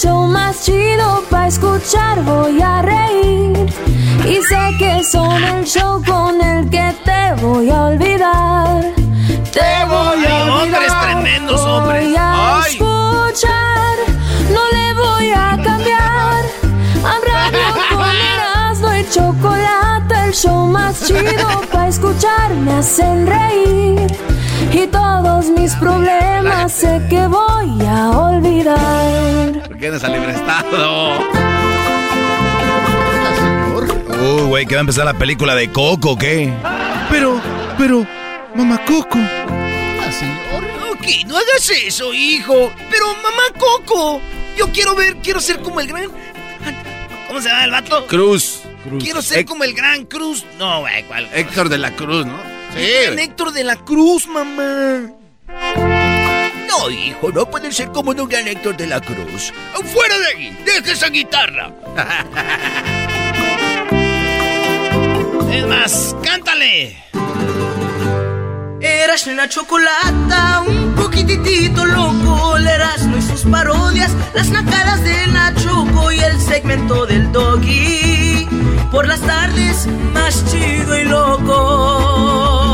show más chido para escuchar. Voy a reír. Y sé que son el show con el que te voy a olvidar. Te voy a Ay, olvidar. hombres tremendos, hombres. Voy a Ay. escuchar, no le voy a cambiar. Radio con Erasmo y chocolate, el show más chido para escuchar me hacen reír. Y todos mis problemas sé que voy a olvidar. ¿Por qué no sale prestado? Uy, güey, que va a empezar la película de Coco, ¿o ¿qué? Pero, pero, mamá Coco. Ok, no hagas eso, hijo. Pero, mamá Coco, yo quiero ver, quiero ser como el gran... ¿Cómo se llama el vato? Cruz. Cruz. Quiero ser como el gran Cruz. No, güey, ¿cuál? Héctor de la Cruz, ¿no? Héctor de la Cruz, mamá. No, hijo, no puede ser como un gran Héctor de la Cruz. ¡Fuera de ahí! ¡Deja esa guitarra! es más, cántale. Eras una chocolata, un poquitito loco. El Erasmo y sus parodias, las nacadas de Nachoco y el segmento del doggy. Por las tardes, más chido y loco.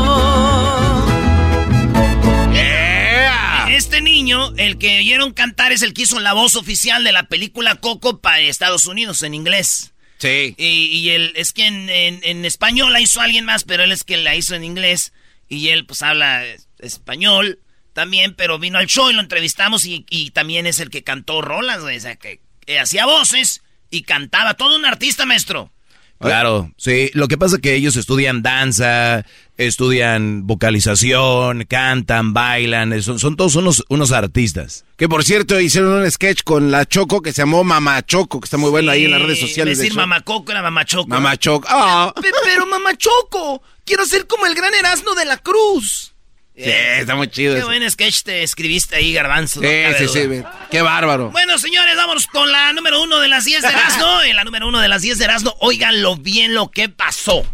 Este niño, el que oyeron cantar, es el que hizo la voz oficial de la película Coco para Estados Unidos en inglés. Sí. Y, y él, es que en, en- en español la hizo alguien más, pero él es que la hizo en inglés. Y él, pues, habla español también, pero vino al show y lo entrevistamos y, y también es el que cantó rolas. O sea, que, que hacía voces y cantaba. Todo un artista, maestro. Claro, sí. Lo que pasa es que ellos estudian danza, estudian vocalización, cantan, bailan, son, son todos unos, unos artistas. Que por cierto hicieron un sketch con la Choco que se llamó Mamá Choco, que está muy bueno ahí en las redes sociales. Decir mamá Coco era Choco. Choco. Ah. Pe- pero mamá Choco, quiero ser como el gran Erasmo de la Cruz. Sí, está muy chido Qué eso. buen sketch te escribiste ahí, Garbanzo. Sí, sí, sí. Qué bárbaro. Bueno, señores, vámonos con la número uno de las 10 de Erasmo. En la número uno de las 10 de Erasmo, óiganlo bien lo que pasó.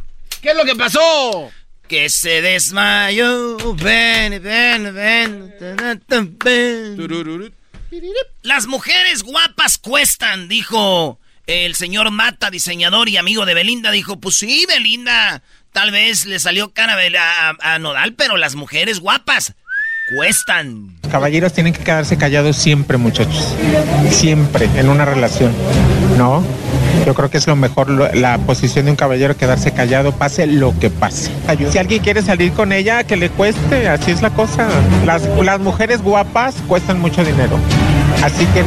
¿Qué es lo que pasó? Que se desmayó. Ven, ven, ven. Las mujeres guapas cuestan, dijo el señor Mata, diseñador y amigo de Belinda. Dijo, pues sí, Belinda, tal vez le salió cara a, Nodal, pero las mujeres guapas cuestan. Caballeros tienen que quedarse callados siempre, muchachos. Siempre, en una relación. ¿No? Yo creo que es lo mejor, la posición de un caballero, quedarse callado, pase lo que pase. Si alguien quiere salir con ella, que le cueste, así es la cosa. Las, las mujeres guapas cuestan mucho dinero. Así que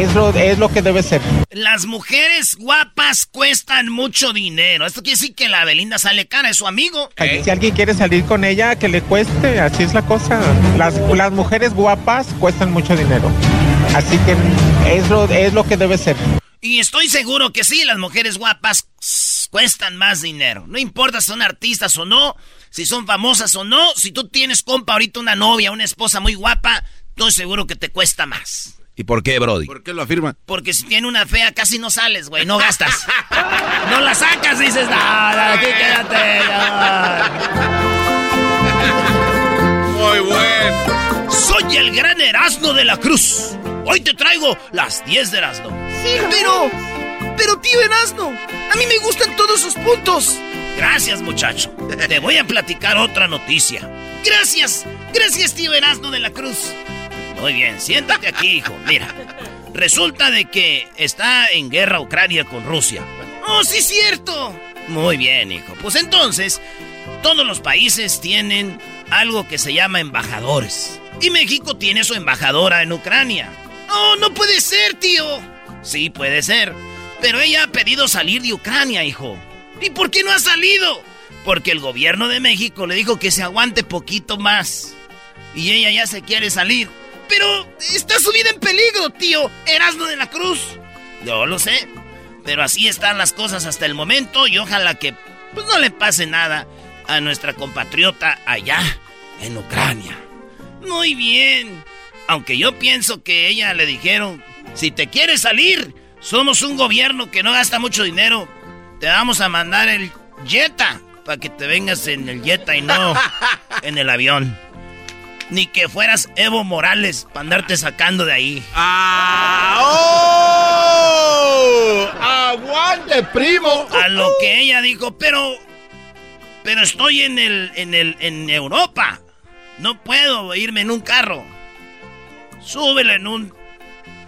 es lo, es lo que debe ser. Las mujeres guapas cuestan mucho dinero. Esto quiere decir que la Belinda sale cara, es su amigo. Si alguien quiere salir con ella, que le cueste, así es la cosa. Las, las mujeres guapas cuestan mucho dinero. Así que es lo, es lo que debe ser. Y estoy seguro que sí, las mujeres guapas cuestan más dinero. No importa si son artistas o no, si son famosas o no, si tú tienes compa ahorita una novia, una esposa muy guapa, estoy seguro que te cuesta más. ¿Y por qué, Brody? ¿Por qué lo afirma? Porque si tiene una fea casi no sales, güey, no gastas. no la sacas, dices, no, no, aquí quédate. Muy bueno. Soy el gran Erasmo de la Cruz. Hoy te traigo las 10 de Erasmo. Sí, Pero, pero tío Erasmo, a mí me gustan todos sus puntos. Gracias, muchacho. Te voy a platicar otra noticia. Gracias, gracias, tío Erasmo de la Cruz. Muy bien, siéntate aquí, hijo. Mira, resulta de que está en guerra Ucrania con Rusia. ¡Oh, sí, cierto! Muy bien, hijo. Pues entonces, todos los países tienen algo que se llama embajadores. Y México tiene su embajadora en Ucrania. ¡Oh, no puede ser, tío! Sí, puede ser. Pero ella ha pedido salir de Ucrania, hijo. ¿Y por qué no ha salido? Porque el gobierno de México le dijo que se aguante poquito más. Y ella ya se quiere salir. Pero está su vida en peligro, tío. Erasmo de la Cruz. Yo lo sé. Pero así están las cosas hasta el momento y ojalá que pues, no le pase nada a nuestra compatriota allá en Ucrania. Muy bien. Aunque yo pienso que ella le dijeron, si te quieres salir, somos un gobierno que no gasta mucho dinero. Te vamos a mandar el Jetta para que te vengas en el Jetta y no en el avión. Ni que fueras Evo Morales para andarte sacando de ahí. ¡Ah! ¡Oh! ¡Aguante, primo! A lo que ella dijo, pero. Pero estoy en el. en el. en Europa. No puedo irme en un carro. Súbelo en un.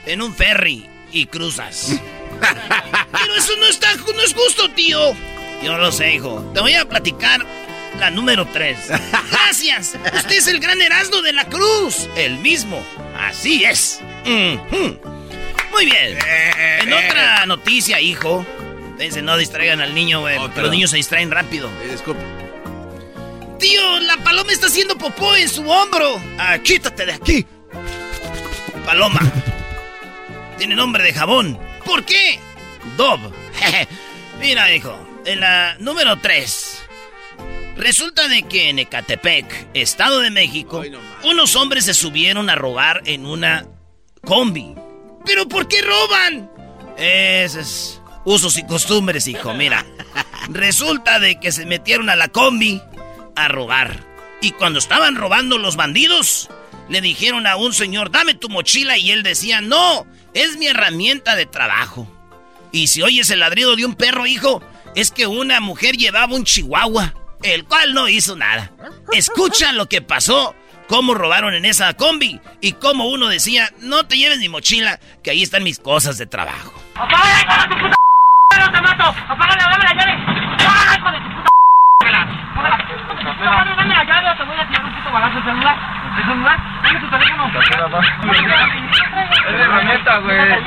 en un ferry y cruzas. pero eso no está. no es justo, tío. Yo lo sé, hijo. Te voy a platicar la número 3. Gracias. Usted es el gran Erasmo de la Cruz. El mismo. Así es. Muy bien. En otra noticia, hijo. Fíjense, no distraigan al niño, güey. los niños se distraen rápido. Eh, disculpe. Tío, la paloma está haciendo popó en su hombro. Ah, quítate de aquí. Paloma. Tiene nombre de jabón. ¿Por qué? Dob. Mira, hijo. En la número 3. Resulta de que en Ecatepec, Estado de México, unos hombres se subieron a robar en una combi. ¿Pero por qué roban? Esos usos y costumbres, hijo, mira. Resulta de que se metieron a la combi a robar. Y cuando estaban robando los bandidos, le dijeron a un señor, dame tu mochila, y él decía, no, es mi herramienta de trabajo. Y si oyes el ladrido de un perro, hijo, es que una mujer llevaba un chihuahua, el cual no hizo nada. Escucha lo que pasó, cómo robaron en esa combi y cómo uno decía, no te lleves mi mochila, que ahí están mis cosas de trabajo. ¡Apágale, hijo de tu puta! ¡No te mato! ¡Apágale, dame la llave! ¡Ah, hijo de tu puta! ¡Apágale, dame la llave o te voy a tirar un puto balazo de celular! ¿El celular? Dame tu teléfono. Es de herramienta, güey. Es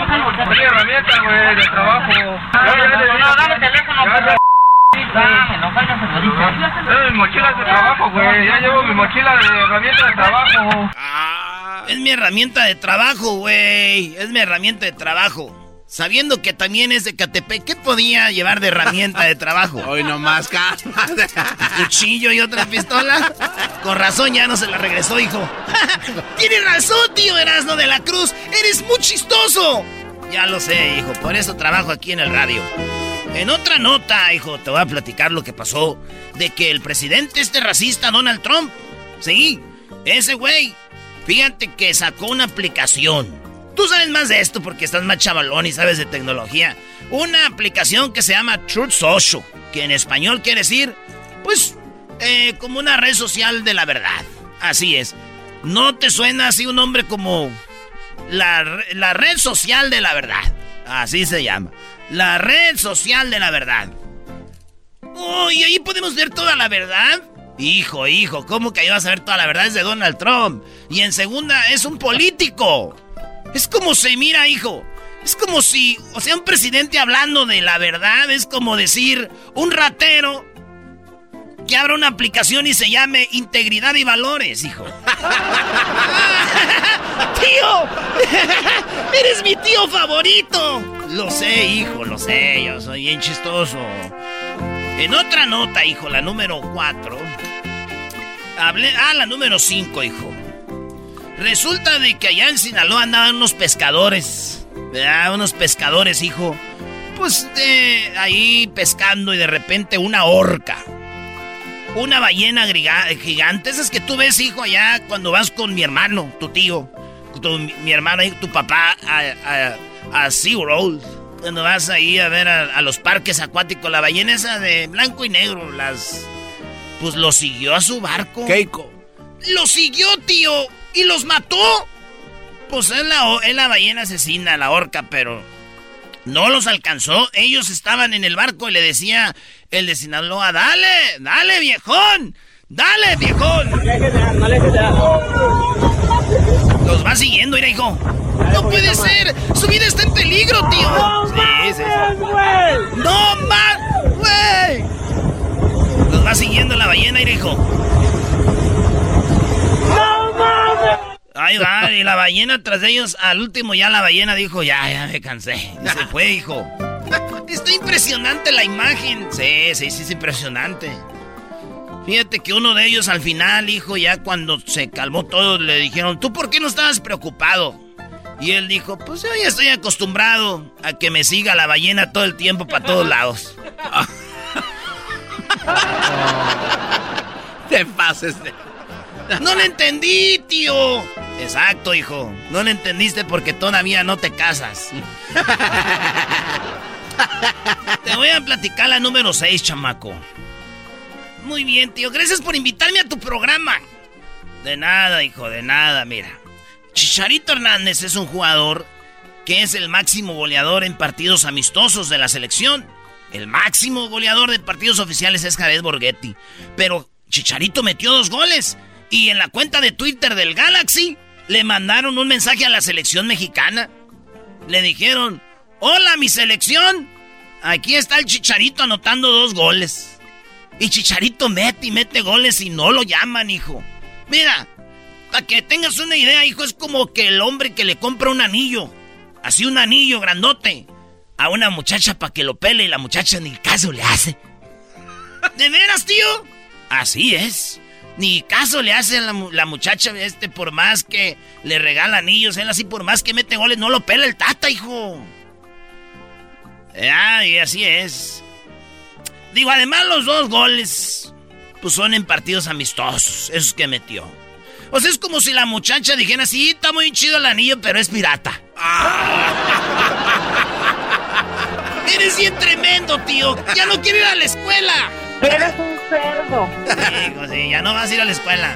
de herramienta, güey, de trabajo. No, dame el teléfono, no de trabajo, güey. Ya llevo mi mochila de herramienta de trabajo. Es mi herramienta de trabajo, güey. Es mi herramienta de trabajo. Sabiendo que también es de Catepec, ¿qué podía llevar de herramienta de trabajo? Hoy nomás, ¿Cuchillo y otra pistola? Con razón ya no se la regresó, hijo. Tienes razón, tío Erasmo de la Cruz. Eres muy chistoso. Ya lo sé, hijo. Por eso trabajo aquí en el radio. En otra nota, hijo, te voy a platicar lo que pasó de que el presidente este racista, Donald Trump, sí, ese güey, fíjate que sacó una aplicación. Tú sabes más de esto porque estás más chavalón y sabes de tecnología. Una aplicación que se llama Truth Social, que en español quiere decir, pues, eh, como una red social de la verdad. Así es. ¿No te suena así un nombre como la, la red social de la verdad? Así se llama. La red social de la verdad. Oh, y ahí podemos ver toda la verdad. Hijo, hijo, ¿cómo que ahí vas a ver toda la verdad? Es de Donald Trump. Y en segunda, es un político. Es como se mira, hijo. Es como si, o sea, un presidente hablando de la verdad es como decir un ratero que abra una aplicación y se llame Integridad y Valores, hijo. ¡Tío! ¡Eres mi tío favorito! Lo sé, hijo, lo sé. Yo soy bien chistoso. En otra nota, hijo, la número 4. Hablé. Ah, la número 5, hijo. Resulta de que allá en Sinaloa andaban unos pescadores. ¿verdad? Unos pescadores, hijo. Pues ahí pescando y de repente una orca. Una ballena gigante. Esas que tú ves, hijo, allá cuando vas con mi hermano, tu tío, mi hermana y tu papá a SeaWorld. Cuando vas ahí a ver a, a los parques acuáticos, la ballena esa de blanco y negro, las... Pues lo siguió a su barco. Keiko. Lo siguió, tío, y los mató. Pues es la, es la ballena asesina, la orca, pero no los alcanzó. Ellos estaban en el barco y le decía el de Sinaloa, dale, dale, viejón, dale, viejón. Los va siguiendo, mira, hijo. No puede ser, su vida está en peligro, tío. Sí, sí, sí. No más, güey. Los va siguiendo la ballena, hijo. Ahí va, y la ballena tras de ellos, al último ya la ballena dijo, ya, ya me cansé. Y se fue, hijo. Está impresionante la imagen. Sí, sí, sí, es impresionante. Fíjate que uno de ellos al final, hijo, ya cuando se calmó todo, le dijeron, ¿tú por qué no estabas preocupado? Y él dijo, pues yo ya estoy acostumbrado a que me siga la ballena todo el tiempo para todos lados. Te pases de... No le entendí, tío. Exacto, hijo. No le entendiste porque todavía no te casas. te voy a platicar la número 6, chamaco. Muy bien, tío. Gracias por invitarme a tu programa. De nada, hijo, de nada, mira. Chicharito Hernández es un jugador que es el máximo goleador en partidos amistosos de la selección. El máximo goleador de partidos oficiales es Jared Borghetti. Pero Chicharito metió dos goles. Y en la cuenta de Twitter del Galaxy le mandaron un mensaje a la selección mexicana. Le dijeron, hola mi selección. Aquí está el Chicharito anotando dos goles. Y Chicharito mete y mete goles y no lo llaman, hijo. Mira, para que tengas una idea, hijo, es como que el hombre que le compra un anillo, así un anillo grandote, a una muchacha para que lo pele y la muchacha ni caso le hace. ¿De veras, tío? Así es. Ni caso le hace a la, la muchacha este por más que le regala anillos, él así por más que mete goles, no lo pela el tata, hijo. Ah, y así es. Digo, además los dos goles, pues son en partidos amistosos, esos que metió. O sea, es como si la muchacha dijera, sí, está muy chido el anillo, pero es pirata. Eres bien tremendo, tío. Ya no quiero ir a la escuela. Eres un cerdo. Hijo, sí, ya no vas a ir a la escuela.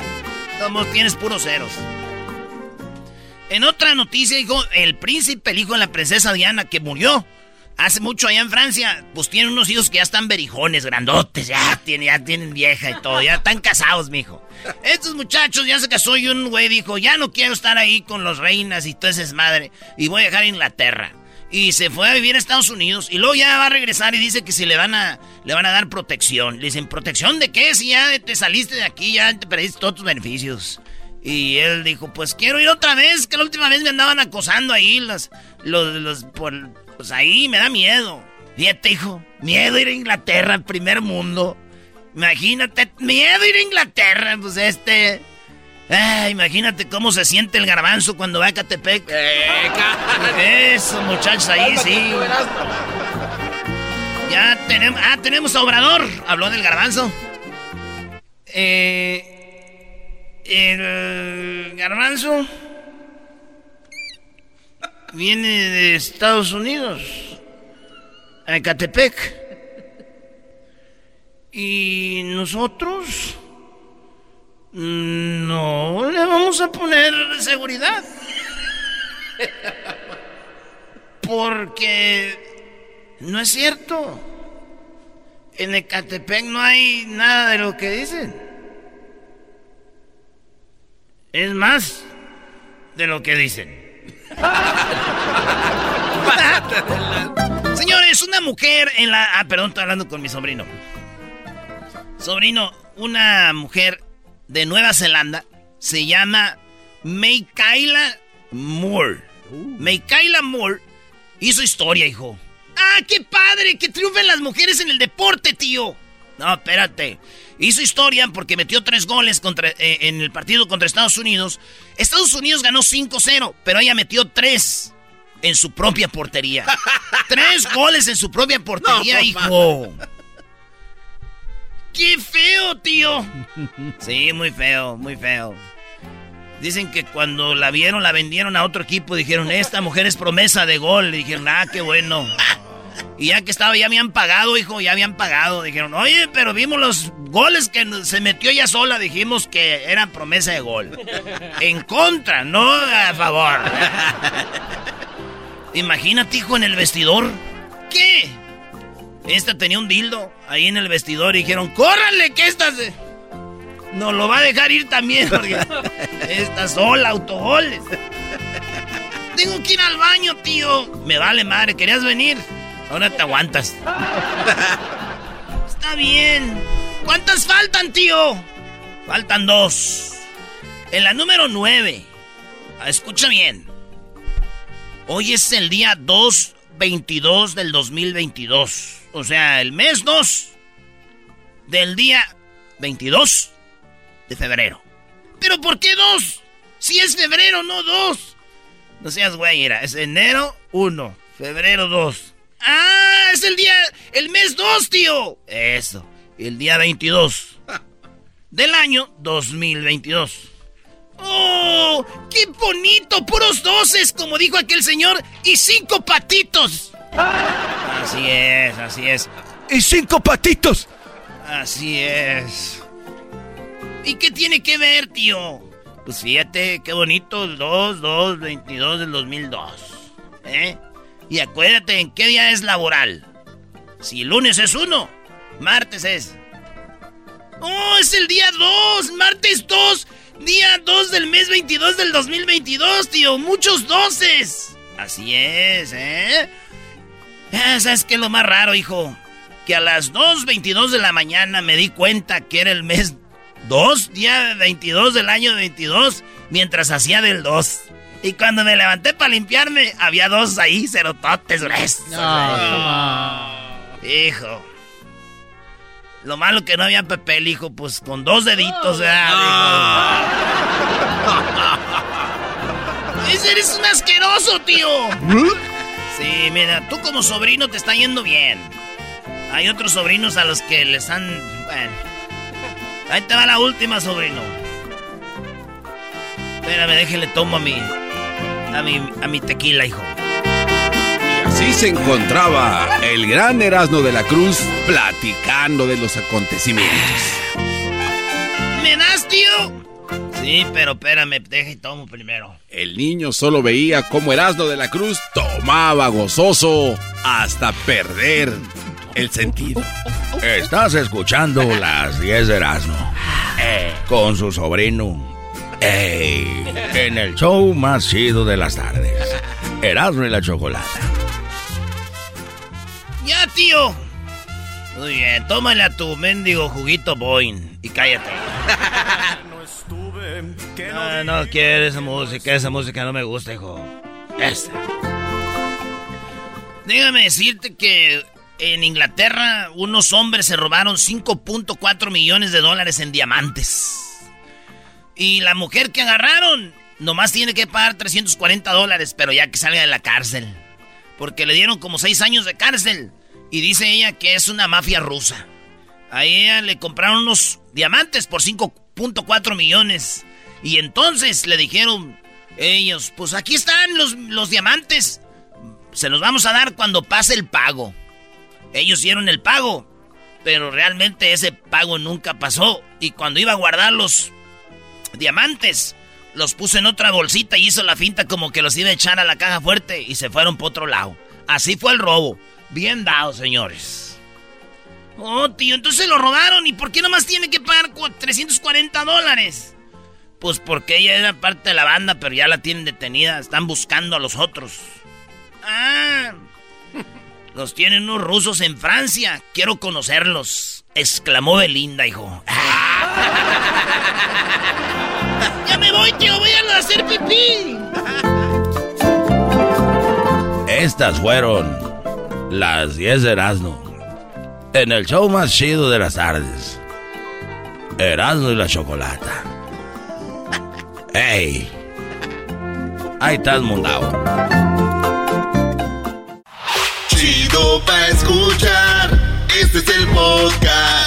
Todos tienes puros ceros. En otra noticia, hijo, el príncipe, el hijo de la princesa Diana, que murió hace mucho allá en Francia, pues tiene unos hijos que ya están berijones, grandotes, ya, tiene, ya tienen vieja y todo, ya están casados, mijo. Estos muchachos ya se casó y un güey dijo, ya no quiero estar ahí con los reinas y todo ese desmadre, y voy a dejar Inglaterra. Y se fue a vivir a Estados Unidos y luego ya va a regresar y dice que si le van a le van a dar protección. Le dicen, ¿protección de qué? Si ya te saliste de aquí, ya te perdiste todos tus beneficios. Y él dijo, pues quiero ir otra vez, que la última vez me andaban acosando ahí, los, los, los, pues ahí me da miedo. Fíjate, hijo, miedo ir a Inglaterra, el primer mundo. Imagínate, miedo ir a Inglaterra, pues este... Ah, imagínate cómo se siente el garbanzo cuando va a Catepec. Eso, muchachos, ahí sí. Ya tenemos... Ah, tenemos a Obrador. Habló del garbanzo. Eh... El garbanzo... Viene de Estados Unidos. A Catepec. Y nosotros... No le vamos a poner seguridad. Porque no es cierto. En Ecatepec no hay nada de lo que dicen. Es más de lo que dicen. Señores, una mujer en la... Ah, perdón, estoy hablando con mi sobrino. Sobrino, una mujer de Nueva Zelanda se llama Meikaila Moore. Meikaila Moore hizo historia, hijo. ¡Ah, qué padre! ¡Que triunfen las mujeres en el deporte, tío! No, espérate. Hizo historia porque metió tres goles contra, eh, en el partido contra Estados Unidos. Estados Unidos ganó 5-0, pero ella metió tres en su propia portería. tres goles en su propia portería, hijo. ¡Qué feo, tío! Sí, muy feo, muy feo. Dicen que cuando la vieron, la vendieron a otro equipo. Dijeron, esta mujer es promesa de gol. Y dijeron, ah, qué bueno. Y ya que estaba, ya habían pagado, hijo, ya habían pagado. Dijeron, oye, pero vimos los goles que se metió ella sola. Dijimos que eran promesa de gol. En contra, no a favor. Imagínate, hijo, en el vestidor. ¿Qué? Esta tenía un dildo ahí en el vestidor y dijeron, ¡córranle que esta se... Nos lo va a dejar ir también porque está sola, autogoles. Tengo que ir al baño, tío. Me vale madre, ¿querías venir? Ahora te aguantas. Está bien. ¿Cuántas faltan, tío? Faltan dos. En la número nueve. Escucha bien. Hoy es el día 2-22 del 2022. O sea, el mes 2 del día 22 de febrero. ¿Pero por qué 2? Si es febrero, no 2. No seas güey, era. Es enero 1, febrero 2. ¡Ah! Es el día. El mes 2, tío. Eso. El día 22 del año 2022. ¡Oh! ¡Qué bonito! Puros doces, como dijo aquel señor, y cinco patitos. Así es, así es. ¡Y cinco patitos! Así es. ¿Y qué tiene que ver, tío? Pues fíjate, qué bonito, el 2, 2, 22 del 2002. ¿Eh? Y acuérdate en qué día es laboral. Si lunes es uno, martes es. ¡Oh, es el día 2! ¡Martes 2! Día 2 del mes 22 del 2022, tío. Muchos doces. Así es, ¿eh? Ah, ¿Sabes qué es lo más raro, hijo? Que a las 2.22 de la mañana me di cuenta que era el mes 2, día 22 del año 22, mientras hacía del 2. Y cuando me levanté para limpiarme, había dos ahí, cerototes gruesos. Hijo. Lo malo que no había papel, hijo, pues con dos deditos, ¿verdad? Ese eres un asqueroso, tío. Sí, mira, tú como sobrino te está yendo bien. Hay otros sobrinos a los que les han... Bueno. Ahí te va la última, sobrino. Espérame, déjele tomo a mi... A mi, a mi tequila, hijo. Y así se encontraba el gran Erasmo de la Cruz platicando de los acontecimientos. ¿Me das, tío? Sí, pero espérame, deja y tomo primero. El niño solo veía cómo Erasmo de la Cruz tomaba gozoso hasta perder el sentido. Estás escuchando las 10 de Erasmo con su sobrino. Ey, en el show más chido de las tardes. Erasmo y la chocolate. Ya, tío. Muy bien, tómale a tu mendigo juguito Boing y cállate. No, no quiero esa música, esa música no me gusta, hijo. Esta. Déjame decirte que en Inglaterra unos hombres se robaron 5.4 millones de dólares en diamantes. Y la mujer que agarraron nomás tiene que pagar 340 dólares, pero ya que salga de la cárcel. Porque le dieron como 6 años de cárcel. Y dice ella que es una mafia rusa. A ella le compraron unos diamantes por 5.4 millones. Y entonces le dijeron ellos, pues aquí están los, los diamantes. Se los vamos a dar cuando pase el pago. Ellos hicieron el pago, pero realmente ese pago nunca pasó. Y cuando iba a guardar los diamantes, los puso en otra bolsita y hizo la finta como que los iba a echar a la caja fuerte y se fueron por otro lado. Así fue el robo. Bien dado, señores. Oh, tío, entonces lo robaron. ¿Y por qué nomás tiene que pagar 340 dólares? Pues porque ella era parte de la banda, pero ya la tienen detenida. Están buscando a los otros. Ah. Los tienen unos rusos en Francia. Quiero conocerlos. Exclamó Belinda, hijo. ya me voy, tío. Voy a hacer pipí. Estas fueron las 10 de Erasmo. En el show más chido de las tardes. Erasmo y la chocolata. ¡Ey! Ahí estás, mundao. Chido pa' escuchar. Este es el podcast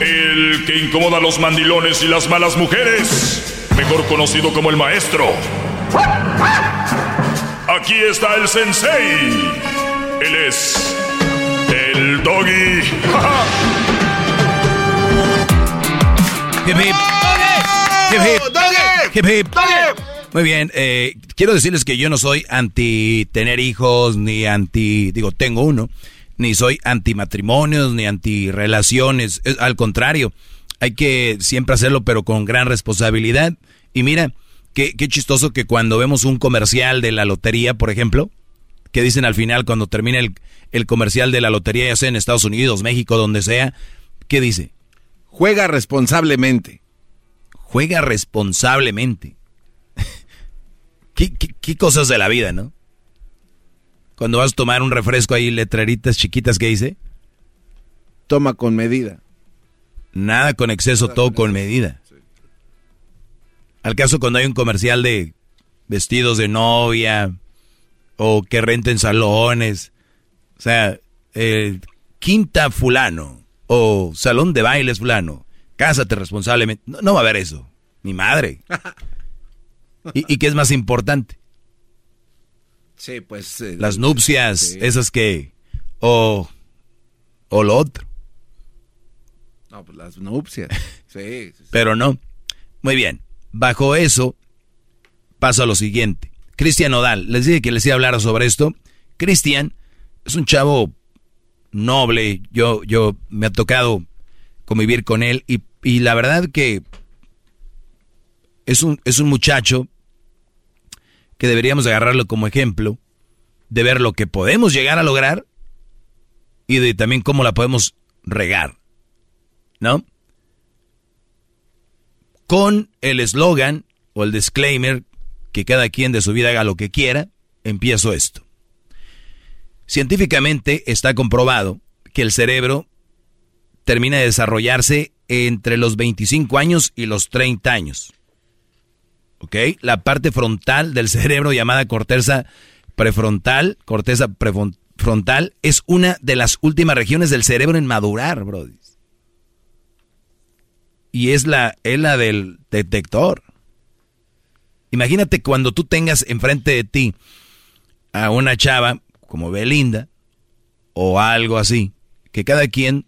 El que incomoda a los mandilones y las malas mujeres, mejor conocido como el maestro. Aquí está el sensei. Él es el doggy. Hip hip. Hip hip. Hip hip. Muy bien, eh, quiero decirles que yo no soy anti tener hijos, ni anti, digo, tengo uno, ni soy anti matrimonios, ni anti relaciones, Es- al contrario, hay que siempre hacerlo, pero con gran responsabilidad. Y mira, qué, qué chistoso que cuando vemos un comercial de la lotería, por ejemplo, que dicen al final cuando termina el, el comercial de la lotería, ya sea en Estados Unidos, México, donde sea, ¿qué dice? Juega responsablemente. Juega responsablemente. ¿Qué, qué, qué cosas de la vida, ¿no? Cuando vas a tomar un refresco ahí, letreritas chiquitas que dice. Toma con medida. Nada con exceso, todo con medida. Al caso cuando hay un comercial de vestidos de novia o que renten salones, o sea, eh, quinta fulano o salón de bailes fulano, cásate responsablemente. No, no va a haber eso, mi madre. ¿Y, y qué es más importante? Sí, pues. eh, Las nupcias, sí. esas que... O, o lo otro. No, pues las nupcias. Sí, sí, sí. Pero no. Muy bien. Bajo eso, paso a lo siguiente. Cristian Odal, les dije que les iba a hablar sobre esto. Cristian es un chavo noble. Yo, yo me ha tocado convivir con él y, y la verdad que es un, es un muchacho que deberíamos agarrarlo como ejemplo de ver lo que podemos llegar a lograr y de también cómo la podemos regar. ¿No? con el eslogan o el disclaimer que cada quien de su vida haga lo que quiera, empiezo esto. Científicamente está comprobado que el cerebro termina de desarrollarse entre los 25 años y los 30 años. La parte frontal del cerebro llamada corteza prefrontal, corteza prefrontal, es una de las últimas regiones del cerebro en madurar, brody y es la, es la del detector. Imagínate cuando tú tengas enfrente de ti a una chava como Belinda o algo así, que cada quien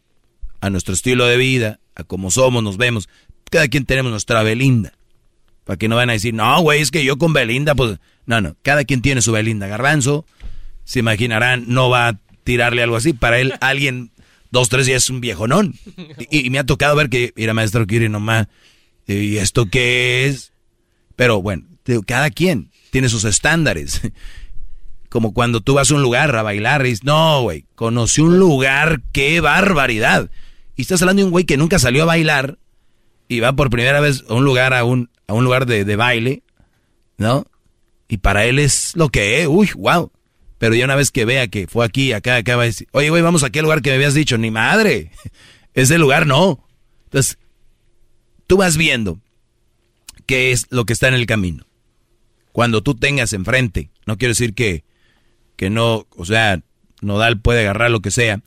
a nuestro estilo de vida, a como somos, nos vemos, cada quien tenemos nuestra Belinda. Para que no van a decir, no, güey, es que yo con Belinda, pues, no, no, cada quien tiene su Belinda. Garbanzo, se imaginarán, no va a tirarle algo así. Para él, alguien dos, tres días es un viejonón. Y, y me ha tocado ver que, mira, maestro Kiri nomás, ¿y esto qué es? Pero bueno, cada quien tiene sus estándares. Como cuando tú vas a un lugar a bailar y dices, no, güey, conocí un lugar, qué barbaridad. Y estás hablando de un güey que nunca salió a bailar y va por primera vez a un lugar, a un, a un lugar de, de baile, ¿no? Y para él es lo que es, uy, wow. Pero ya una vez que vea que fue aquí, acá, acá, va a decir, oye, güey, vamos a aquel lugar que me habías dicho, ni madre, ese lugar no. Entonces, tú vas viendo qué es lo que está en el camino. Cuando tú tengas enfrente, no quiero decir que, que no, o sea, Nodal puede agarrar lo que sea,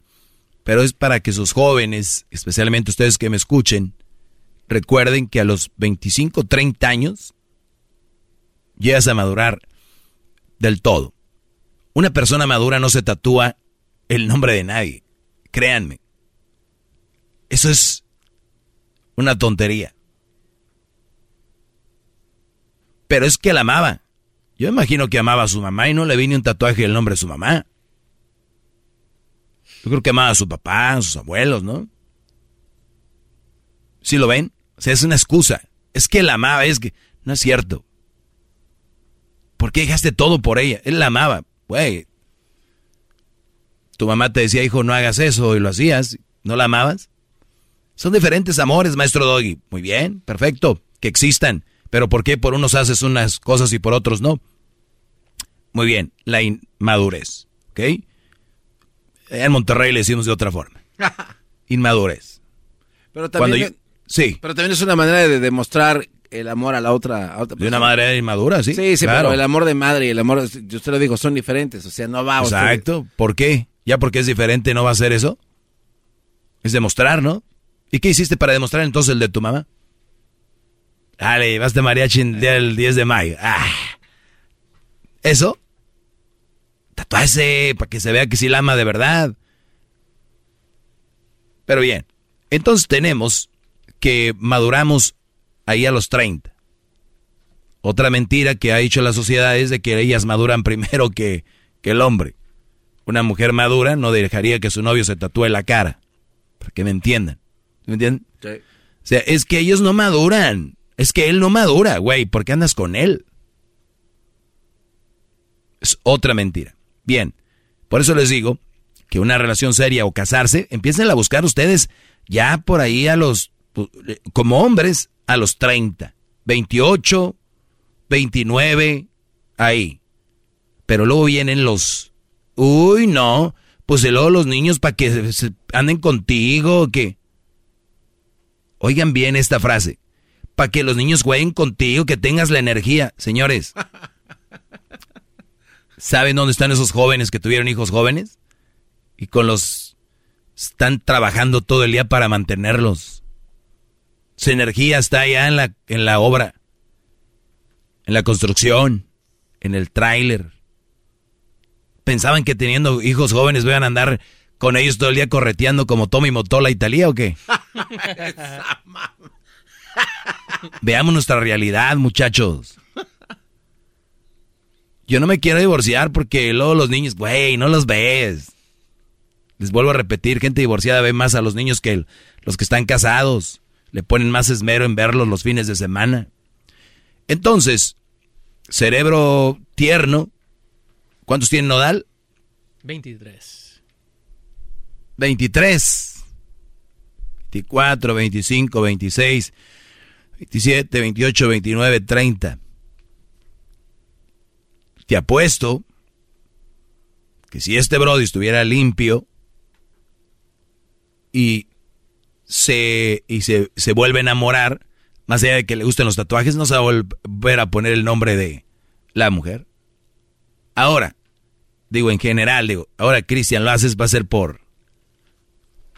pero es para que sus jóvenes, especialmente ustedes que me escuchen, recuerden que a los 25, 30 años llegas a madurar del todo. Una persona madura no se tatúa el nombre de nadie, créanme. Eso es una tontería. Pero es que la amaba. Yo imagino que amaba a su mamá y no le vi un tatuaje del nombre de su mamá. Yo creo que amaba a su papá, a sus abuelos, ¿no? ¿Sí lo ven? O sea, es una excusa. Es que la amaba, es que... No es cierto. ¿Por qué dejaste todo por ella? Él la amaba. Güey. Tu mamá te decía, hijo, no hagas eso y lo hacías. ¿No la amabas? Son diferentes amores, maestro Doggy. Muy bien, perfecto, que existan. Pero ¿por qué por unos haces unas cosas y por otros no? Muy bien, la inmadurez. ¿Ok? En Monterrey le decimos de otra forma. Inmadurez. Pero también, sí. Pero también es una manera de demostrar el amor a la otra, De una manera inmadura, sí. Sí, sí, pero el amor de madre y el amor, yo usted lo digo, son diferentes. O sea, no va Exacto. ¿Por qué? ¿Ya porque es diferente no va a ser eso? Es demostrar, ¿no? ¿Y qué hiciste para demostrar entonces el de tu mamá? Dale, vas de mariachi el 10 de mayo. Ah. ¿Eso? Tatuarse para que se vea que sí la ama de verdad. Pero bien, entonces tenemos que maduramos ahí a los 30. Otra mentira que ha dicho la sociedad es de que ellas maduran primero que, que el hombre. Una mujer madura no dejaría que su novio se tatúe la cara. Para que me entiendan. ¿Me entienden? Sí. O sea, es que ellos no maduran. Es que él no madura, güey. ¿Por qué andas con él? Es otra mentira. Bien. Por eso les digo que una relación seria o casarse, empiecen a buscar ustedes ya por ahí a los, como hombres, a los 30, 28, 29, ahí. Pero luego vienen los, uy, no, pues luego los niños para que anden contigo, que... Oigan bien esta frase. Para que los niños jueguen contigo, que tengas la energía. Señores, ¿saben dónde están esos jóvenes que tuvieron hijos jóvenes? Y con los... Están trabajando todo el día para mantenerlos. Su energía está allá en la, en la obra, en la construcción, en el tráiler. ¿Pensaban que teniendo hijos jóvenes van a andar con ellos todo el día correteando como Tommy Motola Italia o qué? Veamos nuestra realidad, muchachos. Yo no me quiero divorciar porque luego los niños, güey, no los ves. Les vuelvo a repetir, gente divorciada ve más a los niños que los que están casados. Le ponen más esmero en verlos los fines de semana. Entonces, cerebro tierno. ¿Cuántos tiene Nodal? 23. 23. 24, 25, 26, 27, 28, 29, 30. Te apuesto que si este Brody estuviera limpio y se, y se, se vuelve a enamorar, más allá de que le gusten los tatuajes, no se va a volver a poner el nombre de la mujer. Ahora, digo en general, digo, ahora Cristian lo haces va a ser por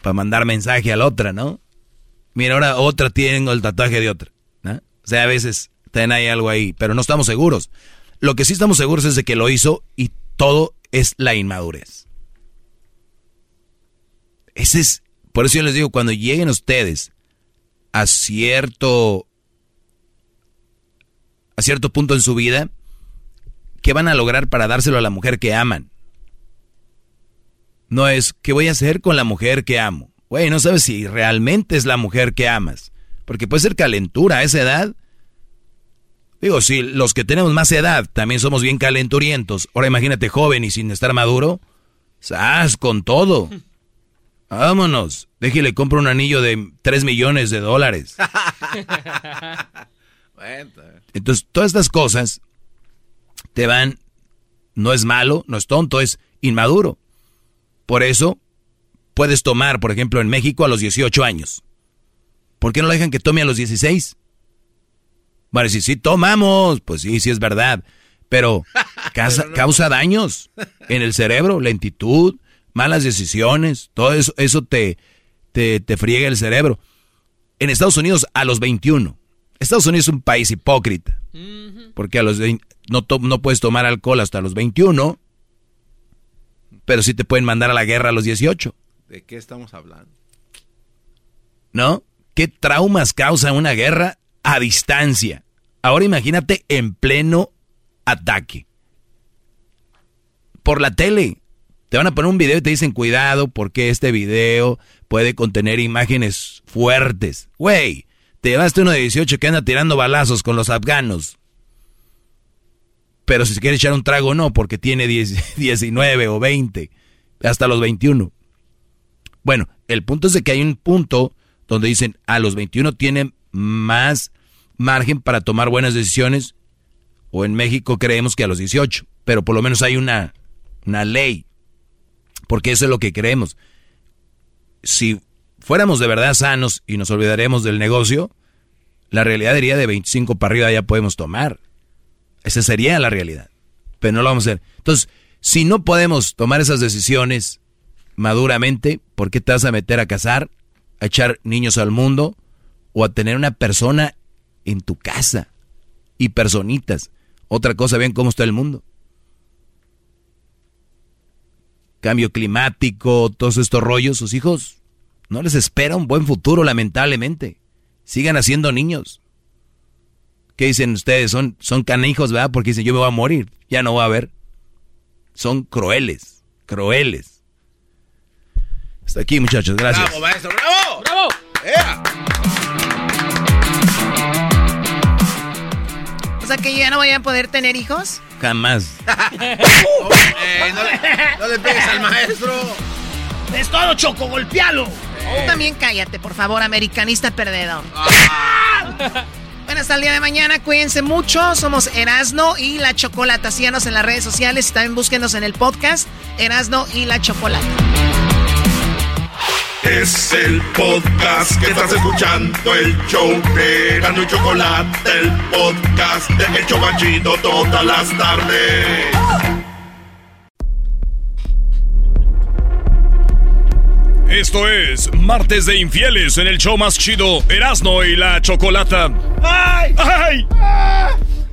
para mandar mensaje a la otra, ¿no? Mira, ahora otra tiene el tatuaje de otra, ¿no? O sea, a veces ten ahí algo ahí, pero no estamos seguros. Lo que sí estamos seguros es de que lo hizo y todo es la inmadurez. Ese es, por eso yo les digo, cuando lleguen ustedes a cierto a cierto punto en su vida, ¿qué van a lograr para dárselo a la mujer que aman? No es, ¿qué voy a hacer con la mujer que amo? Güey, no sabes si realmente es la mujer que amas. Porque puede ser calentura a esa edad. Digo, si los que tenemos más edad también somos bien calenturientos, ahora imagínate joven y sin estar maduro, ¡sas con todo! Vámonos, déjele compro un anillo de 3 millones de dólares. Entonces, todas estas cosas te van, no es malo, no es tonto, es inmaduro. Por eso, puedes tomar, por ejemplo, en México a los 18 años. ¿Por qué no lo dejan que tome a los 16? Bueno, si sí tomamos, pues sí, sí es verdad. Pero causa, daños en el cerebro, lentitud, malas decisiones, todo eso, eso te, te, te friega el cerebro. En Estados Unidos a los 21. Estados Unidos es un país hipócrita. Porque a los no, no puedes tomar alcohol hasta los 21, pero sí te pueden mandar a la guerra a los 18. ¿De qué estamos hablando? ¿No? ¿Qué traumas causa una guerra a distancia? Ahora imagínate en pleno ataque. Por la tele. Te van a poner un video y te dicen cuidado porque este video puede contener imágenes fuertes. Güey, te llevaste uno de 18 que anda tirando balazos con los afganos. Pero si se quiere echar un trago, no, porque tiene 19 o 20, hasta los 21. Bueno, el punto es de que hay un punto donde dicen a los 21 tienen más margen para tomar buenas decisiones, o en México creemos que a los 18, pero por lo menos hay una, una ley, porque eso es lo que creemos. Si fuéramos de verdad sanos y nos olvidaremos del negocio, la realidad diría de 25 para arriba ya podemos tomar. Esa sería la realidad. Pero no lo vamos a hacer. Entonces, si no podemos tomar esas decisiones maduramente, ¿por qué te vas a meter a casar, a echar niños al mundo o a tener una persona en tu casa? Y personitas. Otra cosa, vean cómo está el mundo. Cambio climático, todos estos rollos, sus hijos no les espera un buen futuro, lamentablemente. Sigan haciendo niños. ¿Qué dicen ustedes? Son, son canijos, ¿verdad? Porque dicen, yo me voy a morir, ya no voy a ver. Son crueles, crueles. Hasta aquí, muchachos, gracias. ¡Bravo, maestro! ¡Bravo! ¡Bravo! O sea que yo ya no voy a poder tener hijos. Jamás. Eh, no, le, no le pegues al maestro. Es todo, Choco, golpealo. Tú también cállate, por favor, americanista perdedor. Bueno, hasta el día de mañana, cuídense mucho. Somos Erasno y la Chocolata. Síganos en las redes sociales y también búsquenos en el podcast Erasno y la Chocolata. Es el podcast que estás escuchando, el show de Erasno y Chocolate, el podcast de Hecho Banchito todas las tardes. Esto es Martes de Infieles en el show más chido Erasno y la Chocolata. ¡Ay! ¡Ay!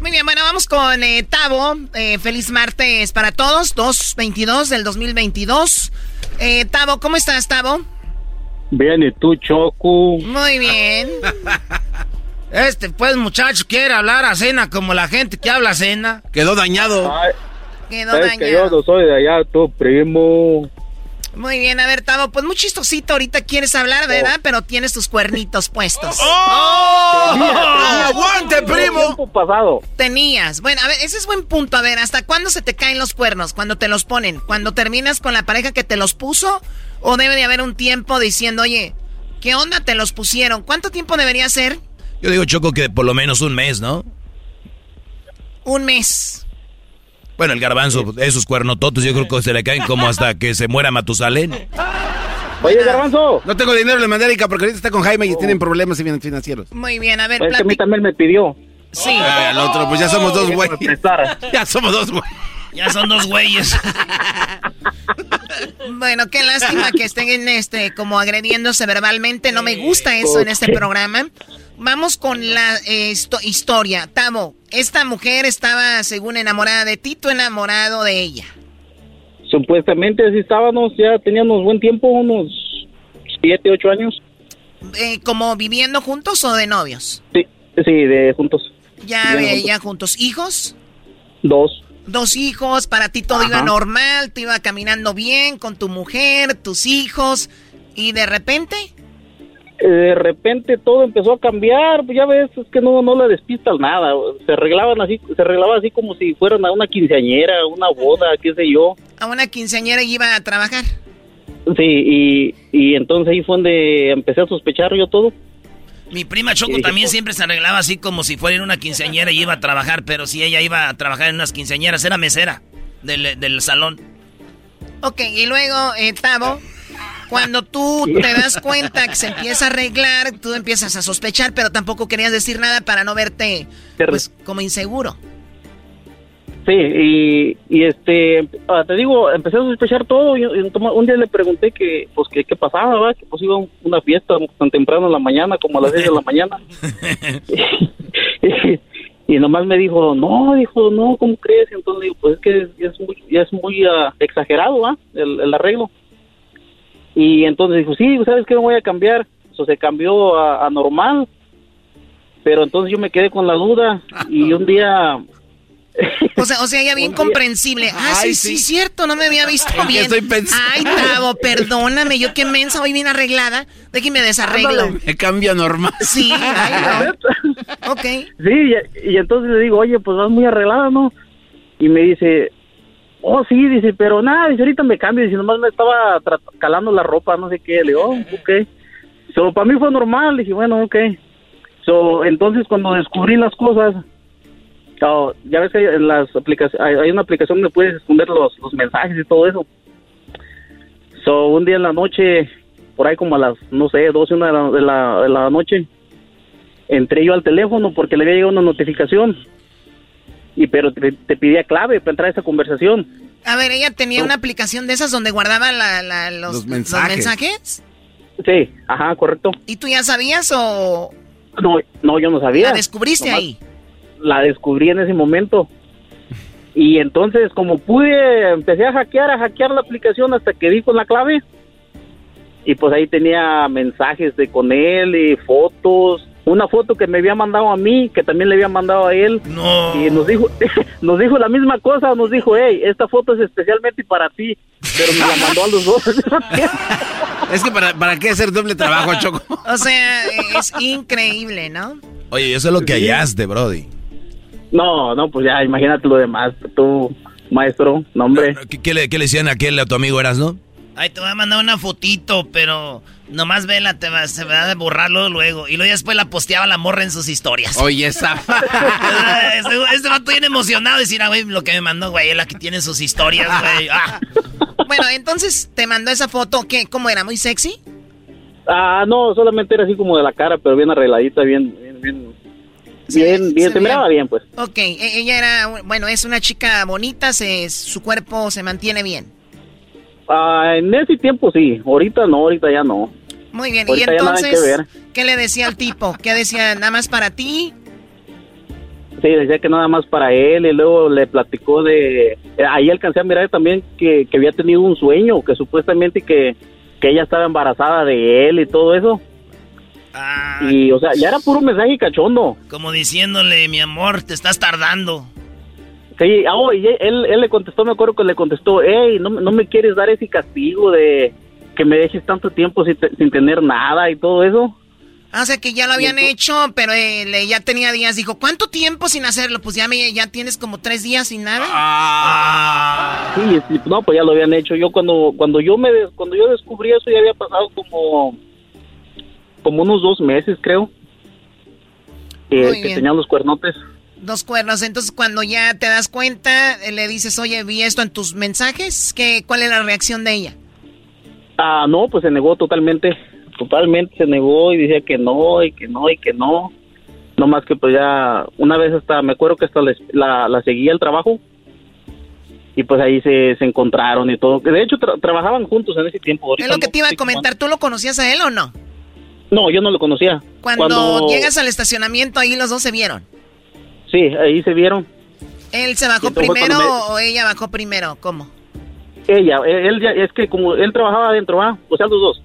Muy bien, bueno, vamos con eh, Tavo. Eh, feliz martes para todos, 2.22 del 2022. Eh, Tavo, ¿cómo estás, Tavo? Bien, ¿y tú, Choco? Muy bien. Este, pues, muchacho, quiere hablar a cena como la gente que habla a cena. Quedó dañado. Quedó es que yo dañado. no soy de allá, tu primo. Muy bien, a ver, Tavo, pues muy chistosito ahorita quieres hablar, ¿verdad? Pero tienes tus cuernitos puestos. Tenía, ¡Aguante, primo! Pasado. Tenías. Bueno, a ver, ese es buen punto. A ver, ¿hasta cuándo se te caen los cuernos? ¿Cuando te los ponen? ¿Cuando terminas con la pareja que te los puso? ¿O debe de haber un tiempo diciendo, oye, ¿qué onda te los pusieron? ¿Cuánto tiempo debería ser? Yo digo, Choco, que por lo menos un mes, ¿no? Un mes. Bueno, el garbanzo, esos cuernototos, yo creo que se le caen como hasta que se muera Matusalén. Oye, Garbanzo. No tengo dinero, le mandé a Erika porque ahorita está con Jaime y tienen problemas financieros. Muy bien, a ver, Es que a mí también me pidió. Sí. Ay, al otro, pues ya somos dos me güeyes. Ya somos dos güeyes. Ya son dos güeyes. bueno, qué lástima que estén este como agrediéndose verbalmente. No me gusta eso en este programa. Vamos con la eh, histo- historia. Tamo, esta mujer estaba según enamorada de ti, tú enamorado de ella. Supuestamente así estábamos, ya teníamos buen tiempo, unos siete, ocho años. Eh, ¿Como viviendo juntos o de novios? Sí, sí, de juntos. Ya, eh, juntos. ya juntos. ¿Hijos? Dos. Dos hijos, para ti todo iba normal, te iba caminando bien con tu mujer, tus hijos, y de repente... eh, de repente todo empezó a cambiar, pues ya ves, es que no, no le despistas nada, se arreglaban así, se arreglaba así como si fueran a una quinceañera, una boda, qué sé yo. A una quinceañera y iba a trabajar. Sí, y, y entonces ahí fue donde empecé a sospechar yo todo. Mi prima Choco también siempre se arreglaba así como si fuera en una quinceañera y iba a trabajar, pero si ella iba a trabajar en unas quinceañeras, era mesera del, del salón. Ok, y luego, eh, Tavo, cuando tú te das cuenta que se empieza a arreglar, tú empiezas a sospechar, pero tampoco querías decir nada para no verte pues, como inseguro. Sí, y, y este, ah, te digo, empecé a sospechar todo. Y, un día le pregunté que, pues, que qué pasaba, ¿verdad? Que pues iba a una fiesta tan temprano en la mañana, como a las 10 de la mañana. y, nomás me dijo, no, dijo, no, ¿cómo crees? Y entonces digo, pues es que ya es muy, ya es muy ah, exagerado, ¿va? El, el arreglo. Y entonces dijo, sí, ¿sabes qué? Me voy a cambiar. Eso se cambió a, normal. Pero entonces yo me quedé con la duda y un día... O sea, o sea, ya bien comprensible. Ah, sí, sí, cierto, no me había visto bien. Estoy Ay, Tavo, perdóname, yo qué mensa, hoy bien arreglada. Déjeme desarreglo. me cambia normal. Sí, ay, no. ok. Sí, y, y, entonces le digo, oye, pues vas muy arreglada, ¿no? Y me dice, Oh, sí, dice, pero nada, dice, ahorita me cambio, dice, nomás me estaba calando la ropa, no sé qué, le digo, oh, ok. So, para mí fue normal, dije, bueno, ok. So, entonces cuando descubrí las cosas, oh, ya ves que hay, en las aplicaciones, hay, una aplicación donde puedes esconder los, los mensajes y todo eso. So, un día en la noche, por ahí como a las, no sé, 12, una de la, de la, de la noche, entré yo al teléfono porque le había llegado una notificación y pero te, pedía clave para entrar a esa conversación. A ver, ella tenía una aplicación de esas donde guardaba los, mensajes. Sí, ajá, correcto. ¿Y tú ya sabías o...? No, no, yo no sabía. ¿La descubriste ahí? La descubrí en ese momento. Y entonces, como pude, empecé a hackear, a hackear la aplicación hasta que di con la clave. Y pues ahí tenía mensajes de con él y fotos una foto que me había mandado a mí, que también le había mandado a él. No. Y nos dijo, nos dijo la misma cosa, nos dijo, hey, esta foto es especialmente para ti, pero me la mandó a los dos. es que para, para qué hacer doble trabajo, Choco. O sea, es increíble, ¿no? Oye, eso es lo que hallaste, Brody. No, no, pues ya, imagínate lo demás, tú, maestro, nombre. ¿Qué, le, ¿Qué le decían a aquel a tu amigo Eras, no? Ay, te voy a mandar una fotito, pero nomás vela, te va, se va a borrarlo luego. Y luego después la posteaba la morra en sus historias. Oye, esa. este, este vato bien emocionado. Decir, ah, güey, lo que me mandó, güey, él aquí tiene sus historias, güey. Ah. Bueno, entonces, ¿te mandó esa foto? ¿Qué? ¿Cómo era? ¿Muy sexy? Ah, no, solamente era así como de la cara, pero bien arregladita, bien, bien, bien. Bien, bien, se, miraba bien, pues. Ok, e, ella era, bueno, es una chica bonita, se, su cuerpo se mantiene bien. Ah, en ese tiempo sí, ahorita no, ahorita ya no. Muy bien, y entonces, ¿qué le decía al tipo? ¿Qué decía, nada más para ti? Sí, decía que nada más para él y luego le platicó de... Eh, ahí alcancé a mirar también que, había tenido un sueño, que supuestamente que, que ella estaba embarazada de él y todo eso. Ah, y, o sea, ya era puro mensaje cachondo. Como diciéndole, mi amor, te estás tardando. Sí, oh, y él, él le contestó, me acuerdo que le contestó, hey, no, no me quieres dar ese castigo de que me dejes tanto tiempo sin, sin tener nada y todo eso. Ah, o sea que ya lo habían hecho, pero ya tenía días. Dijo, ¿cuánto tiempo sin hacerlo? Pues ya me, ya tienes como tres días sin nada. Ah. Sí, no, pues ya lo habían hecho. Yo cuando cuando yo me cuando yo descubrí eso ya había pasado como como unos dos meses, creo. que tenían los cuernotes. Dos cuernos. Entonces, cuando ya te das cuenta, eh, le dices, oye, vi esto en tus mensajes. ¿Qué, ¿Cuál es la reacción de ella? Ah, no, pues se negó totalmente. Totalmente se negó y decía que no, y que no, y que no. No más que pues ya, una vez hasta, me acuerdo que hasta la, la seguía el trabajo. Y pues ahí se, se encontraron y todo. De hecho, trabajaban juntos en ese tiempo. es lo que te iba a comentar. ¿Tú lo conocías a él o no? No, yo no lo conocía. Cuando llegas al estacionamiento, ahí los dos se vieron. Sí, ahí se vieron. ¿Él se bajó primero o ella bajó primero? ¿Cómo? Ella, él, es que como él trabajaba adentro, ¿ah? o sea, los dos.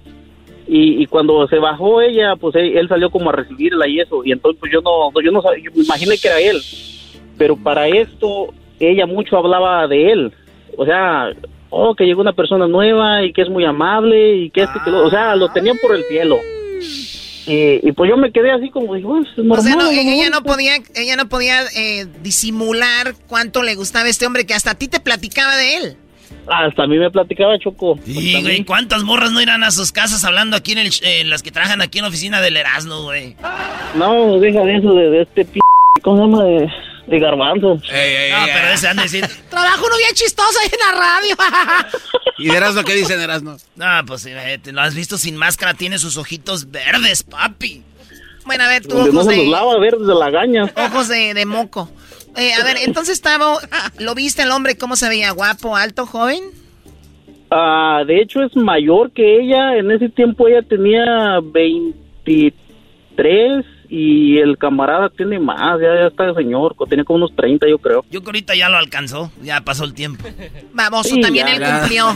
Y, cuando se bajó ella, pues él, salió como a recibirla y eso. Y entonces pues yo no, yo no sabía, yo me imaginé que era él. Pero para esto, ella mucho hablaba de él. O sea, oh, que llegó una persona nueva y que es muy amable y que esto, que lo, o sea, lo tenían por el cielo. Y, pues yo me quedé así como, digo, pues, normal, o sea, no, ella no podía, ella no podía eh, disimular cuánto le gustaba este hombre que hasta a ti te platicaba de él. Hasta a mí me platicaba Choco. Y, güey, ¿cuántas morras no irán a sus casas hablando aquí en el, eh, las que trabajan aquí en la oficina del Erasmo, güey? No, deja de eso, de, de este p... ¿Cómo se llama? De, de garbanzo. no, pero ese de decir, trabajo no bien chistoso ahí en la radio. ¿Y de Erasmo qué dicen Erasmo? no, pues imagínate, lo has visto sin máscara, tiene sus ojitos verdes, papi. Bueno, a ver, tú no ojos se de... los lava verdes de la gaña. Ojos de, de moco. Eh, a ver, entonces, Tavo, ¿lo viste el hombre cómo se veía? ¿Guapo, alto, joven? Ah, de hecho es mayor que ella. En ese tiempo ella tenía 23 y el camarada tiene más. Ya, ya está señor, tiene como unos 30 yo creo. Yo que ahorita ya lo alcanzó, ya pasó el tiempo. Baboso, Sí, también ya, él ya. cumplió.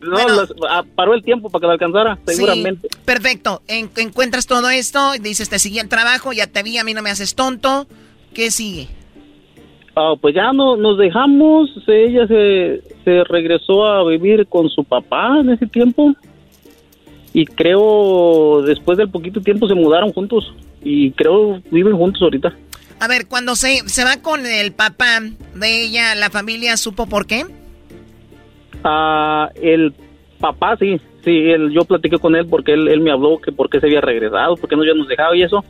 No, los- ah, paró el tiempo para que la alcanzara, seguramente. Sí, perfecto. En- encuentras todo esto, dices, te seguí el trabajo, ya te vi, a mí no me haces tonto. ¿Qué sigue? Ah, pues ya no, nos dejamos, ella se, se regresó a vivir con su papá en ese tiempo y creo después del poquito tiempo se mudaron juntos y creo viven juntos ahorita. A ver, cuando se, se va con el papá de ella, ¿la familia supo por qué? Ah, el papá sí, sí, él, yo platiqué con él porque él, él me habló que por qué se había regresado, porque no ya nos dejaba y eso.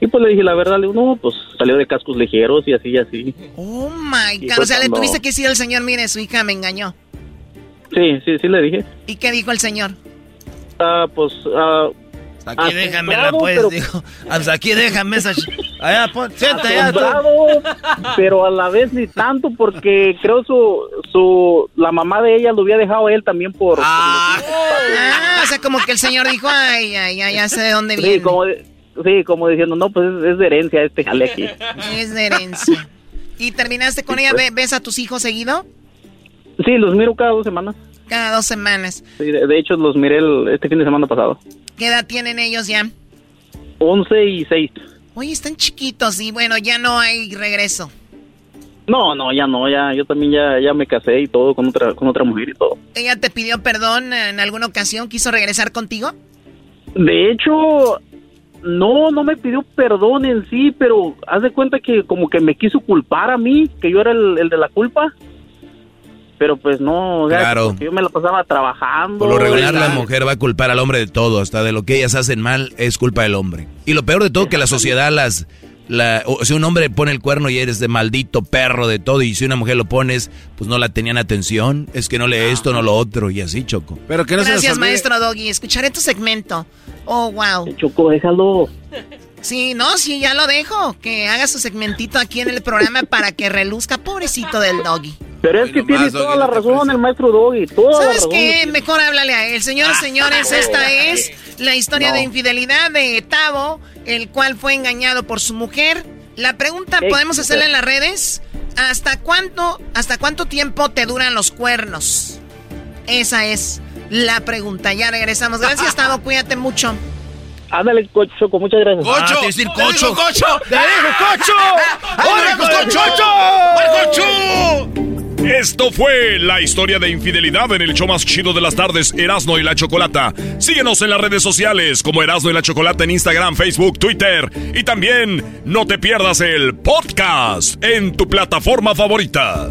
Y pues le dije la verdad, le digo, no, pues salió de cascos ligeros y así y así. Oh my God. fue O sea, le tuviste que decir al señor, mire, su hija me engañó. Sí, sí, sí le dije. ¿Y qué dijo el señor? Ah, pues, ah, Aquí déjamela, pues, pero- dijo. Pues aquí déjame esa... Allá, pon, pero a la vez ni tanto porque creo su, su, la mamá de ella lo había dejado a él también por... Ah, o sea, como que el señor dijo, ay, ay, ay, ya sé de dónde sí, viene. como, de- sí, como diciendo, no, pues es, es de herencia este jale aquí. Es de herencia. ¿Y terminaste con Sí, ella? pues. ¿Ve- ¿Ves a tus hijos seguido? Sí, los miro cada dos semanas. Cada dos semanas. Sí, de, de hecho, los miré el- este fin de semana pasado. ¿Qué edad tienen ellos ya? 11 y 6. Oye, están chiquitos y bueno, ya no hay regreso. No, no, ya no, ya, yo también ya, ya me casé y todo con otra, con otra mujer y todo. ¿Ella te pidió perdón en alguna ocasión? ¿Quiso regresar contigo? De hecho, no, no me pidió perdón en sí, pero haz de cuenta que como que me quiso culpar a mí, que yo era el, el de la culpa. Pero pues no, o sea, Claro. yo me la pasaba trabajando. Por lo regular, la mujer va a culpar al hombre de todo, hasta de lo que ellas hacen mal es culpa del hombre. Y lo peor de todo, que la sociedad las. La, o si un hombre pone el cuerno y eres de maldito perro de todo, y si una mujer lo pones, pues no la tenían atención, es que no lee esto, no lo otro, y así, Choco. Pero que Gracias, maestro Doggy. Escucharé tu segmento. Oh, wow. Choco, déjalo. Sí, no, sí, ya lo dejo. Que haga su segmentito aquí en el programa para que reluzca, pobrecito del Doggy. Pero es que tiene nomás, toda Doggy, la razón el maestro Doggy, toda la ¿Sabes razón. qué? Mejor háblale a él. Señores, señores, esta es la historia No. de infidelidad de Tavo, el cual fue engañado por su mujer. La pregunta, ¿podemos hacerla en las redes? ¿Hasta cuánto, ¿Hasta cuánto tiempo te duran los cuernos? Esa es la pregunta. Ya regresamos. Gracias, Tavo. Cuídate mucho. Ándale, Co- Choco, muchas gracias. Ah, te iba a decir cocho. cocho! ¡Te digo, cocho! ¡Órale, cocho! cocho! Esto fue la historia de infidelidad en el show más chido de las tardes, Erasno y la Chocolata. Síguenos en las redes sociales como Erasno y la Chocolata en Instagram, Facebook, Twitter y también no te pierdas el podcast en tu plataforma favorita.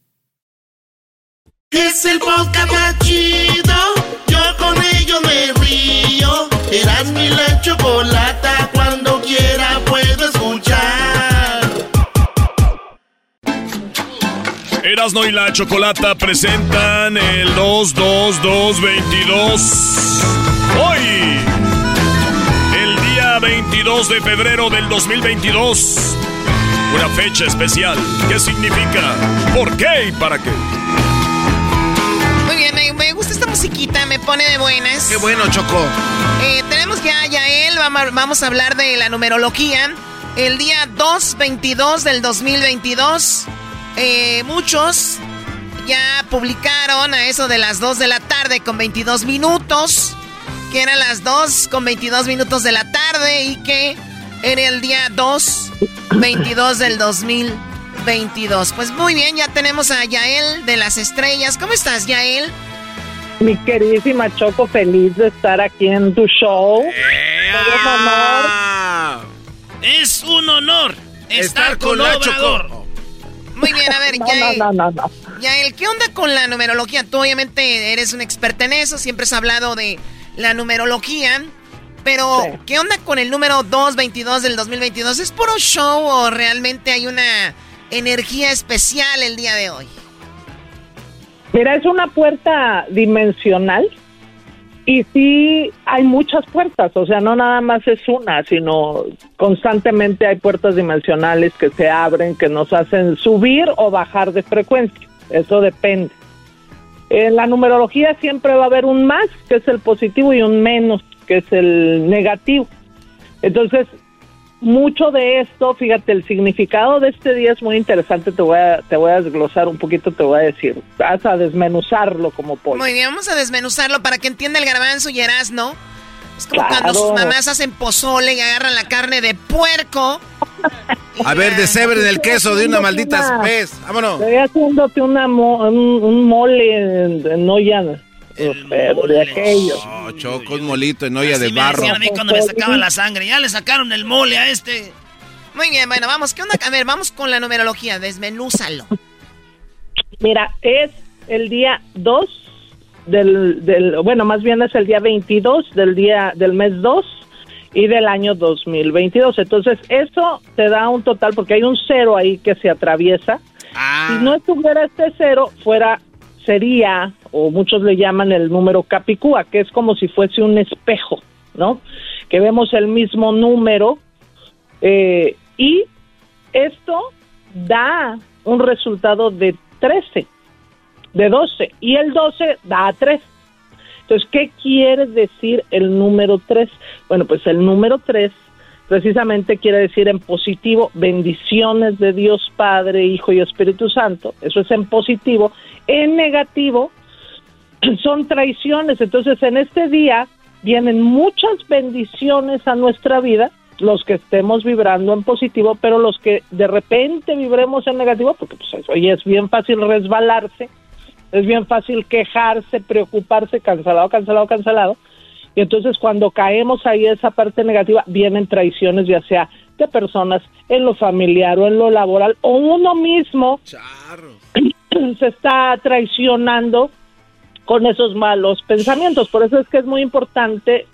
Es el podcast más chido. Yo con ello me río. Eras mi la chocolata, cuando quiera puedo escuchar. Erasno y la Chocolata presentan el 22222. Hoy, el día 22 de febrero del 2022. Una fecha especial. ¿Qué significa? ¿Por qué y para qué? Musiquita, me pone de buenas. Qué bueno, Choco. Eh, tenemos ya a Yael, vamos, a hablar de la numerología. El día 2-22 del 2022, eh, muchos ya publicaron a eso de las 2 de la tarde con 22 minutos, que eran las 2 con 22 minutos de la tarde y que era el día 2, 22 del 2022. Pues muy bien, ya tenemos a Yael de las estrellas. ¿Cómo estás, Yael? Mi queridísima Choco, feliz de estar aquí en tu show. Honor. Es un honor Estar con Obrador. Choco. Muy bien, a ver, No, Yael. no, no, no. Yael, ¿qué onda con la numerología? Tú obviamente eres un experta en eso, siempre has hablado de la numerología, pero Sí. ¿qué onda con el número 222 del 2022? ¿Es puro show o realmente hay una energía especial el día de hoy? Mira, es una puerta dimensional y sí hay muchas puertas, o sea, no nada más es una, sino constantemente hay puertas dimensionales que se abren, que nos hacen subir o bajar de frecuencia. Eso depende. En la numerología siempre va a haber un más, que es el positivo, y un menos, que es el negativo. Entonces, mucho de esto, fíjate, el significado de este día es muy interesante, te voy a, te voy a desglosar un poquito, te voy a decir, vas a desmenuzarlo como pollo. Muy bien, vamos a desmenuzarlo para que entienda el garbanzo y Erasno. Es como Claro. cuando sus mamás hacen pozole y agarran la carne de puerco. A ver, desebren el queso de una maldita vez. Vámonos. Estoy haciéndote una mo- un, un mole en, en pero de aquello. No, Choco, un molito en olla de Así me barro. decían a mí cuando me sacaba la sangre. Ya le sacaron el mole a este. Muy bien, bueno, vamos. ¿Qué onda? A ver, vamos con la numerología. Desmenúzalo. Mira, es el día 2 del, del, bueno, más bien es el día 22 del día del mes 2 y del año 2022. Entonces, eso te da un total, porque hay un cero ahí que se atraviesa. Si no estuviera este cero, fuera, sería, o muchos le llaman el número Capicúa, que es como si fuese un espejo, ¿no? Que vemos el mismo número eh, y esto da un resultado de 13, de 12, y el 12 da 3. Entonces, ¿qué quiere decir el número 3? Bueno, pues el número 3 precisamente quiere decir en positivo bendiciones de Dios Padre, Hijo y Espíritu Santo. Eso es en positivo. En negativo son traiciones. Entonces, en este día vienen muchas bendiciones a nuestra vida, los que estemos vibrando en positivo, pero los que de repente vibremos en negativo, porque pues oye, es bien fácil resbalarse, es bien fácil quejarse, preocuparse, cancelado, cancelado, cancelado. Y entonces cuando caemos ahí esa parte negativa, vienen traiciones ya sea de personas en lo familiar o en lo laboral, o uno mismo se está traicionando con esos malos pensamientos. Por eso es que es muy importante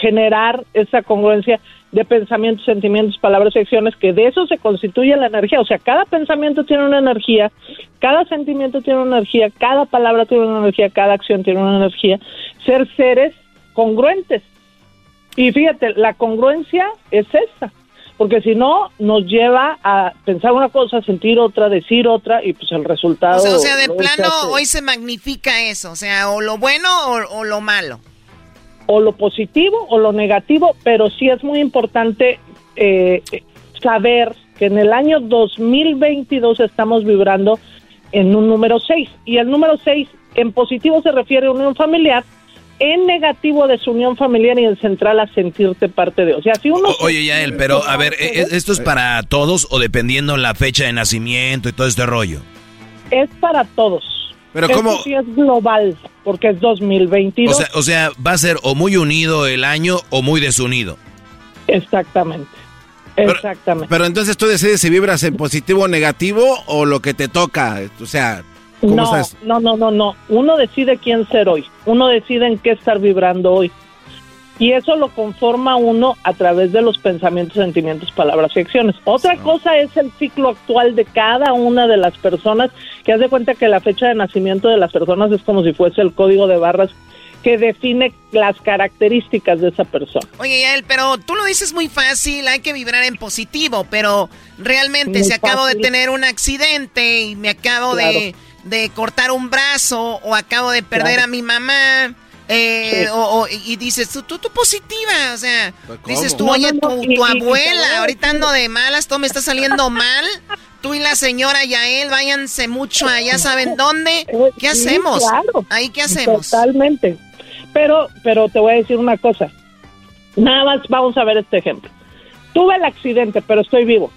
generar esa congruencia de pensamientos, sentimientos, palabras y acciones, que de eso se constituye la energía. O sea, cada pensamiento tiene una energía, cada sentimiento tiene una energía, cada palabra tiene una energía, cada acción tiene una energía. Ser seres congruentes. Y fíjate, la congruencia es esa, porque si no, nos lleva a pensar una cosa, sentir otra, decir otra, y pues el resultado... O sea, o sea, de se plano hoy se magnifica eso. O sea, o lo bueno o, o lo malo. o lo positivo o lo negativo, pero sí es muy importante eh, saber que en el año 2022 estamos vibrando en un número 6 y el número 6 en positivo se refiere a unión familiar, en negativo a desunión familiar y en central a sentirte parte de, o sea, si uno O- Oye, Yael, pero a ver, ¿e- ¿esto es para todos o dependiendo la fecha de nacimiento y todo este rollo? es para todos. Pero Esto ¿cómo? sí es global porque es 2022. O sea, o sea, va a ser o muy unido el año o muy desunido. Exactamente. Exactamente. Pero entonces tú decides si vibras en positivo o negativo o lo que te toca. O sea, ¿cómo no, estás? no, no, no, no. Uno decide quién ser hoy. Uno decide en qué estar vibrando hoy. Y eso lo conforma uno a través de los pensamientos, sentimientos, palabras y acciones. Otra cosa es el ciclo actual de cada una de las personas, que hace cuenta que la fecha de nacimiento de las personas es como si fuese el código de barras que define las características de esa persona. Oye, Yael, pero tú lo dices muy fácil, hay que vibrar en positivo, pero realmente si acabo de tener un accidente y me acabo de, de, cortar un brazo o acabo de perder a mi mamá, eh, o, y dices, tú, tú, tú positiva, o sea, dices tú, oye, tu, abuela, ahorita ando de malas, todo me está saliendo mal, tú y la señora Yael, váyanse mucho allá, ¿saben dónde? ¿Qué hacemos? Ahí, ¿qué hacemos? Totalmente. Pero, pero te voy a decir una cosa, nada más vamos a ver este ejemplo. Tuve el accidente, pero estoy vivo.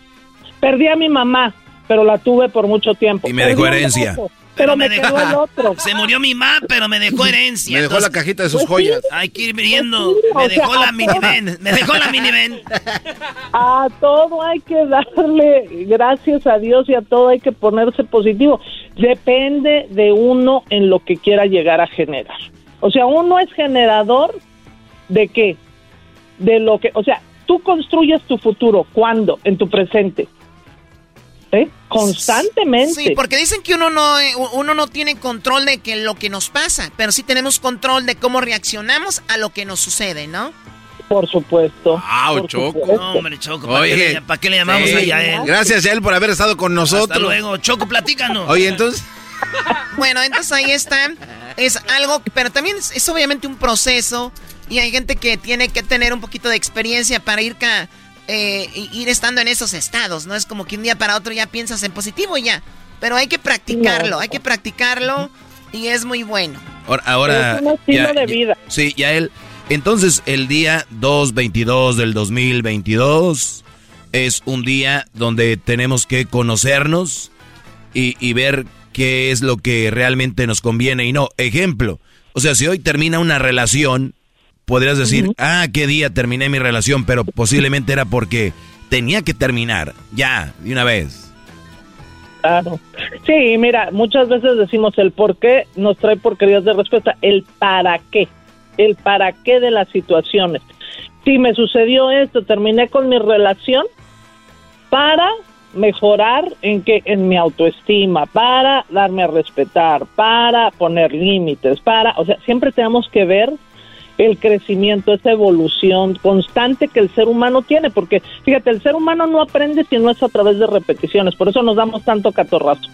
Perdí a mi mamá, pero la tuve por mucho tiempo. Y me dejó herencia pero, me, quedó el otro. Se murió mi mamá, pero me dejó herencia. Me dejó la cajita de sus pues joyas. Hay que ir viendo. me dejó la minivan. Me dejó la minivan. A todo hay que darle gracias a Dios y a todo hay que ponerse positivo. Depende de uno en lo que quiera llegar a generar. O sea, uno es generador de qué? De lo que, o sea, tú construyes tu futuro. ¿Cuándo? En tu presente. ¿Eh? Constantemente. Sí, porque dicen que uno no, eh, uno no tiene control de que lo que nos pasa, pero sí tenemos control de cómo reaccionamos a lo que nos sucede, ¿no? Por supuesto. Ah, Choco. No, hombre, Choco, ¿para, qué, le, llamamos a Yael? Gracias, Yael, por haber estado con nosotros. Hasta luego, Choco, platícanos. Oye, entonces... bueno, entonces ahí está. Es algo, pero también es, obviamente un proceso y hay gente que tiene que tener un poquito de experiencia para ir... Ca eh, ir estando en esos estados, ¿no? Es como que un día para otro ya piensas en positivo y ya. Pero hay que practicarlo, hay que practicarlo y es muy bueno. Ahora, es un estilo de vida. Sí, ya él. Entonces, el día 2-22 del 2022 es un día donde tenemos que conocernos y, y ver qué es lo que realmente nos conviene y no. Ejemplo, o sea, si hoy termina una relación, podrías decir, ah, qué día terminé mi relación, pero posiblemente era porque tenía que terminar, ya, de una vez. Claro. Sí, mira, muchas veces decimos el por qué nos trae porquerías de respuesta, el para qué, el para qué de las situaciones. Si me sucedió esto, terminé con mi relación para mejorar en que en mi autoestima, para darme a respetar, para poner límites, para, o sea, siempre tenemos que ver el crecimiento, esa evolución constante que el ser humano tiene, porque fíjate, el ser humano no aprende si no es a través de repeticiones, por eso nos damos tanto catorrazo.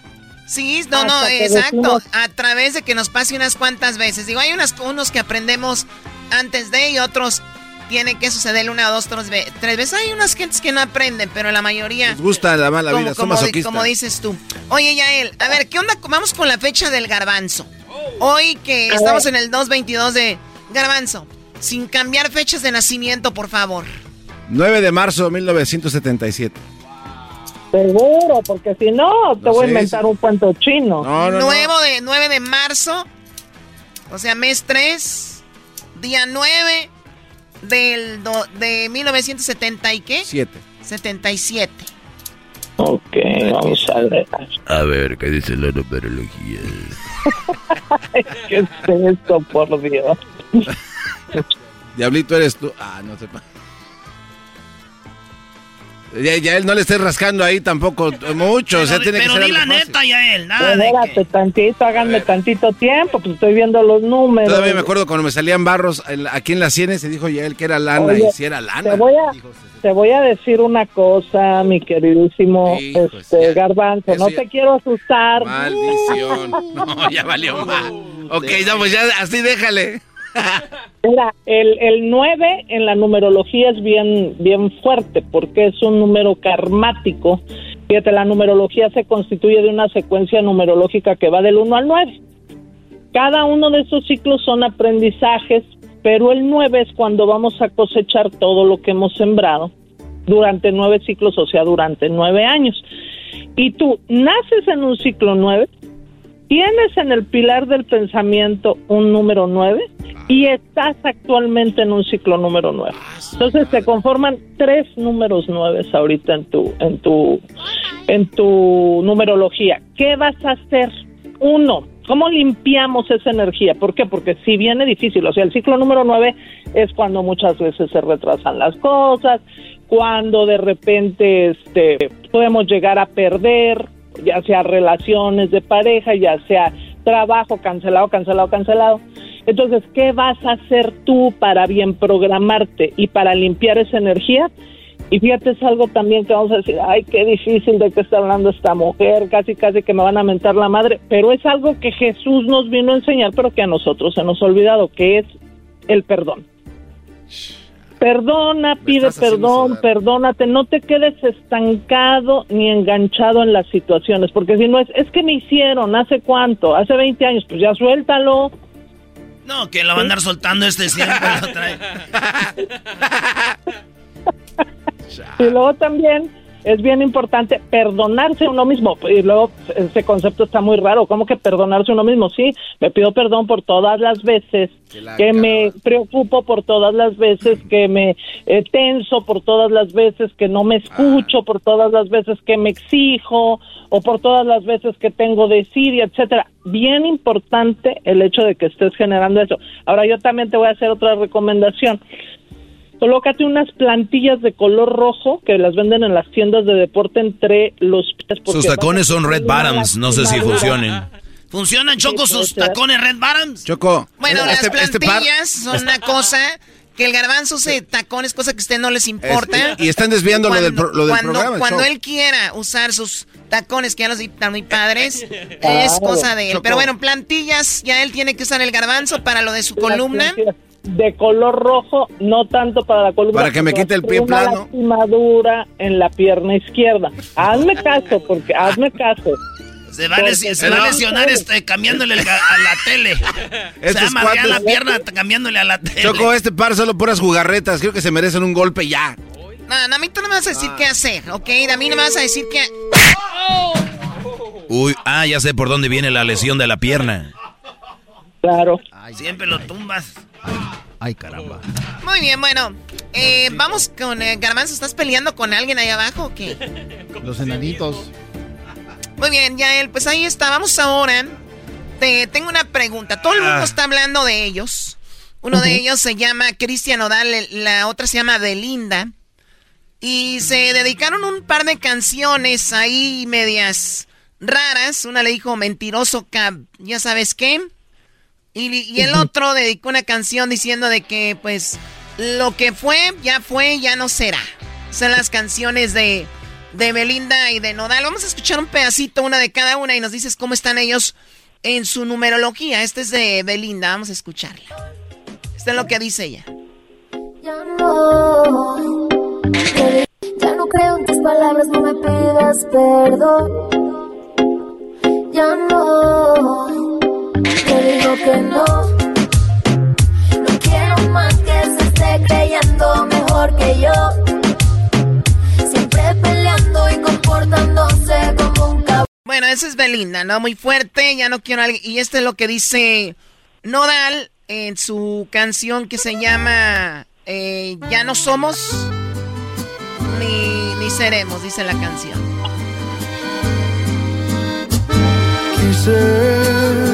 Sí, no, no, exacto, a través de que nos pase unas cuantas veces. Digo, hay unas, unos que aprendemos antes de y otros tienen que suceder una, dos, tres, tres veces. Hay unas gentes que no aprenden, pero la mayoría... Les gusta la mala vida, como, como dices tú. Oye, Yael, a ver, ¿qué onda? Vamos con la fecha del garbanzo. Hoy que estamos en el 222 de Garbanzo, sin cambiar fechas de nacimiento, por favor. 9 de marzo de 1977. Seguro, porque si no, te voy a inventar un cuento chino. No, Nuevo de 9 de marzo, o sea, mes 3, día 9 del de 1970 y qué? 7. 77. Ok, vamos a ver. A ver, ¿qué dice la numerología? ¿Qué es esto, por Dios? Diablito eres tú. Ah, no sepa. Ya, él no le esté rascando ahí tampoco mucho. Pero, tiene pero que di la neta, ya él. Nada de tantito, háganme tantito tiempo, pues estoy viendo los números. Todavía me acuerdo cuando me salían barros aquí en las sienes, se dijo ya él que era lana y si era lana. Te voy a, te voy a decir una cosa, mi queridísimo este, Garbanzo. No te quiero asustar. Maldición. no, ya valió mal. Ok, no, pues ya así déjale. Mira, el, el 9 en la numerología es bien, bien fuerte porque es un número karmático. Fíjate, la numerología se constituye de una secuencia numerológica que va del 1 al 9. Cada uno de esos ciclos son aprendizajes, pero el 9 es cuando vamos a cosechar todo lo que hemos sembrado durante nueve ciclos, o sea, durante nueve años. Y tú naces en un ciclo 9, tienes en el pilar del pensamiento un número 9 y estás actualmente en un ciclo número 9. Entonces se conforman tres números 9 ahorita en tu en tu en tu numerología. ¿Qué vas a hacer? Uno, ¿Cómo limpiamos esa energía? ¿Por qué? Porque si viene difícil, o sea, el ciclo número nueve es cuando muchas veces se retrasan las cosas, cuando de repente este, podemos llegar a perder, ya sea relaciones de pareja, ya sea trabajo cancelado, cancelado, cancelado. Entonces, ¿qué vas a hacer tú para bien programarte y para limpiar esa energía? Y fíjate, es algo también que vamos a decir, ay, qué difícil de qué está hablando esta mujer, casi, casi que me van a mentar la madre, pero es algo que Jesús nos vino a enseñar, pero que a nosotros se nos ha olvidado, que es el perdón. Perdona, pide perdón, perdónate, no te quedes estancado ni enganchado en las situaciones, porque si no es, es que me hicieron, ¿hace cuánto? Hace 20 años, pues ya suéltalo. No, que lo va a andar soltando este siempre lo trae. y luego también es bien importante perdonarse uno mismo. Y luego ese concepto está muy raro. ¿Cómo que perdonarse uno mismo? Sí, me pido perdón por todas las veces que me preocupo, por todas las veces que me eh, tenso, por todas las veces que no me escucho, por todas las veces que me exijo o por todas las veces que tengo desidia, etcétera. Bien importante el hecho de que estés generando eso. Ahora yo también te voy a hacer otra recomendación colócate unas plantillas de color rojo que las venden en las tiendas de deporte entre los pies. Sus tacones son red bottoms, no sé si funcionen. ¿Funcionan, Choco, sus tacones red bottoms? Choco. Bueno, las este, este plantillas son una cosa que el garbanzo se tacones, cosa que a usted no les importa. y están desviando lo del, lo cuando, programa. Cuando él quiera usar sus tacones, que ya los están muy padres, es cosa de él. Pero bueno, plantillas, ya él tiene que usar el garbanzo para lo de su columna de color rojo, no tanto para la columna. Para que me quite el pie una plano. lastimadura en la pierna izquierda. Hazme caso, porque hazme caso. Se va, a, lesionar este, cambiándole a la tele. se va a la pierna cambiándole a la tele. Choco, este par solo puras jugarretas. Creo que se merecen un golpe ya. No, no, a mí tú no me vas a decir qué hacer, ¿ok? A mí no me vas a decir qué... Uy, ah, ya sé por dónde viene la lesión de la pierna. Claro. siempre lo tumbas. Ay, caramba. Muy bien, bueno. Eh, vamos con eh, Garbanzo. ¿Estás peleando con alguien ahí abajo o qué? Los enanitos. Muy bien, Yael. Pues ahí está. Vamos ahora. Te, tengo una pregunta. Todo el mundo ah. está hablando de ellos. Uno de ellos se llama Cristian Odal. La otra se llama Belinda. Y se dedicaron un par de canciones ahí medias raras. Una le dijo mentiroso, ya sabes qué. Y, el otro dedicó una canción diciendo de que, pues, lo que fue, ya fue, ya no será. Son las canciones de, de Belinda y de Nodal. Vamos a escuchar un pedacito, una de cada una, y nos dices cómo están ellos en su numerología. Este es de Belinda, vamos a escucharla. Esto es lo que dice ella. Ya no, ya no creo en tus palabras, no me pidas perdón. Ya no digo que no. No quiero más que se esté creyendo mejor que yo. Siempre peleando y comportándose como un cabrón. Bueno, esa es Belinda, ¿no? Muy fuerte, ya no quiero a alguien. Y esto es lo que dice Nodal en su canción que se llama eh, Ya no somos ni, ni seremos, dice la canción. Quise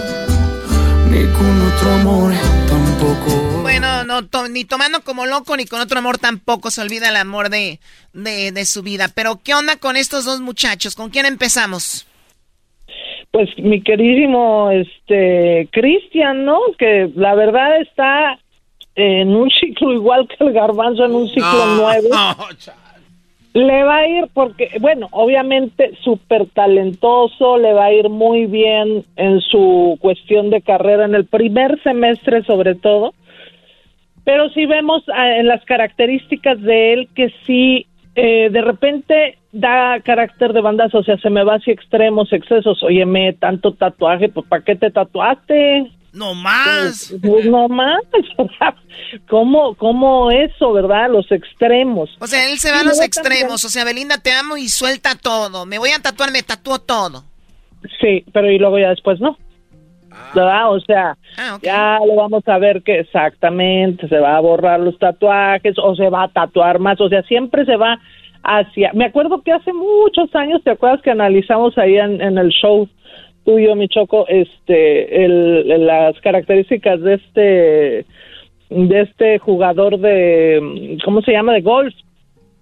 ni con otro amor tampoco. Bueno, no, ni tomando como loco, ni con otro amor tampoco se olvida el amor de, de, su vida. Pero, ¿qué onda con estos dos muchachos? ¿Con quién empezamos? Pues mi queridísimo este Cristian, ¿no? Que la verdad está en un ciclo igual que el garbanzo en un ciclo nuevo. Le va a ir porque, bueno, obviamente súper talentoso, le va a ir muy bien en su cuestión de carrera en el primer semestre sobre todo, pero si vemos ah, en las características de él que sí eh, de repente da carácter de bandazo, o sea, se me va hacia extremos, excesos. Óyeme, tanto tatuaje, pues ¿para qué te tatuaste? No más. Pues, pues, no más. ¿Cómo, ¿Cómo eso, verdad? Los extremos. O sea, él se va a los extremos. O sea, Belinda, te amo y suelta todo. Me voy a tatuar, me tatúo todo. Sí, pero y luego ya después no. ¿Verdad? O sea, Ah, ya lo vamos a ver que exactamente se va a borrar los tatuajes o se va a tatuar más. O sea, siempre se va hacia. Me acuerdo que hace muchos años, ¿te acuerdas que analizamos ahí en, en el show tuyo, mi choco, este, el, las características de este, de este jugador de, ¿cómo se llama? De golf.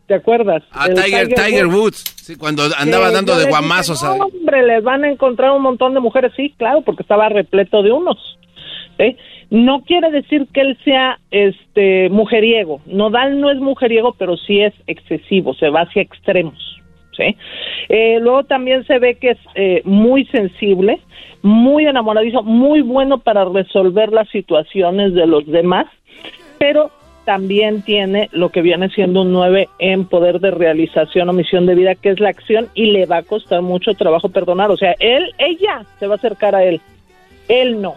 ¿Te acuerdas? A El Tiger, Tiger Woods. Sí, cuando andaba que dando de dije, guamazos. a- "No, hombre, les van a encontrar un montón de mujeres. Sí, claro, porque estaba repleto de unos. No quiere decir que él sea este mujeriego. Nodal no es mujeriego, pero sí es excesivo, se va hacia extremos. Eh, luego también se ve que es eh, muy sensible, muy enamoradizo, muy bueno para resolver las situaciones de los demás, pero también tiene lo que viene siendo un 9 en poder de realización o misión de vida, que es la acción, y le va a costar mucho trabajo perdonar. O sea, él, ella se va a acercar a él, él no.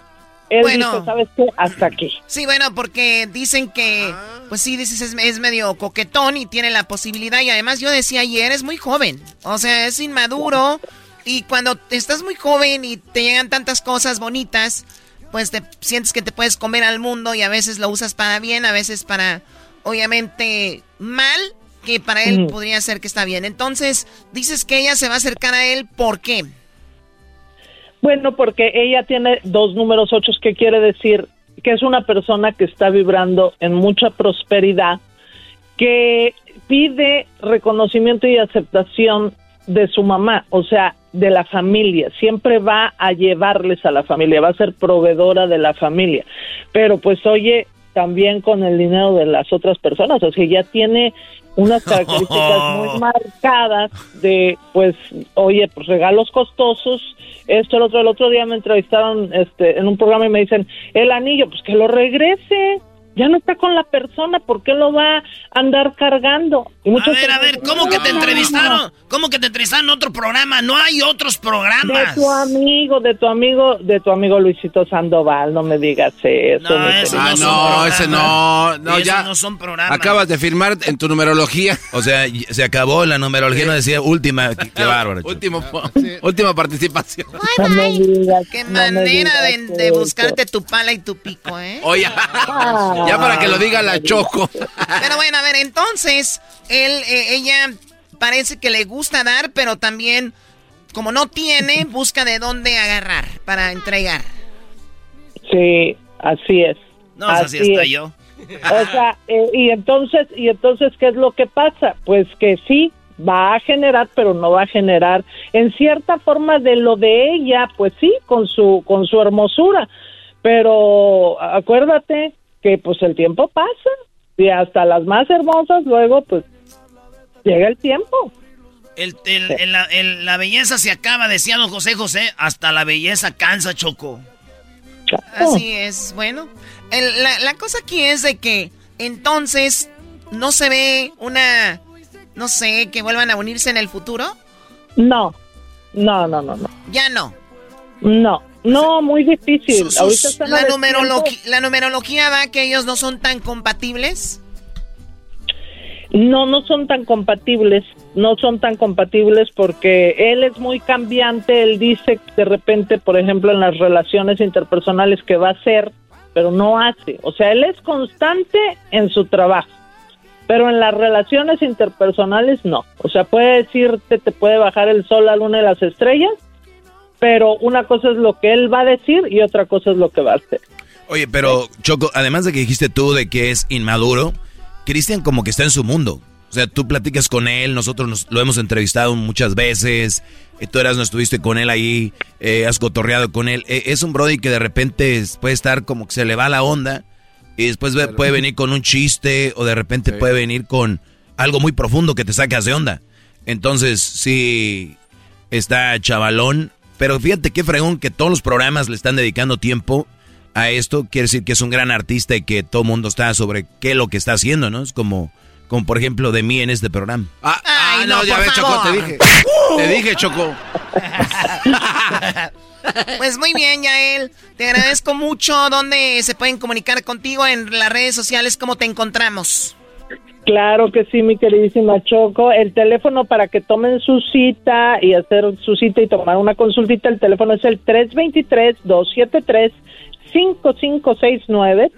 Él Bueno. dice, ¿sabes qué? Hasta aquí. Sí, bueno, porque dicen que, pues sí, dices, es, es medio coquetón y tiene la posibilidad. Y además yo decía ayer, es muy joven. O sea, es inmaduro. Y cuando estás muy joven y te llegan tantas cosas bonitas, pues te sientes que te puedes comer al mundo y a veces lo usas para bien, a veces para, obviamente, mal, que para él Ujú. podría ser que está bien. Entonces, dices que ella se va a acercar a él, ¿por qué? Bueno, porque ella tiene dos números ocho, que quiere decir que es una persona que está vibrando en mucha prosperidad, que pide reconocimiento y aceptación de su mamá, o sea, de la familia. Siempre va a llevarles a la familia, va a ser proveedora de la familia. Pero pues oye, también con el dinero de las otras personas, o sea, ya tiene unas características muy marcadas de, pues, oye, pues regalos costosos, esto, el otro, el otro día me entrevistaron este, en un programa y me dicen, el anillo, pues que lo regrese, ya no está con la persona, ¿por qué lo va a andar cargando? Y A ver, a ver, ¿cómo que te No, no, no. entrevistaron? ¿Cómo que te entrevistaron en otro programa? No hay otros De programas. tu amigo, de tu amigo, de tu amigo Luisito Sandoval, no me digas eso. No, ese querido. Ah, no, ese no. No, Esos ya. no son programas. Acabas de firmar en tu numerología. O sea, se acabó la numerología, no decía última. Qué, qué bárbaro. Último, última participación. No me digas, Qué no manera de, de buscarte tu pala y tu pico, ¿eh? Oye, ya para que lo diga la Choco. Pero bueno, a ver, entonces, él, eh, ella parece que le gusta dar, pero también, como no tiene, busca de dónde agarrar para entregar. Sí, así es. No, así está yo. O sea, eh, y entonces, y entonces, ¿qué es lo que pasa? Pues que sí, va a generar, pero no va a generar en cierta forma de lo de ella, pues sí, con su, con su hermosura. Pero acuérdate que pues el tiempo pasa y hasta las más hermosas luego pues llega el tiempo. El, el- el- la, el- la belleza se acaba, decía don José José. Hasta la belleza cansa, Choco. Así es, bueno. el- la, la cosa aquí es de que entonces no se ve una, no sé, que vuelvan a unirse en el futuro. No, no, no, no, no. Ya no. No, no, muy difícil. Sus- Ahorita están la, a numerologi- destiempo. la numerología da que ellos no son tan compatibles. No, no son tan compatibles, no son tan compatibles porque él es muy cambiante, él dice de repente, por ejemplo, en las relaciones interpersonales que va a hacer, pero no hace. O sea, él es constante en su trabajo, pero en las relaciones interpersonales no. O sea, puede decirte, te puede bajar el sol, la luna y las estrellas, pero una cosa es lo que él va a decir y otra cosa es lo que va a hacer. Oye, pero Choco, además de que dijiste tú de que es inmaduro, Cristian como que está en su mundo. O sea, tú platicas con él, nosotros nos- lo hemos entrevistado muchas veces, eh, tú eras, no estuviste con él ahí, eh, has cotorreado con él. Eh, es un brody que de repente puede estar como que se le va la onda y después ve- puede venir con un chiste o de repente puede venir con algo muy profundo que te sacas de onda. Entonces, sí, está chavalón, pero fíjate qué fregón que todos los programas le están dedicando tiempo a esto. Quiere decir que es un gran artista y que todo el mundo está sobre qué es lo que está haciendo, ¿no? Es como, Como por ejemplo de mí en este programa. Ah, ah no, ya ves, Choco, te dije. Te dije, Choco. Pues muy bien, Yael. Te agradezco mucho. ¿Dónde se pueden comunicar contigo en las redes sociales? ¿Cómo te encontramos? Claro que sí, mi queridísima Choco. El teléfono para que tomen su cita y hacer su cita y tomar una consultita, el teléfono es el 323-273-5569.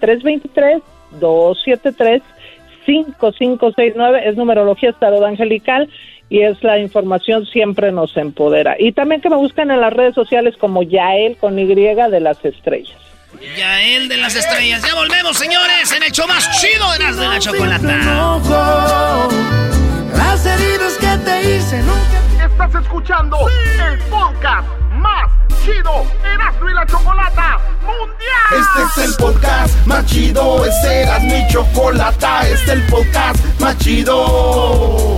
323-273-5569. Es numerología estado y es la información siempre nos empodera. Y también que me buscan en las redes sociales como Yael con Y de las estrellas. Yael de las estrellas. Ya volvemos, señores, en el show más chido de las de la chocolata. Las heridas que te hice nunca. Estás escuchando el podcast más chido Erasmo y la Chocolata Mundial. Este es el podcast más chido, es Erasmo y Chocolata, este es el podcast más chido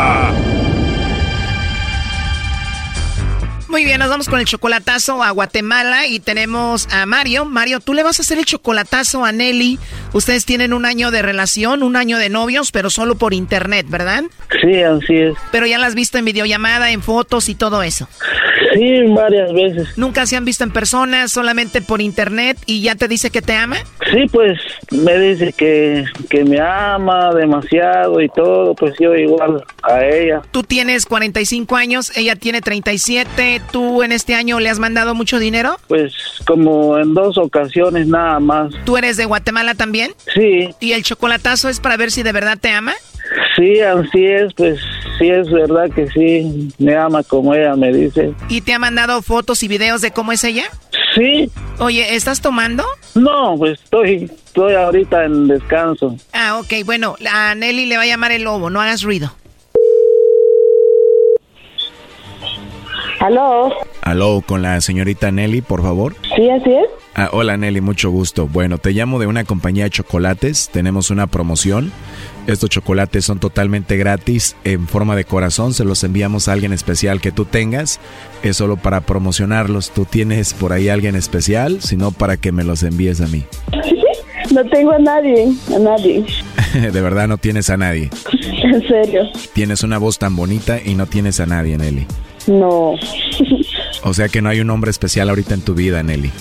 Muy bien, nos vamos con el chocolatazo a Guatemala y tenemos a Mario. Mario, tú le vas a hacer el chocolatazo a Nelly. Ustedes tienen un año de relación, un año de novios, pero solo por internet, ¿verdad? Sí, así es. Pero ya la has visto en videollamada, en fotos y todo eso. Sí, varias veces. ¿Nunca se han visto en persona, solamente por internet y ya te dice que te ama? Sí, pues me dice que, que me ama demasiado y todo, pues yo igual a ella. Tú tienes 45 años, ella tiene 37, ¿tú en este año le has mandado mucho dinero? Pues como en dos ocasiones nada más. ¿Tú eres de Guatemala también? Sí. ¿Y el chocolatazo es para ver si de verdad te ama? Sí, así es, pues sí es verdad que sí, me ama como ella me dice. ¿Y te ha mandado fotos y videos de cómo es ella? Sí. Oye, ¿estás tomando? No, pues estoy, estoy ahorita en descanso. Ah, ok, bueno, a Nelly le va a llamar el lobo, no hagas ruido. ¿Aló? Aló, con la señorita Nelly, por favor. Sí, así es. Ah, hola Nelly, mucho gusto. Bueno, te llamo de una compañía de chocolates. Tenemos una promoción. Estos chocolates son totalmente gratis en forma de corazón. Se los enviamos a alguien especial que tú tengas. Es solo para promocionarlos. ¿Tú tienes por ahí alguien especial? sino para que me los envíes a mí. No tengo a nadie, a nadie. de verdad no tienes a nadie. En serio. Tienes una voz tan bonita y no tienes a nadie, Nelly. No. o sea que no hay un hombre especial ahorita en tu vida, Nelly.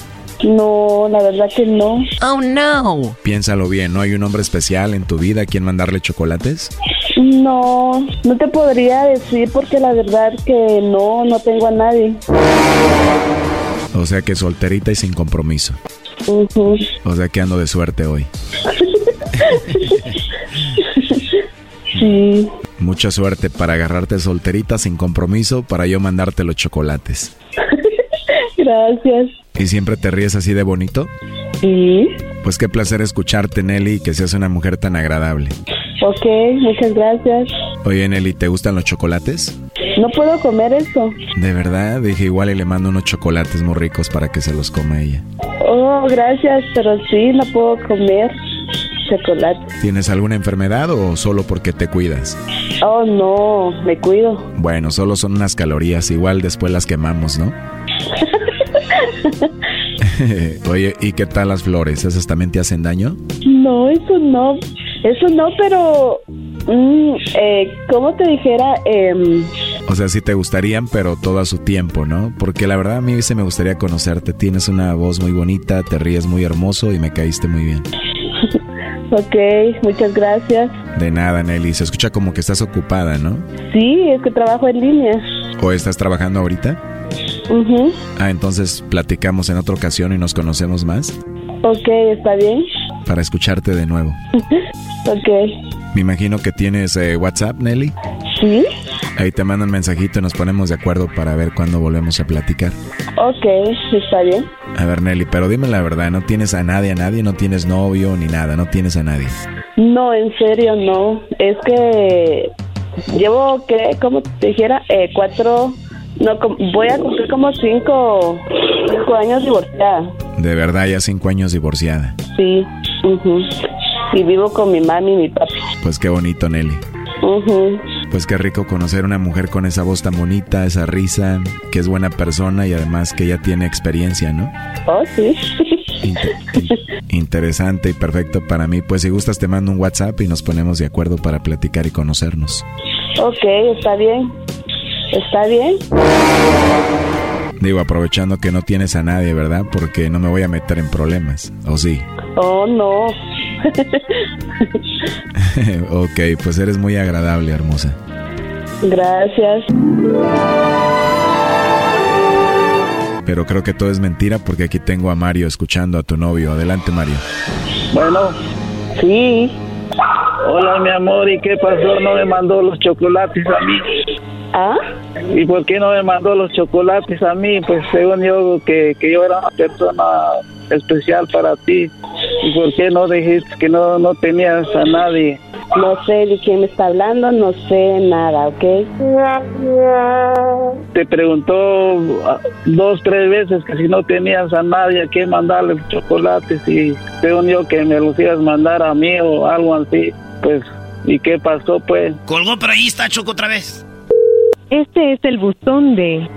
No, la verdad que no. Oh, no. Piénsalo bien, ¿no hay un hombre especial en tu vida a quien mandarle chocolates? No, no te podría decir porque la verdad que no, no tengo a nadie. O sea que solterita y sin compromiso. O sea que ando de suerte hoy. sí. Mucha suerte para agarrarte solterita sin compromiso para yo mandarte los chocolates. Gracias. ¿Y siempre te ríes así de bonito? Sí. Pues qué placer escucharte, Nelly, y que seas una mujer tan agradable. Ok, muchas gracias. Oye, Nelly, ¿te gustan los chocolates? No puedo comer esto. De verdad, dije igual y le mando unos chocolates muy ricos para que se los coma ella. Oh, gracias, pero sí, no puedo comer. chocolate. ¿Tienes alguna enfermedad o solo porque te cuidas? Oh, no, me cuido. Bueno, solo son unas calorías, igual después las quemamos, ¿no? Oye, ¿y qué tal las flores? ¿Esas también te hacen daño? No, eso no. Eso no, pero... Mm, eh, ¿Cómo te dijera? Eh, o sea, sí te gustarían, pero todo a su tiempo, ¿no? Porque la verdad a mí se me gustaría conocerte. Tienes una voz muy bonita, te ríes muy hermoso y me caíste muy bien. ok, muchas gracias. De nada, Nelly. Se escucha como que estás ocupada, ¿no? Sí, es que trabajo en línea. ¿O estás trabajando ahorita? Ah, entonces platicamos en otra ocasión y nos conocemos más. Ok, está bien. Para escucharte de nuevo. ok. Me imagino que tienes eh, WhatsApp, Nelly. Sí. Ahí te mando un mensajito y nos ponemos de acuerdo para ver cuándo volvemos a platicar. Ok, está bien. A ver, Nelly, pero dime la verdad, ¿no tienes a nadie, a nadie? ¿No tienes novio ni nada? ¿No tienes a nadie? No, en serio, no. Es que llevo, ¿qué? Como te dijera, eh, cuatro no, voy a cumplir como cinco, cinco años divorciada. De verdad, ya cinco años divorciada. Sí, y vivo con mi mami y mi papi. Pues qué bonito, Nelly. Pues qué rico conocer una mujer con esa voz tan bonita, esa risa, que es buena persona y además que ya tiene experiencia, ¿no? Oh, sí. interesante y perfecto para mí. Pues si gustas te mando un WhatsApp y nos ponemos de acuerdo para platicar y conocernos. Ok, está bien. ¿Está bien? Digo, aprovechando que no tienes a nadie, ¿verdad? Porque no me voy a meter en problemas, ¿o sí? Oh, no. ok, pues eres muy agradable, hermosa. Gracias. Pero creo que todo es mentira porque aquí tengo a Mario escuchando a tu novio. Adelante, Mario. Bueno. Sí. Hola, mi amor, ¿y qué pasó? No me mandó los chocolates a mí. ¿Ah? ¿Y por qué no me mandó los chocolates a mí? Pues según yo, que, que yo era una persona especial para ti. ¿Y por qué no dijiste que no, no tenías a nadie? No sé de quién me está hablando, no sé nada, ¿ok? Te preguntó ah, dos, tres veces que si no tenías a nadie a quién mandarle los chocolates y según yo que me los ibas a mandar a mí o algo así, pues, ¿y qué pasó pues? Colgó, pero ahí está Choco otra vez. Este es el buzón de...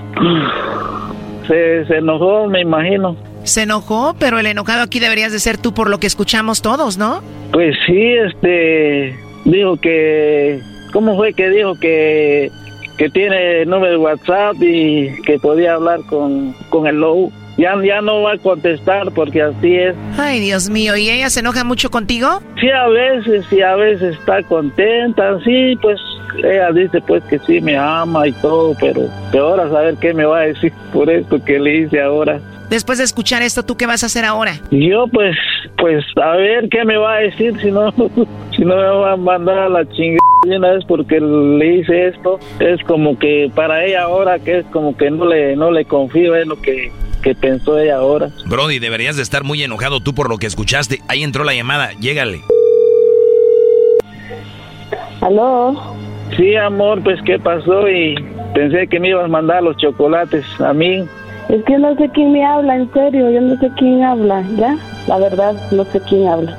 Se, se enojó, me imagino. Se enojó, pero el enojado aquí deberías de ser tú por lo que escuchamos todos, ¿no? Pues sí, este... Dijo que... ¿Cómo fue que dijo que que tiene número de WhatsApp y que podía hablar con, con el Low. Ya, ya no va a contestar porque así es. Ay, Dios mío, ¿y ella se enoja mucho contigo? Sí, a veces, sí, a veces está contenta, sí, pues ella dice pues que sí me ama y todo, pero peor a saber qué me va a decir por esto que le hice ahora. Después de escuchar esto, ¿tú qué vas a hacer ahora? Yo pues, pues a ver qué me va a decir, si no, si no me va a mandar a la chingada una vez porque le hice esto. Es como que para ella ahora que es como que no le, no le confío en lo que, que pensó ella ahora. Brody, deberías de estar muy enojado tú por lo que escuchaste. Ahí entró la llamada, llégale. ¿Aló? Sí, amor, pues qué pasó y pensé que me ibas a mandar los chocolates a mí. Es que no sé quién me habla, en serio, yo no sé quién habla, ¿ya? La verdad, no sé quién habla.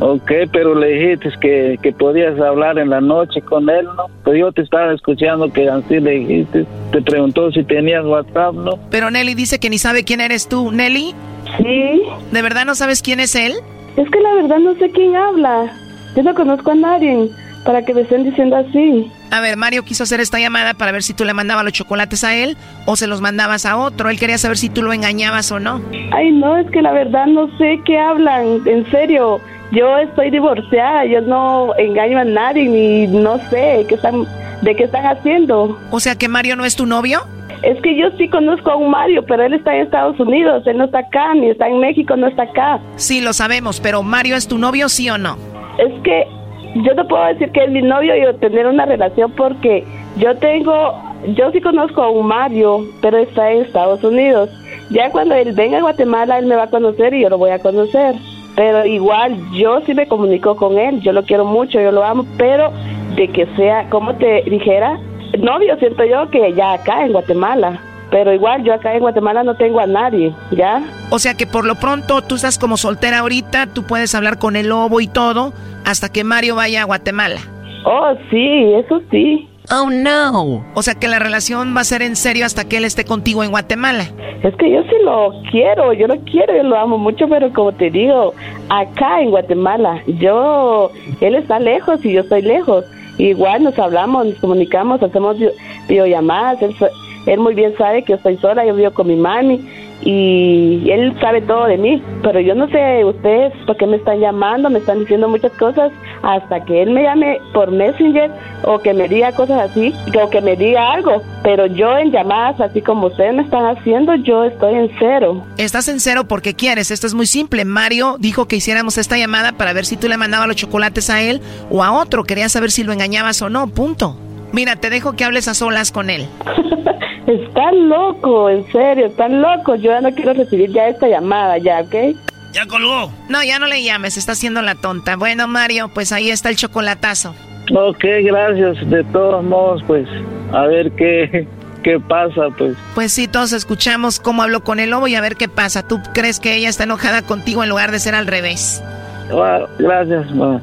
Ok, pero le dijiste que, que podías hablar en la noche con él, ¿no? Pues yo te estaba escuchando que así le dijiste. Te preguntó si tenías WhatsApp, ¿no? Pero Nelly dice que ni sabe quién eres tú. ¿Nelly? Sí. ¿De verdad no sabes quién es él? Es que la verdad no sé quién habla. Yo no conozco a nadie para que me estén diciendo así. A ver, Mario quiso hacer esta llamada para ver si tú le mandabas los chocolates a él o se los mandabas a otro. Él quería saber si tú lo engañabas o no. Ay, no, es que la verdad no sé qué hablan, en serio. Yo estoy divorciada, yo no engaño a nadie ni no sé qué están, de qué están haciendo. O sea que Mario no es tu novio? Es que yo sí conozco a un Mario, pero él está en Estados Unidos, él no está acá, ni está en México, no está acá. Sí, lo sabemos, pero Mario es tu novio, sí o no? Es que yo no puedo decir que es mi novio y tener una relación porque yo tengo, yo sí conozco a un Mario, pero está en Estados Unidos. Ya cuando él venga a Guatemala, él me va a conocer y yo lo voy a conocer. Pero igual, yo sí me comunico con él, yo lo quiero mucho, yo lo amo, pero de que sea, como te dijera, novio siento yo que ya acá en Guatemala. Pero igual yo acá en Guatemala no tengo a nadie, ¿ya? O sea que por lo pronto tú estás como soltera ahorita, tú puedes hablar con el lobo y todo hasta que Mario vaya a Guatemala. Oh, sí, eso sí. Oh, no. O sea que la relación va a ser en serio hasta que él esté contigo en Guatemala. Es que yo sí lo quiero, yo lo quiero, yo lo amo mucho, pero como te digo, acá en Guatemala, yo, él está lejos y yo estoy lejos. Igual nos hablamos, nos comunicamos, hacemos videollamadas, él, él muy bien sabe que yo estoy sola, yo vivo con mi mami y él sabe todo de mí, pero yo no sé ustedes por qué me están llamando, me están diciendo muchas cosas hasta que él me llame por Messenger o que me diga cosas así, o que me diga algo, pero yo en llamadas así como ustedes me están haciendo, yo estoy en cero. Estás en cero porque quieres, esto es muy simple. Mario dijo que hiciéramos esta llamada para ver si tú le mandabas los chocolates a él o a otro, quería saber si lo engañabas o no, punto. Mira, te dejo que hables a solas con él. Están loco, en serio, están loco. Yo ya no quiero recibir ya esta llamada, ya, ¿ok? Ya colgó. No, ya no le llames, está haciendo la tonta. Bueno, Mario, pues ahí está el chocolatazo. Ok, gracias. De todos modos, pues, a ver qué, qué pasa, pues. Pues sí, todos escuchamos cómo habló con el lobo y a ver qué pasa. ¿Tú crees que ella está enojada contigo en lugar de ser al revés? gracias, mamá.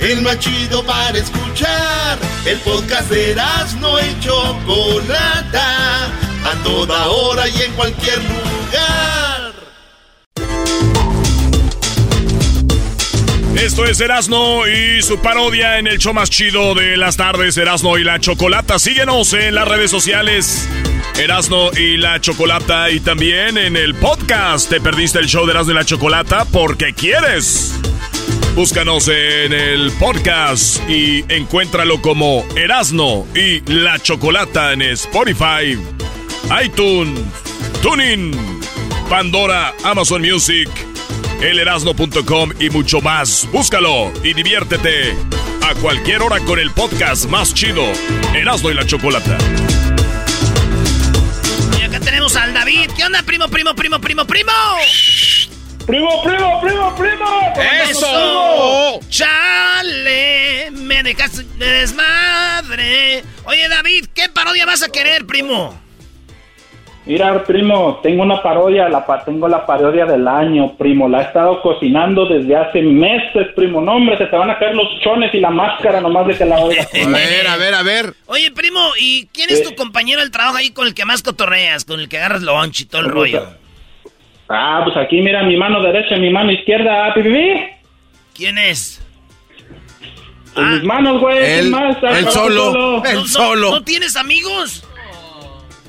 el más chido para escuchar. El podcast de no y Chocolata, a toda hora y en cualquier lugar. Esto es Erasno y su parodia en el show más chido de las tardes, Erasno y la Chocolata. Síguenos en las redes sociales. Erasno y la Chocolata y también en el podcast. Te perdiste el show de Erasno y la Chocolata porque quieres. Búscanos en el podcast y encuéntralo como Erasno y La Chocolata en Spotify, iTunes, TuneIn, Pandora, Amazon Music, elerasno.com y mucho más. Búscalo y diviértete a cualquier hora con el podcast más chido, Erasno y La Chocolata. Y acá tenemos al David. ¿Qué onda, primo, primo, primo, primo, primo? ¡Primo, primo, primo, primo! ¡Eso! ¡Chale! Me dejaste de desmadre. Oye, David, ¿qué parodia vas a querer, primo? Mira, primo, tengo una parodia, la tengo la parodia del año, primo. La he estado cocinando desde hace meses, primo. No, hombre, se te van a caer los chones y la máscara nomás de que la oiga. a ver, a ver, a ver. Oye, primo, ¿y quién es tu compañero del trabajo ahí con el que más cotorreas, con el que agarras lunch y todo el rollo? Ah, pues aquí mira mi mano derecha y mi mano izquierda, pipipi. ¿Quién es? Pues mis manos, güey. Él, él solo, él solo. ¿No tienes amigos?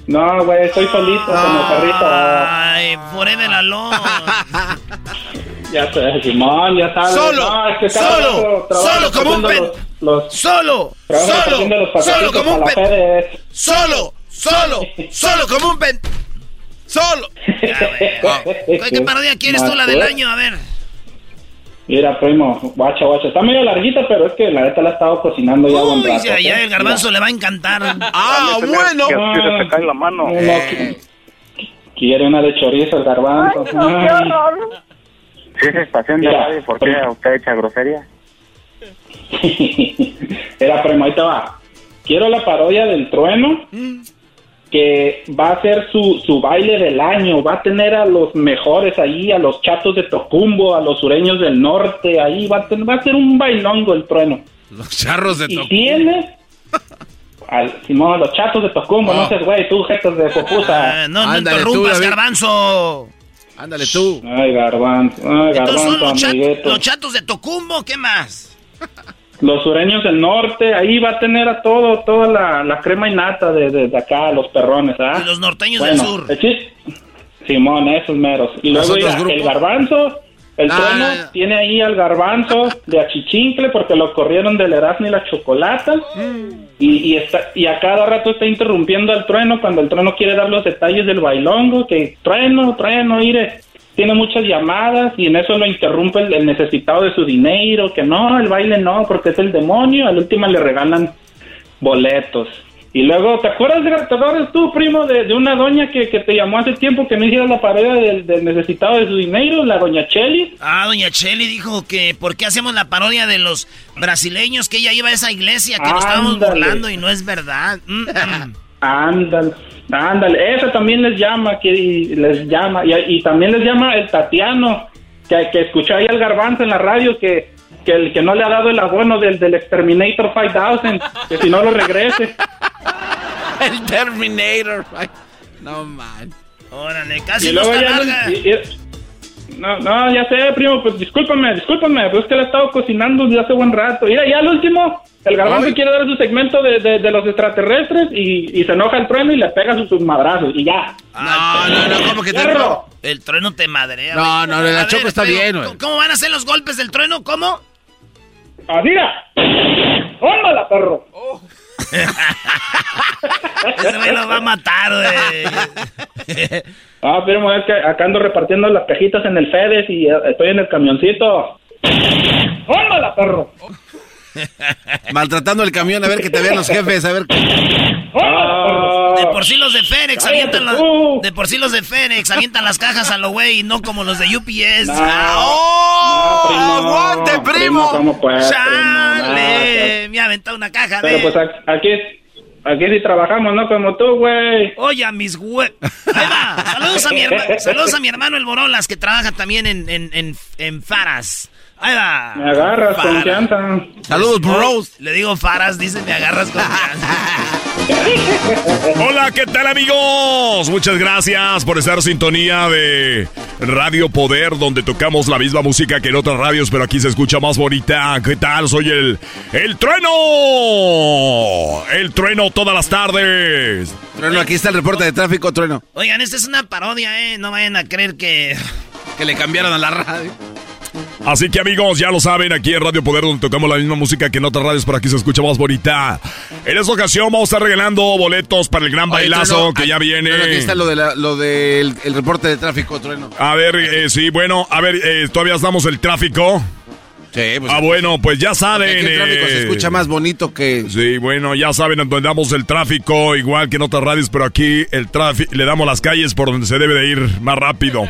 No, güey, estoy solito como perrito. Ay, forever alone. ya sé, Simón, ya sabes. Solo, no, es que solo, solo como un pen. Los, solo, solo, solo como un pen. Solo, solo, solo como un pen. ¡Solo! ¿Qué parodia quieres tú, la del año? A ver. Mira, primo, guacha, guacha. Está medio larguita, pero es que la neta la he estado cocinando ya Uy, buen ya, ya el garbanzo le va a encantar. ¡Ah, bueno! Que, se cae la mano. quiere una de chorizo el garbanzo. Ay, no, qué horror. Si es estación de radio, ¿por qué usted echa grosería? Era, primo, ahí te va. Quiero la parodia del trueno. Mm que va a ser su, su baile del año, va a tener a los mejores ahí, a los chatos de Tocumbo, a los sureños del norte, ahí va a, tener, va a ser un bailongo el trueno. Los charros de Tocumbo. Y tiene al Simón, los chatos de Tocumbo, no, seas güey, tú, jetas de popusa. Ah, no, no interrumpas, garbanzo. Ándale tú. Ay, garbanzo, ay, garbanzo, los, los chatos de Tocumbo, ¿qué más? los sureños del norte, ahí va a tener a todo, toda la, la crema y nata de, de, acá, los perrones, ¿ah? Y los norteños del sur. Simón, esos meros. Y luego el garbanzo, El Ah, trueno ya, ya. tiene ahí al garbanzo de achichincle porque lo corrieron del Erasmo y la chocolata. Y, y, está, y a cada rato está interrumpiendo al trueno cuando el trueno quiere dar los detalles del bailongo. Que trueno, trueno, mire. Tiene muchas llamadas y en eso lo interrumpe el, el necesitado de su dinero. Que no, el baile no, porque es el demonio. Al último le regalan boletos. Y luego, ¿te acuerdas, de- te acuerdas tú, primo, de, de una doña que, que te llamó hace tiempo que no hicieras la parodia del, del necesitado de su dinero, la doña Cheli? Ah, doña Cheli dijo que por qué hacemos la parodia de los brasileños que ella iba a esa iglesia, que nos estábamos burlando y no es verdad. Mm, mm. Ándale, ándale, ese también les llama, que y les llama, y, y también les llama el Tatiano, que, que escuchó ahí al garbanzo en la radio que, que el que no le ha dado el abono del, del Exterminator 5000, que si no lo regrese. El Terminator. No, man. Órale, casi y no luego está ya y- no, no, ya sé, primo, pues discúlpame, discúlpame, pues es que le he estado cocinando desde hace buen rato. Mira, ya al último, el garbanzo Ay. quiere dar su segmento de, de, de los extraterrestres y, y se enoja el trueno y le pega sus, sus madrazos y ya. No, no, no, como que te... El trueno te madrea. No, güey. no, la Choco está pero, bien, güey. ¿cómo- ¿Cómo van a ser los golpes del trueno? ¿Cómo? ¡Ah, mira! ¡Tómala, perro! Ese güey lo va a matar, güey. Ah, primo, es que acá ando repartiendo las cajitas en el FEDES y eh, estoy en el camioncito. ¡Tómala, perro! Maltratando el camión, a ver que te vean los jefes, a ver. ¡Tómala, De por sí los de Cállate avientan las, de por sí los de FedEx avientan las cajas a lo güey y no como los de UPS. No, ¡Oh! no, primo, ¡Aguante, primo! ¡Chale! Me ha aventado una caja Pero de... pues aquí, aquí sí trabajamos, ¿no? Como tú, güey. Oye, a mis va. Saludos a mi, herma- Saludos a mi hermano el Borolas, que trabaja también en, en, en, en Faras. Ahí va. Me agarras Faras. confianza. Saludos, bros. Le digo Faras, dice, me agarras confianza. Hola, ¿qué tal amigos? Muchas gracias por estar en sintonía de Radio Poder, donde tocamos la misma música que en otras radios, pero aquí se escucha más bonita. ¿Qué tal? Soy el... ¡El Trueno! El Trueno todas las tardes. Trueno, aquí está el reporte de tráfico, Trueno. Oigan, esta es una parodia, ¿eh? No vayan a creer que... Que le cambiaron a la radio. Así que amigos, ya lo saben, aquí en Radio Poder donde tocamos la misma música que en otras radios, pero aquí se escucha más bonita. En esta ocasión vamos a estar regalando boletos para el gran Oye, bailazo Trueno, que ay, ya viene. Aquí está lo, de del el reporte de tráfico, Trueno. A ver, eh, sí, bueno, a ver, eh, todavía estamos el tráfico. Sí, pues. Ah, bueno, pues ya saben. Aquí el tráfico se eh, escucha más bonito que. Sí, bueno, ya saben en donde damos el tráfico, igual que en otras radios, pero aquí el tráfico, le damos las calles por donde se debe de ir más rápido.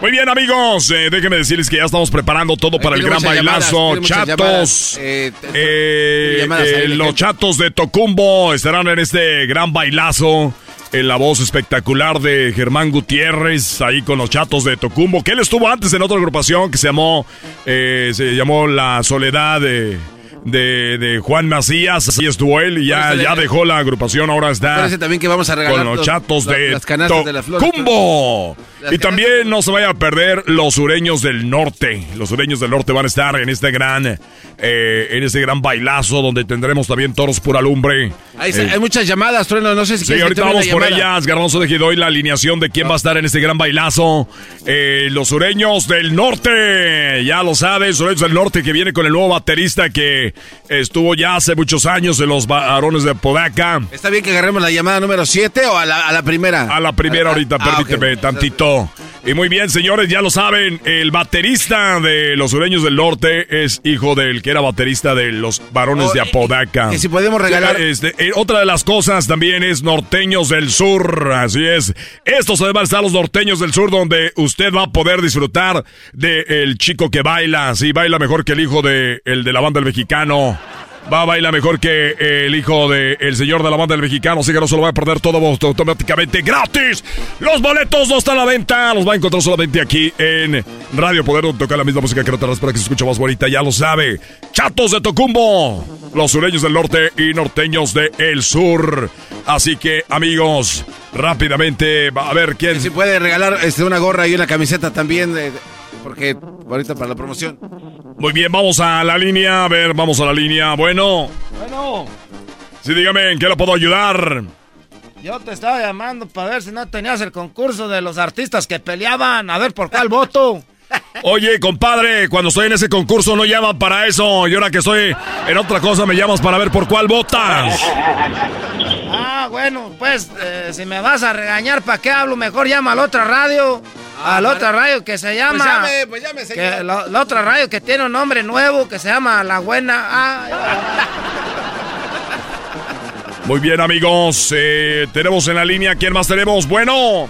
Muy bien, amigos, eh, déjenme decirles que ya estamos preparando todo para el gran llamadas, bailazo. Chatos. Eh, Eh, eh, la los chatos de Tocumbo estarán en este gran bailazo. En la voz espectacular de Germán Gutiérrez, ahí con los chatos de Tocumbo, que él estuvo antes en otra agrupación que se llamó, eh, se llamó La Soledad de, de, de Juan Macías. Así estuvo él y ya, ya de- dejó la agrupación, ahora está Parece también que vamos a regalar con los chatos los- de las canastas de la flor. Tocumbo. Las Y también no se vaya a perder los sureños del norte. Los sureños del norte van a estar en este gran, eh, en este gran bailazo donde tendremos también toros pura lumbre. Hay, Eh, hay muchas llamadas, Trueno. No sé si Sí, ahorita vamos por ellas. Garbanzo de doy la alineación de quién va a estar en este gran bailazo. Eh, los sureños del norte. Ya lo sabes, sureños del norte que viene con el nuevo baterista que estuvo ya hace muchos años en los varones de Podaca. ¿Está bien que agarremos la llamada número 7 o a la, a la primera? A la primera ahorita, Ah, permíteme tantito. Y muy bien, señores, ya lo saben, el baterista de los sureños del norte es hijo del que era baterista de los varones Oh, de Apodaca. y si podemos regalar- Este, eh, otra de las cosas también es norteños del sur, así es. Estos además están los norteños del sur donde usted va a poder disfrutar de el chico que baila, sí, baila mejor que el hijo de el de la banda del mexicano. Va a bailar mejor que el hijo del el señor de la banda del mexicano, así que no se lo va a perder todo automáticamente gratis. Los boletos no están a la venta, los va a encontrar solamente aquí en Radio Poder, donde toca la misma música que te para que se escuche más bonita, ya lo sabe. Chatos de Tocumbo, los sureños del norte y norteños del sur. Así que, amigos, rápidamente, a ver quién. Si puede regalar este, una gorra y una camiseta también, eh, porque ahorita para la promoción. Muy bien, vamos a la línea, a ver, vamos a la línea. Bueno. Bueno. Sí, dígame, ¿en qué lo puedo ayudar? Yo te estaba llamando para ver si no tenías el concurso de los artistas que peleaban. A ver por cuál voto. Oye, compadre, cuando estoy en ese concurso no llaman para eso. Y ahora que estoy en otra cosa me llamas para ver por cuál votas. Ah, bueno, pues eh, si me vas a regañar, ¿para qué hablo? Mejor llama a la otra radio. a la otra radio que se llama. Pues llame, pues llame, señor. que la, la otra radio que tiene un nombre nuevo que se llama La Buena. Ah, Muy bien, amigos. eh, tenemos en la línea, ¿quién más tenemos? Bueno.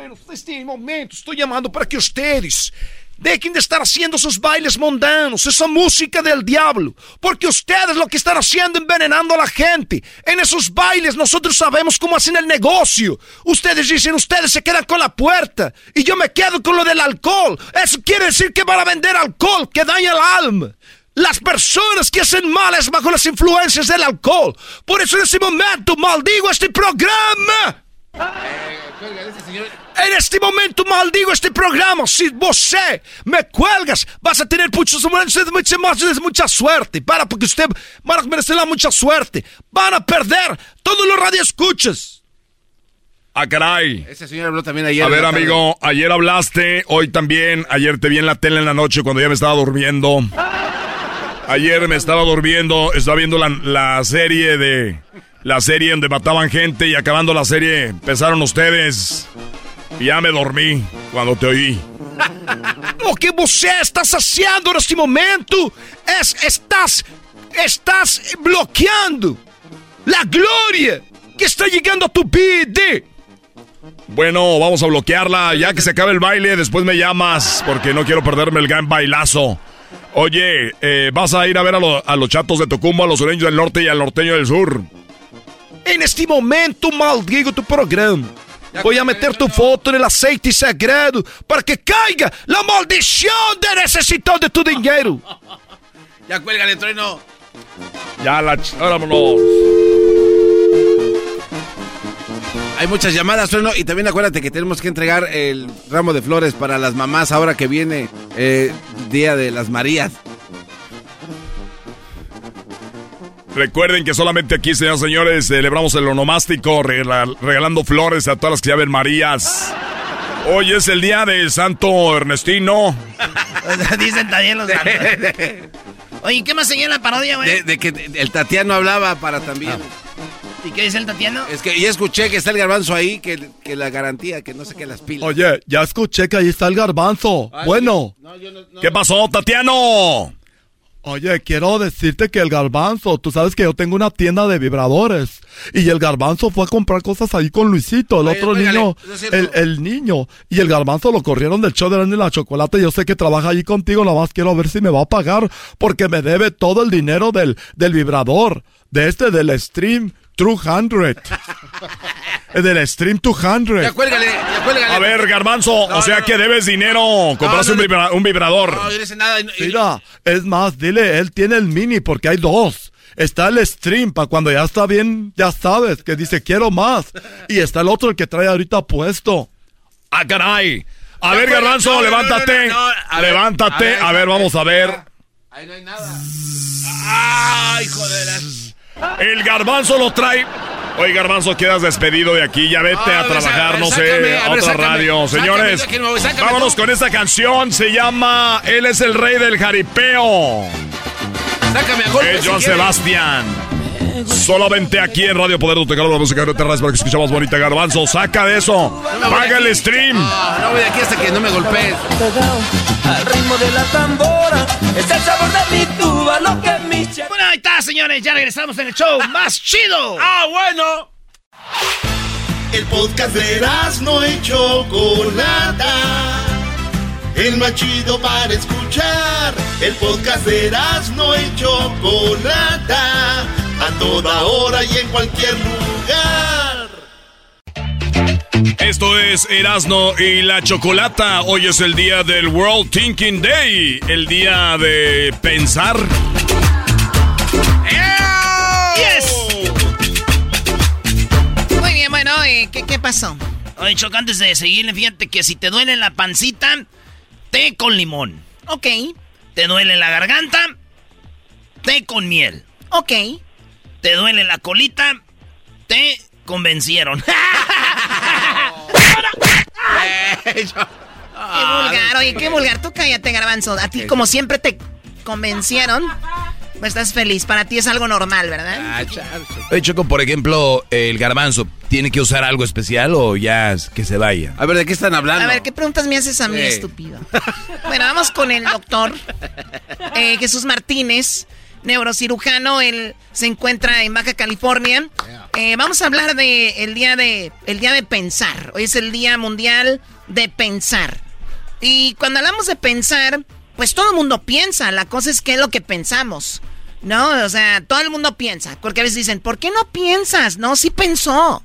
Bueno, neste momento estoy llamando para que ustedes dejen de estar haciendo sus bailes mundanos, esa música del diablo, porque ustedes lo que están haciendo envenenando a la gente. En esos bailes nosotros sabemos cómo hacen el negocio. Ustedes dicen, ustedes se quedan con la puerta y yo me quedo con lo del alcohol. Eso quiere decir que van a vender alcohol que daña el alma. Las personas que hacen mal es bajo las influencias del alcohol. Por eso en este momento maldigo este programa. En este momento maldigo este programa. Si você me cuelgas, vas a tener muchos, mucha, mucha, mucha suerte. Para, porque usted van a merecer mucha suerte. Van a perder todos los radioescuchas. Ah, caray. Ese señor habló también ayer. A ver, amigo, ayer hablaste, hoy también, ayer te vi en la tele en la noche cuando ya me estaba durmiendo. Ayer me estaba durmiendo, estaba viendo la, la serie de... La serie donde mataban gente y acabando la serie empezaron ustedes. Y ya me dormí cuando te oí. O que você estás haciendo en este momento es, estás, estás bloqueando la gloria que está llegando a tu vida. Bueno, vamos a bloquearla. Ya que se acabe el baile, después me llamas porque no quiero perderme el gran bailazo. Oye, eh, vas a ir a ver a, lo- a los chatos de Tocumbo, a los sureños del norte y al norteño del sur. En este momento maldigo tu programa. Voy a meter tu foto en el aceite sagrado para que caiga la maldición de necesitar de tu dinero. Ya cuélgale, trueno. Ya la... Vámonos. Hay muchas llamadas, trueno. Y también acuérdate que tenemos que entregar el ramo de flores para las mamás ahora que viene eh, Día de las Marías. Recuerden que solamente aquí, señoras y señores, celebramos el onomástico regala- regalando flores a todas las que llamen Marías. Hoy es el día del Santo Ernestino. Dicen también los santos. Oye, ¿qué más seguía en la parodia, güey? De, de que el Tatiano hablaba para también. ¿Y qué dice el Tatiano? Es que ya escuché que está el garbanzo ahí, que, que la garantía, que no sé qué las pilas. Oye, ya escuché que ahí está el garbanzo. bueno. ¿Qué pasó, Tatiano? Oye, quiero decirte que el garbanzo, tú sabes que yo tengo una tienda de vibradores. Y el garbanzo fue a comprar cosas ahí con Luisito, el Oye, otro niño, el, el niño. Y el garbanzo lo corrieron del show de la, la chocolate. Yo sé que trabaja allí contigo, nada más quiero ver si me va a pagar. Porque me debe todo el dinero del, del vibrador. De este, del Stream 200. Eh, del Stream 200. Ya cuélgale, ya cuélgale. A ver, Garbanzo, o sea que debes dinero. Compraste no, un, vibra- un vibrador. No, yo nada. Mira, es más, dile, él tiene el mini porque hay dos. Está el stream para cuando ya está bien, ya sabes, que dice quiero más. Y está el otro el que trae ahorita puesto. Ah, caray. A ver, Garbanzo, levántate. no, a ver, levántate. a ver, ver, vamos a ver. Ahí no hay nada. ¡Ay, joder! El Garbanzo lo trae. Oye, Garbanzo, quedas despedido de aquí. Ya vete Ah, a trabajar, no sácame, sé, a a ver, otra sácame, radio. Señores, sácame, vámonos con esta canción. Se llama Él es el rey del jaripeo. Sácame a golpes Es si quieres. Sebastián. Solamente aquí en Radio Poder te la música de Terras para que escuchamos bonita Garbanzo. Saca de eso. Paga el stream. No, no voy de aquí hasta que no me golpees. Al ritmo de la tambora, es el sabor de mi tuba, lo que mi Bueno, ahí está, señores. Ya regresamos en el show más chido. ¡Ah, bueno! El podcast de no y Chocolata. El más chido para escuchar. El podcast de no y Chocolata. A toda hora y en cualquier lugar. Esto es Erasno y la Chocolata. Hoy es el día del World Thinking Day, el día de pensar. ¡Yes! Muy bien, bueno, ¿qué, ¿qué pasó? Oye, Choc, antes de seguirle, fíjate que si te duele la pancita, té con limón. Ok. ¿Te duele la garganta? Té con miel. Ok. ¿Te duele la colita? Té convencieron. qué vulgar, oye, qué vulgar. Tú cállate, garbanzo. A ti, como siempre, te convencieron. Pues estás feliz. Para ti es algo normal, ¿verdad? Ah, Oye, Choco, por ejemplo, el garbanzo, ¿tiene que usar algo especial o ya que se vaya? A ver, ¿de qué están hablando? A ver, ¿qué preguntas me haces a mí, estúpido? bueno, vamos con el doctor eh, Jesús Martínez, neurocirujano. Él se encuentra en Baja California. Eh, vamos a hablar de el día de el día de pensar. Hoy es el Día Mundial de Pensar. Y cuando hablamos de pensar, pues todo el mundo piensa. La cosa es qué es lo que pensamos. No, o sea, todo el mundo piensa. Porque a veces dicen, ¿por qué no piensas? No, sí pensó.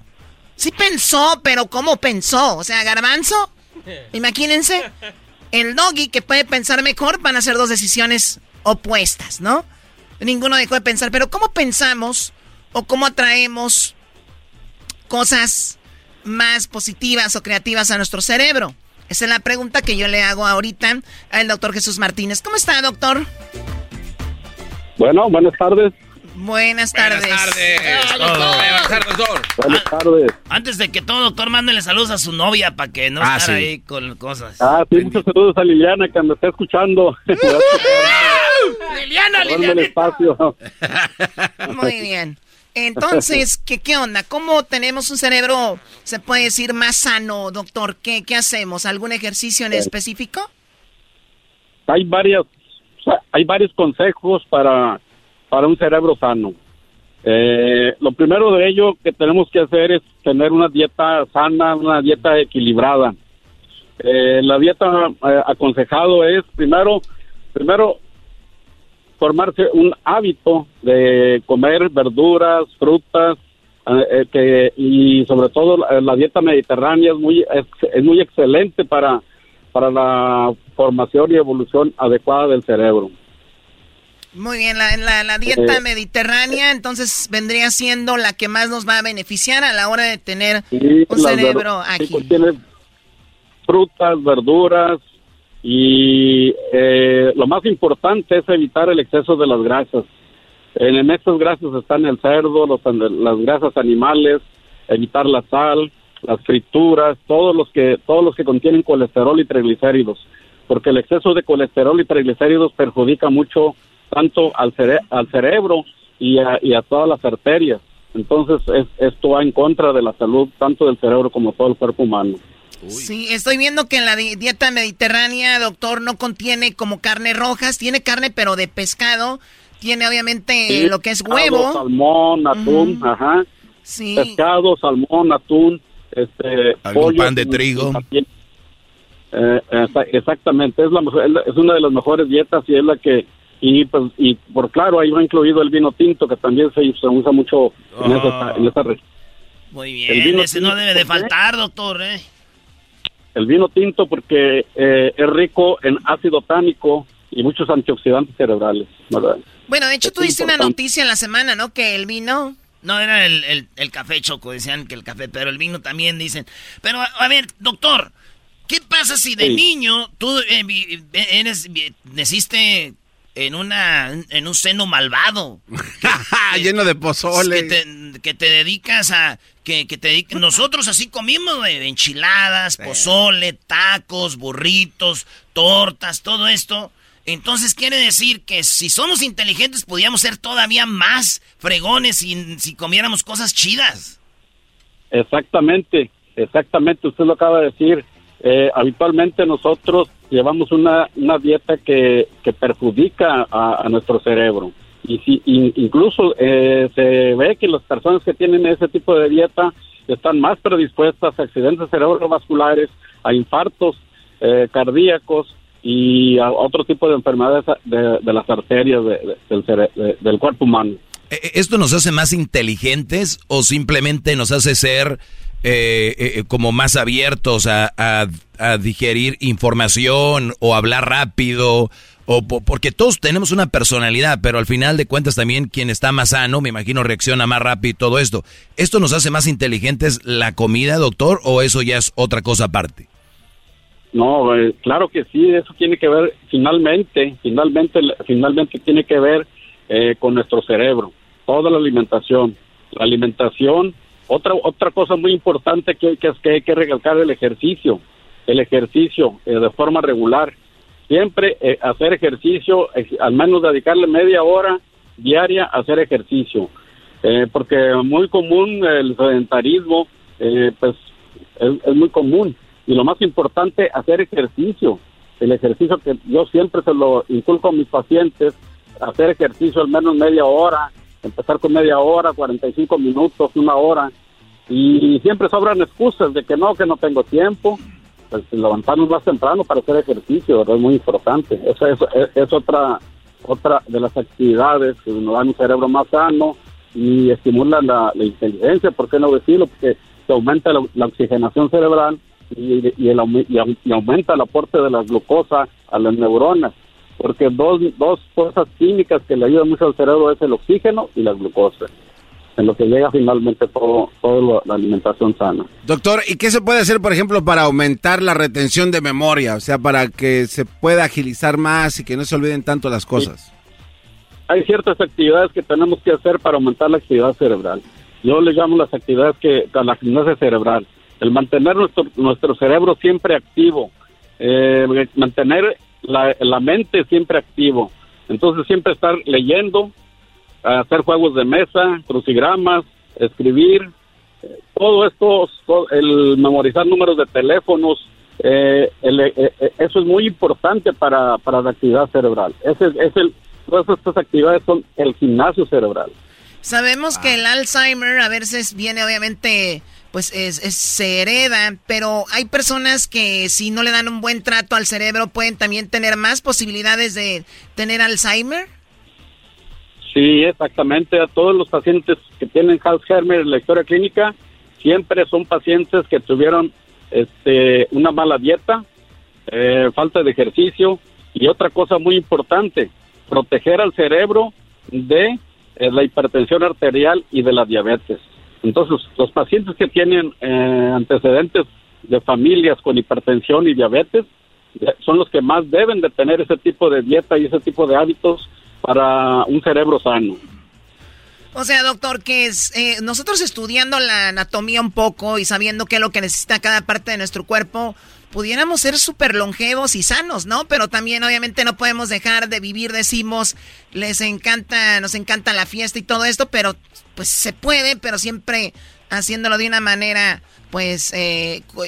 Sí pensó, pero ¿cómo pensó? O sea, garbanzo, imagínense, el doggy que puede pensar mejor van a ser dos decisiones opuestas, ¿no? Ninguno dejó de pensar, pero ¿cómo pensamos o cómo atraemos cosas más positivas o creativas a nuestro cerebro? Esa es la pregunta que yo le hago ahorita al doctor Jesús Martínez. ¿Cómo está, doctor? Bueno, buenas tardes. Buenas tardes. Buenas tardes. buenas tardes, doctor. Buenas tardes. Antes de que todo, doctor, mándele saludos a su novia para que no ah, esté ahí con cosas. Ah, sí, muchos saludos a Liliana que me está escuchando. Liliana, Liliana. espacio. Muy bien. Entonces, ¿qué, ¿qué onda? ¿Cómo tenemos un cerebro, se puede decir, más sano, doctor? ¿Qué, qué hacemos? ¿Algún ejercicio en específico? Hay varias hay varios consejos para, para un cerebro sano. Eh, lo primero de ello que tenemos que hacer es tener una dieta sana, una dieta equilibrada. Eh, la dieta eh, aconsejado es primero, primero formarse un hábito de comer verduras, frutas, que, y sobre todo la, dieta mediterránea es muy es muy excelente para para la formación y evolución adecuada del cerebro. Muy bien, la, la, dieta eh, mediterránea entonces vendría siendo la que más nos va a beneficiar a la hora de tener un cerebro ágil. tiene frutas, verduras y eh, lo más importante es evitar el exceso de las grasas. En estos grasas están el cerdo, los, las grasas animales, evitar la sal, las frituras, todos los que todos los que contienen colesterol y triglicéridos, porque el exceso de colesterol y triglicéridos perjudica mucho tanto al, al cerebro y a, todas las arterias. Entonces esto va en contra de la salud tanto del cerebro como todo el cuerpo humano. Sí, estoy viendo que en la dieta mediterránea, doctor, no contiene como carne rojas, tiene carne pero de pescado, tiene obviamente lo que es huevo. salmón, atún, ajá. Sí. Pescado, salmón, atún, este ¿Algún pan de trigo. Eh, exactamente, es, la, es una de las mejores dietas y es la que y pues y por claro ahí va incluido el vino tinto que también se, usa mucho en, esa, en región. Muy bien, ese no debe de faltar, doctor. ¿eh? El vino tinto porque eh, es rico en ácido tánico y muchos antioxidantes cerebrales. Bueno, de hecho tú diste una noticia en la semana, ¿no? Que el vino no, era el, el, café choco, decían que el café, pero el vino también dicen. Pero, a, ver, doctor, ¿qué pasa si de niño tú eh, eres, naciste en una en un seno malvado? Lleno de pozole. Que te, dedicas a... Que, que te nosotros así comimos de enchiladas, pozole, tacos, burritos, tortas, todo esto. Entonces quiere decir que si somos inteligentes podríamos ser todavía más fregones si, si comiéramos cosas chidas. Exactamente, exactamente, usted lo acaba de decir. Eh, habitualmente nosotros llevamos una, una dieta que, que perjudica a, nuestro cerebro. Y si incluso eh, se ve que las personas que tienen ese tipo de dieta están más predispuestas a accidentes cerebrovasculares, a infartos eh, cardíacos, y a otro tipo de enfermedades de, las arterias del, cuerpo humano. Eh, eh, ¿Esto nos hace más inteligentes o simplemente nos hace ser eh, como más abiertos a, a, digerir información o hablar rápido? O porque todos tenemos una personalidad, pero al final de cuentas también quien está más sano, me imagino, reacciona más rápido y todo esto. ¿Esto nos hace más inteligentes la comida, doctor, o eso ya es otra cosa aparte? No, eh, claro que sí, eso tiene que ver finalmente, finalmente, finalmente tiene que ver eh, con nuestro cerebro, toda la alimentación. La alimentación otra otra cosa muy importante que, que que hay que recalcar el ejercicio, el ejercicio eh, de forma regular. Siempre eh, hacer ejercicio, eh, al menos dedicarle media hora diaria a hacer ejercicio, porque muy común el sedentarismo, pues es, es muy común. Y lo más importante, hacer ejercicio. El ejercicio que yo siempre se lo inculco a mis pacientes, hacer ejercicio al menos media hora, empezar con media hora, 45 minutos, una hora. Y siempre sobran excusas de que no, que no tengo tiempo. Pues levantarnos más temprano para hacer ejercicio, es muy importante. Esa es, es, otra otra de las actividades que nos dan un cerebro más sano y estimulan la, inteligencia, ¿por qué no decirlo? Porque se aumenta la, oxigenación cerebral y, el, y y aumenta el aporte de la glucosa a las neuronas. Porque dos, dos cosas químicas que le ayudan mucho al cerebro es el oxígeno y la glucosa. En lo que llega finalmente todo, todo lo- la alimentación sana. Doctor, ¿y qué se puede hacer, por ejemplo, para aumentar la retención de memoria? O sea, para que se pueda agilizar más y que no se olviden tanto las cosas. hay ciertas actividades que tenemos que hacer para aumentar la actividad cerebral. Yo le llamo las actividades que a la gimnasia cerebral. El mantener nuestro, nuestro cerebro siempre activo, eh, mantener la, la mente siempre activo. Entonces siempre estar leyendo, hacer juegos de mesa, crucigramas, escribir, eh, todo esto, todo- el memorizar números de teléfonos, eh, el- eh, eh, eso es muy importante para, para la actividad cerebral. Ese es, es el, todas estas actividades son el gimnasio cerebral. Sabemos que el Alzheimer a veces viene obviamente, pues es, es- se hereda, pero hay personas que si no le dan un buen trato al cerebro pueden también tener más posibilidades de tener Alzheimer. Sí, exactamente. A todos los pacientes que tienen Alzheimer en la historia clínica, siempre son pacientes que tuvieron este, una mala dieta, eh, falta de ejercicio y otra cosa muy importante, proteger al cerebro de eh, la hipertensión arterial y de la diabetes. Entonces, los pacientes que tienen eh, antecedentes de familias con hipertensión y diabetes eh, son los que más deben de tener ese tipo de dieta y ese tipo de hábitos para un cerebro sano. O sea, doctor, que es eh, nosotros estudiando la anatomía un poco y sabiendo qué es lo que necesita cada parte de nuestro cuerpo, pudiéramos ser súper longevos y sanos, ¿no? Pero también obviamente no podemos dejar de vivir, decimos, les encanta, nos encanta la fiesta y todo esto, pero pues se puede, pero siempre haciéndolo de una manera, pues, eh, cu-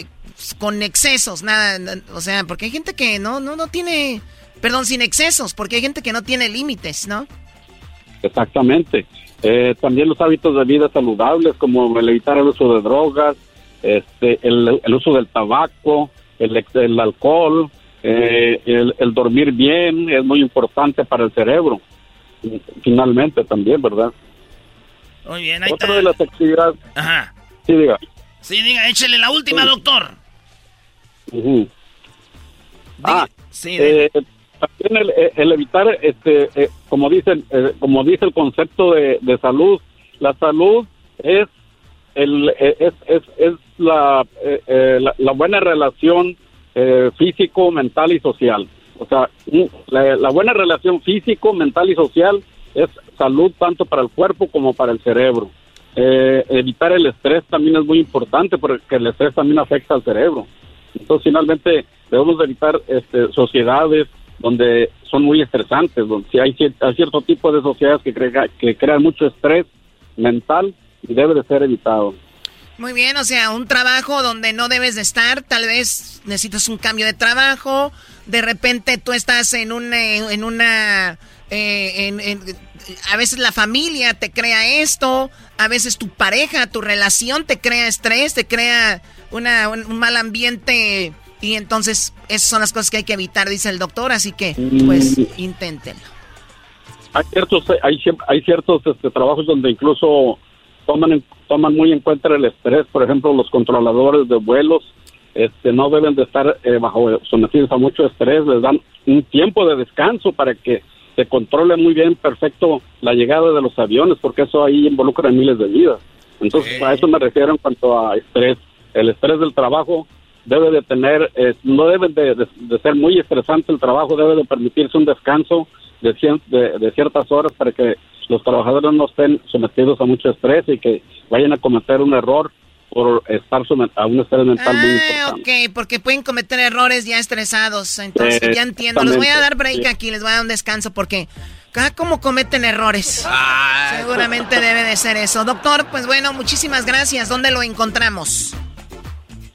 con excesos, nada, o sea, porque hay gente que no, no, no tiene, perdón, sin excesos, porque hay gente que no tiene límites, ¿no? Exactamente. Eh, también los hábitos de vida saludables, como evitar el uso de drogas, este, el, el uso del tabaco, el, el alcohol, eh, el, el dormir bien es muy importante para el cerebro. Finalmente también, ¿verdad? Muy bien, ahí Otra está. de las actividades. Ajá. Sí, diga. Sí, diga, échele la última, doctor. Ujú. Ah, sí, eh, también el, el evitar, este, eh, como dicen, eh, como dice el concepto de, de salud, la salud es el, eh, es, es, es la, eh, eh, la, la buena relación eh, físico, mental y social. O sea, la, la buena relación físico, mental y social es salud tanto para el cuerpo como para el cerebro. Eh, evitar el estrés también es muy importante porque el estrés también afecta al cerebro. Entonces, finalmente, debemos de evitar este, sociedades donde son muy estresantes, donde si hay, hay cierto tipo de sociedades que, crea- que crean mucho estrés mental y debe de ser evitado. Muy bien, o sea, un trabajo donde no debes de estar, tal vez necesitas un cambio de trabajo, de repente tú estás en un, eh, en una, eh, en- en- a veces la familia te crea esto, a veces tu pareja, tu relación te crea estrés, te crea una, un, un mal ambiente y entonces esas son las cosas que hay que evitar, dice el doctor, así que pues inténtenlo. Hay ciertos, hay, hay ciertos este, trabajos donde incluso toman, toman muy en cuenta el estrés, por ejemplo, los controladores de vuelos este, no deben de estar eh, bajo sometidos a mucho estrés, les dan un tiempo de descanso para que se controle muy bien, perfecto, la llegada de los aviones, porque eso ahí involucra miles de vidas. Entonces, a eso me refiero en cuanto a estrés. El estrés del trabajo debe de tener, eh, no debe de, de- de ser muy estresante el trabajo, debe de permitirse un descanso de, cien- de, de ciertas horas para que los trabajadores no estén sometidos a mucho estrés y que vayan a cometer un error por estar a un estrés mental muy Ah, importante. ok, porque pueden cometer errores ya estresados. Entonces, Eh, ya entiendo. Les voy a dar break sí. aquí, les voy a dar un descanso porque cada como cometen errores. Ah. Seguramente debe de ser eso. Doctor, pues bueno, muchísimas gracias. ¿Dónde lo encontramos?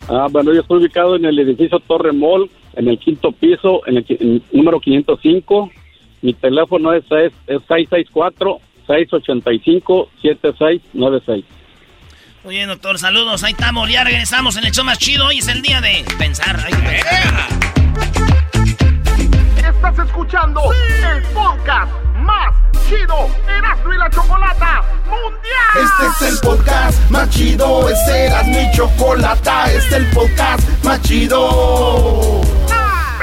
Ah, bueno, yo estoy ubicado en el edificio Torre Mall, en el quinto piso, en el, en número 505. Mi teléfono es, es, es 664-685-7696. Muy bien, doctor, saludos. Ahí estamos, ya regresamos en el show más chido. Hoy es el día de pensar. Hay que pensar. Estás escuchando el podcast más chido Erasmo y la Chocolata Mundial. Este es el podcast más chido, este era mi chocolata, este es el podcast más chido.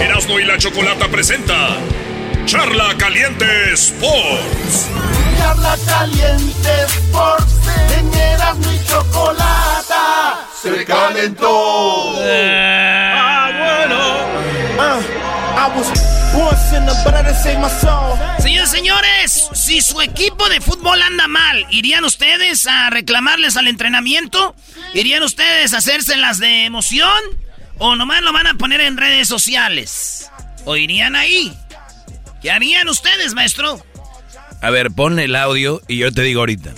Erasmo y la Chocolata presenta Charla Caliente Sports. Charla caliente Sports en Erasmo y Chocolata se calentó. Ah, bueno. I was but I soul. Señores, señores, si su equipo de fútbol anda mal, ¿irían ustedes a reclamarles al entrenamiento? ¿Irían ustedes a hacerse las de emoción? ¿O nomás lo van a poner en redes sociales? ¿O irían ahí? ¿Qué harían ustedes, maestro? A ver, pon el audio y yo te digo ahorita.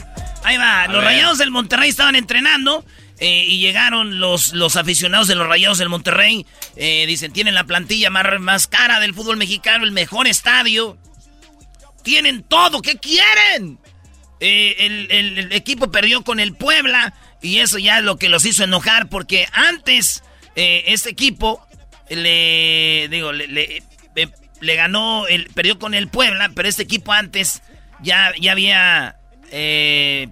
Ahí va, A los ver. Rayados del Monterrey estaban entrenando eh, y llegaron los, los aficionados de los Rayados del Monterrey. Eh, dicen, tienen la plantilla más, más cara del fútbol mexicano, el mejor estadio. Tienen todo, ¿qué quieren? Eh, el, el- el equipo perdió con el Puebla y eso ya es lo que los hizo enojar porque antes eh, este equipo le digo le, le- eh, le ganó el perdió con el Puebla pero este equipo antes ya ya había eh,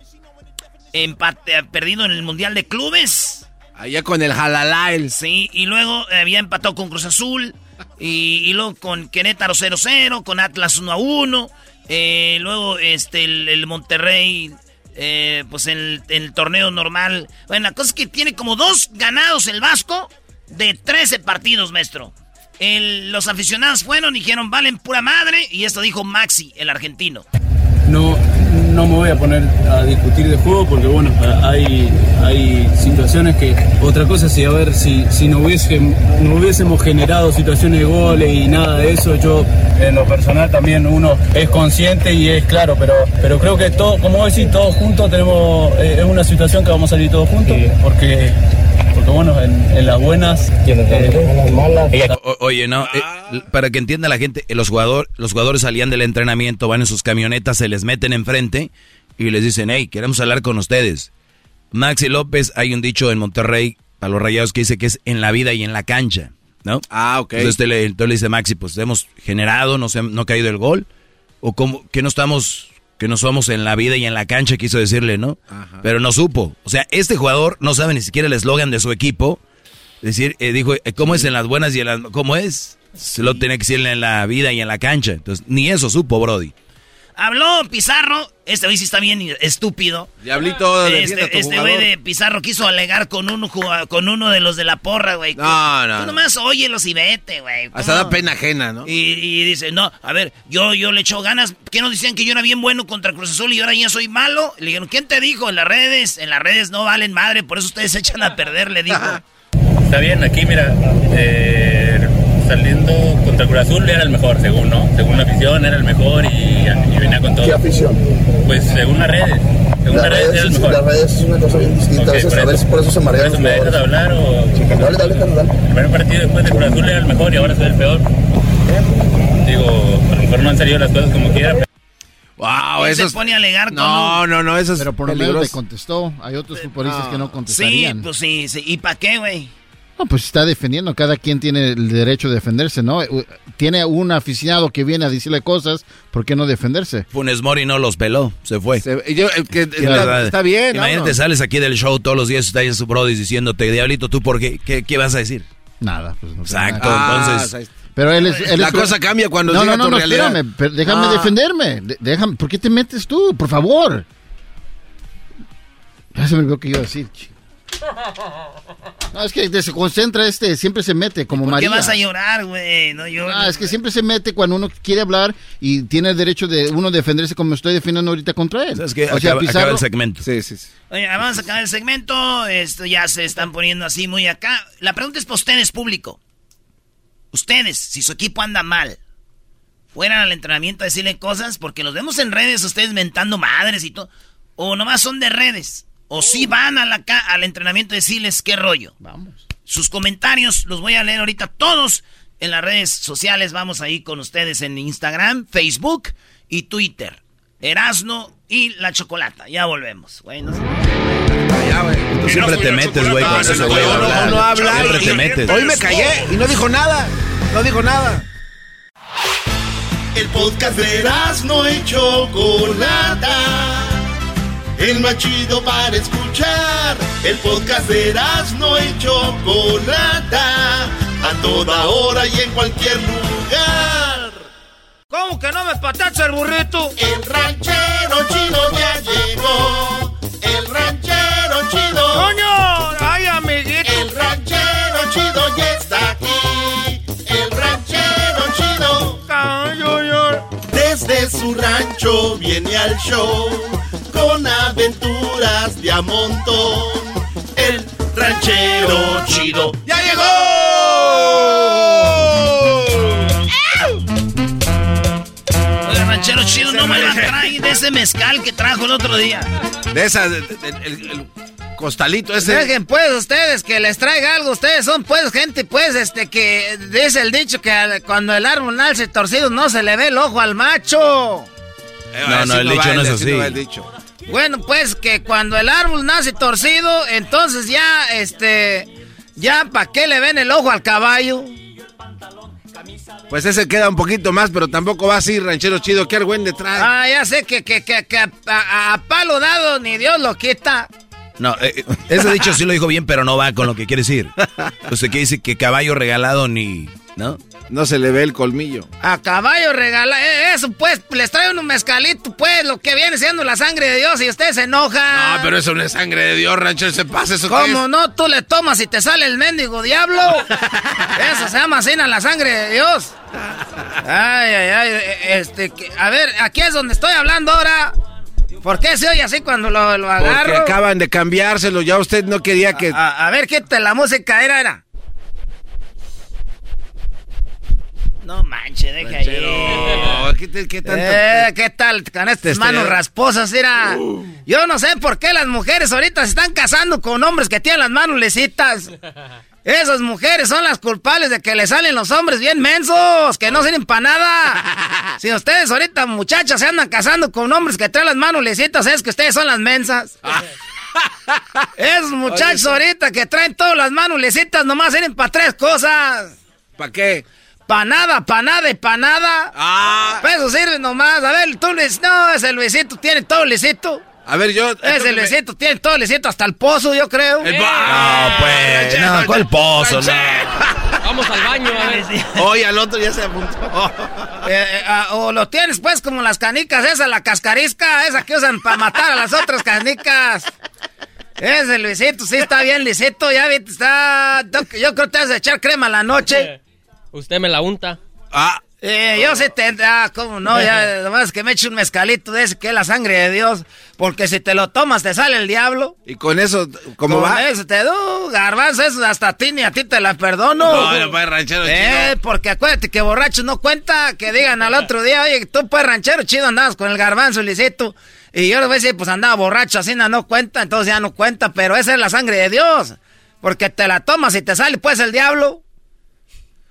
empate- perdido en el mundial de clubes Allá con el Jalalael. Sí, y luego había empatado con Cruz Azul. Y, y luego con Querétaro 0-0, con Atlas 1-1. eh, luego este, el, el Monterrey, eh, pues el, el torneo normal. Bueno, la cosa es que tiene como dos ganados el Vasco de 13 partidos, maestro. Los aficionados fueron y dijeron, valen pura madre. Y esto dijo Maxi, el argentino. No, no me voy a poner a discutir de juego porque bueno, hay, hay situaciones que otra cosa si a ver si, si no, hubiese, no hubiésemos generado situaciones de goles y nada de eso, yo en lo personal también uno es consciente y es claro, pero, pero creo que todo, como decís, todos juntos tenemos, eh, es una situación que vamos a salir todos juntos porque, porque bueno, en, en las buenas, eh, en las malas. O- o- oye, no, eh, para que entienda la gente, eh, los, jugador, los jugadores salían del entrenamiento, van en sus camionetas, se les meten enfrente y les dicen, hey, queremos hablar con ustedes. Maxi López, hay un dicho en Monterrey a los rayados que dice que es en la vida y en la cancha, ¿no? Ah, ok. Entonces, te le, entonces le dice Maxi, pues hemos generado, no, se, no ha caído el gol, o como que no estamos, que no somos en la vida y en la cancha, quiso decirle, ¿no? Pero no supo. O sea, este jugador no sabe ni siquiera el eslogan de su equipo. Es decir, eh, dijo, eh, ¿cómo es en las buenas y en las... ¿Cómo es? Se lo tiene que decir en la vida y en la cancha. Entonces, ni eso supo, Brody. Habló Pizarro, este güey sí está bien estúpido. Diablito, Este, este güey de Pizarro quiso alegar con uno, jugua- con uno de los de la porra, güey. No, no, Tú no. nomás óyelos y vete, güey. Hasta da pena ajena, ¿no? Y, y dice, no, a ver, yo, yo le echo ganas. ¿Qué nos decían que yo era bien bueno contra Cruz Azul y ahora ya soy malo? Le dijeron, ¿quién te dijo? En las redes, en las redes no valen madre, por eso ustedes se echan a perder, le dijo. Está bien, aquí mira, eh, saliendo contra Cruz Azul era el mejor, según, ¿no? Según la afición era el mejor y, y venía con todo. ¿Qué afición? Pues según las redes. Según Las las redes, redes, era el sí, mejor. las redes es una cosa bien distinta. Ok, a veces, por a veces eso- por eso se marean por eso los me dejas hablar o... Dale, dale, dale, dale. El primer partido después de Cruz Azul era el mejor y ahora soy el peor. Digo, a lo mejor no han salido las cosas como quiera, pero... Wow, Él eso se pone a alegar con No, no, no, eso es Pero por lo menos le peligroso. contestó. Hay otros futbolistas que no Sí, contestarían. pues sí, sí. ¿Y para qué, güey? No, pues está defendiendo. Cada quien tiene el derecho de defenderse, ¿no? Tiene un aficionado que viene a decirle cosas, ¿por qué no defenderse? Funes Mori no los peló, se fue. Yo, eh, que- está, está bien, Imagínate, vámonos. sales aquí del show todos los días, está ahí su brody diciéndote, Diablito, ¿tú por qué? ¿Qué, qué vas a decir? Nada, pues no. Exacto, Ah, entonces... está. Pero él es... él La es- cosa cambia cuando no, llega no, tu no, no, realidad. espérame, pero déjame Ah. defenderme. De- déjame, ¿por qué te metes tú? Por favor. Ya se me olvidó que iba a decir. No, es que se concentra este, siempre se mete como ¿Por María. qué vas a llorar, güey? No llores. Ah, es que siempre se mete cuando uno quiere hablar y tiene el derecho de uno defenderse como estoy defendiendo ahorita contra él. ¿Sabes qué? O sea, acaba, Pizarro- acaba el segmento. Sí, sí, sí. Oye, vamos a acabar el segmento. Esto ya se están poniendo así muy acá. La pregunta es para ustedes, público. Ustedes, si su equipo anda mal, fueran al entrenamiento a decirle cosas, porque los vemos en redes, ustedes mentando madres y todo. O nomás son de redes. O si van a la ca- al entrenamiento a decirles qué rollo. Vamos. Sus comentarios los voy a leer ahorita todos en las redes sociales. Vamos ahí con ustedes en Instagram, Facebook y Twitter. Erasno y la chocolata. Ya volvemos. Güey, no sé. Tú siempre te metes, güey, con ese güey. a No, no habla. Siempre y- te metes. Hoy me callé y no dijo nada. No dijo nada. El podcast de no y Chocolata. El más chido para escuchar. El podcast de no y Chocolata. A toda hora y en cualquier lugar. ¿Cómo que no me patacha el burrito? El ranchero chido ya llegó. El ranchero chido. ¡Coño! ¡Ay, amiguito! El ranchero chido ya está aquí. El ranchero chido. Desde su rancho viene al show aventuras de a montón. El ranchero chido ya llegó. Oiga, ranchero chido, no me la trae de ese mezcal que trajo el otro día. De esa, de- de- el, el costalito ese. Dejen pues ustedes que les traiga algo. Ustedes son pues gente pues este que dice el dicho que cuando el árbol nace torcido no se le ve el ojo al macho. Eh, No, no, el dicho va, no es así así. Bueno, pues que cuando el árbol nace torcido, entonces ya este ya para qué le ven el ojo al caballo. Pues ese queda un poquito más, pero tampoco va así, ranchero chido. Qué argüende trae. Ah, ya sé que, que, que, que a, a- a palo dado ni Dios lo quita. No, eh, eh, ese dicho sí lo dijo bien, pero no va con lo que quiere decir. Usted que dice que caballo regalado ni... ¿No? No se le ve el colmillo. A caballo regala, eh, eso pues, les trae un mezcalito, pues, lo que viene siendo la sangre de Dios y usted se enoja. Ah, pero eso no es sangre de Dios, ranchero. Se pasa eso. ¿Cómo es? no? Tú le tomas y te sale el mendigo diablo. Eso se llama en la sangre de Dios. Ay, ay, ay. Este, que- a ver, aquí es donde estoy hablando ahora. ¿Por qué se oye así cuando lo, lo Porque agarro? acaban de cambiárselo. Ya usted no quería que. A, a ver, quítate la música, era, era. No manche, deja ahí. ¿qué, te- qué tanto? Eh, ¿Qué tal con estas Te manos estaría- rasposas? Mira, yo no sé por qué las mujeres ahorita se están casando con hombres que tienen las manos lisitas. Esas mujeres son las culpables de que le salen los hombres bien mensos, que no sirven para nada. Si ustedes ahorita, muchachas, se andan casando con hombres que traen las manos lisitas, es que ustedes son las mensas. Esos muchachos ahorita que traen todas las manos lisitas nomás sirven para tres cosas. ¿Para qué? Pa' nada, pa' nada y pa' nada. Ah. Pa' eso sirve nomás. A ver, tú, Luis, no, ese Luisito tiene todo lisito. A ver, yo. Ese Luisito tiene todo lisito, hasta el pozo, yo creo. El No, pues, no, ¿cuál pozo? No. Vamos al baño, a ver. Oye, al otro ya se apuntó. Eh, eh, ah, o lo tienes, pues, como las canicas, esa, la cascarisca, esa que usan para matar a las otras canicas. Ese Luisito, sí está bien lisito, ya viste, está... Yo creo que te vas a echar crema a la noche. Usted me la unta. Ah, Eh, yo sí te... Ah, cómo no, ya, nomás que me eche un mezcalito de ese que es la sangre de Dios. Porque si te lo tomas te sale el diablo. Y con eso, ¿cómo Con va? eso te do, garbanzo, eso hasta a ti ni a ti te la perdono. No, no puede ranchero Eh, chido. porque acuérdate que borracho no cuenta, que digan al otro día, oye, tú pues ranchero chido andabas con el garbanzo Licito. Y yo le voy a decir, pues andaba borracho, así no, no cuenta, entonces ya no cuenta, pero esa es la sangre de Dios. Porque te la tomas y te sale pues el diablo.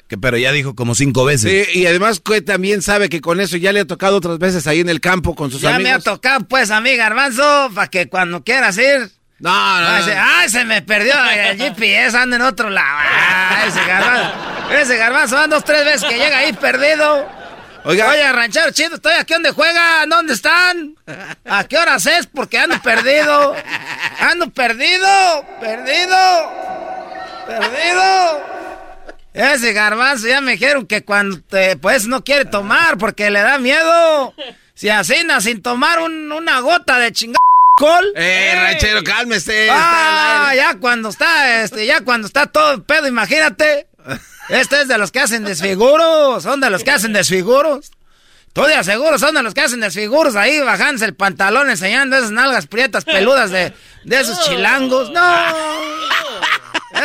Que, pero ya dijo como cinco veces. Sí, y además que también sabe que con eso ya le ha tocado otras veces ahí en el campo con sus ya amigos. me ha tocado pues a mí, garbanzo, para que cuando quieras ir... No, no, Ay, no. se, ay, se me perdió el GPS, anda en otro lado. Ay, ese garbanzo, ese garbanzo van dos, tres veces que llega ahí perdido. Oiga. Oye, ranchero chido, estoy aquí donde juegan, ¿dónde están? ¿A qué horas es? Porque ando perdido. Ando perdido, perdido, perdido. Ese garbanzo ya me dijeron que cuando te, pues no quiere tomar porque le da miedo. Si asina sin tomar un- una gota de chingada alcohol. Eh, ranchero, cálmese. Ah, ya cuando está, este, ya cuando está todo el pedo, imagínate. Este es de los que hacen desfiguros, son de los que hacen desfiguros. Tú de aseguro son de los que hacen desfiguros ahí, bajándose el pantalón, enseñando esas nalgas prietas peludas de, de esos chilangos. No.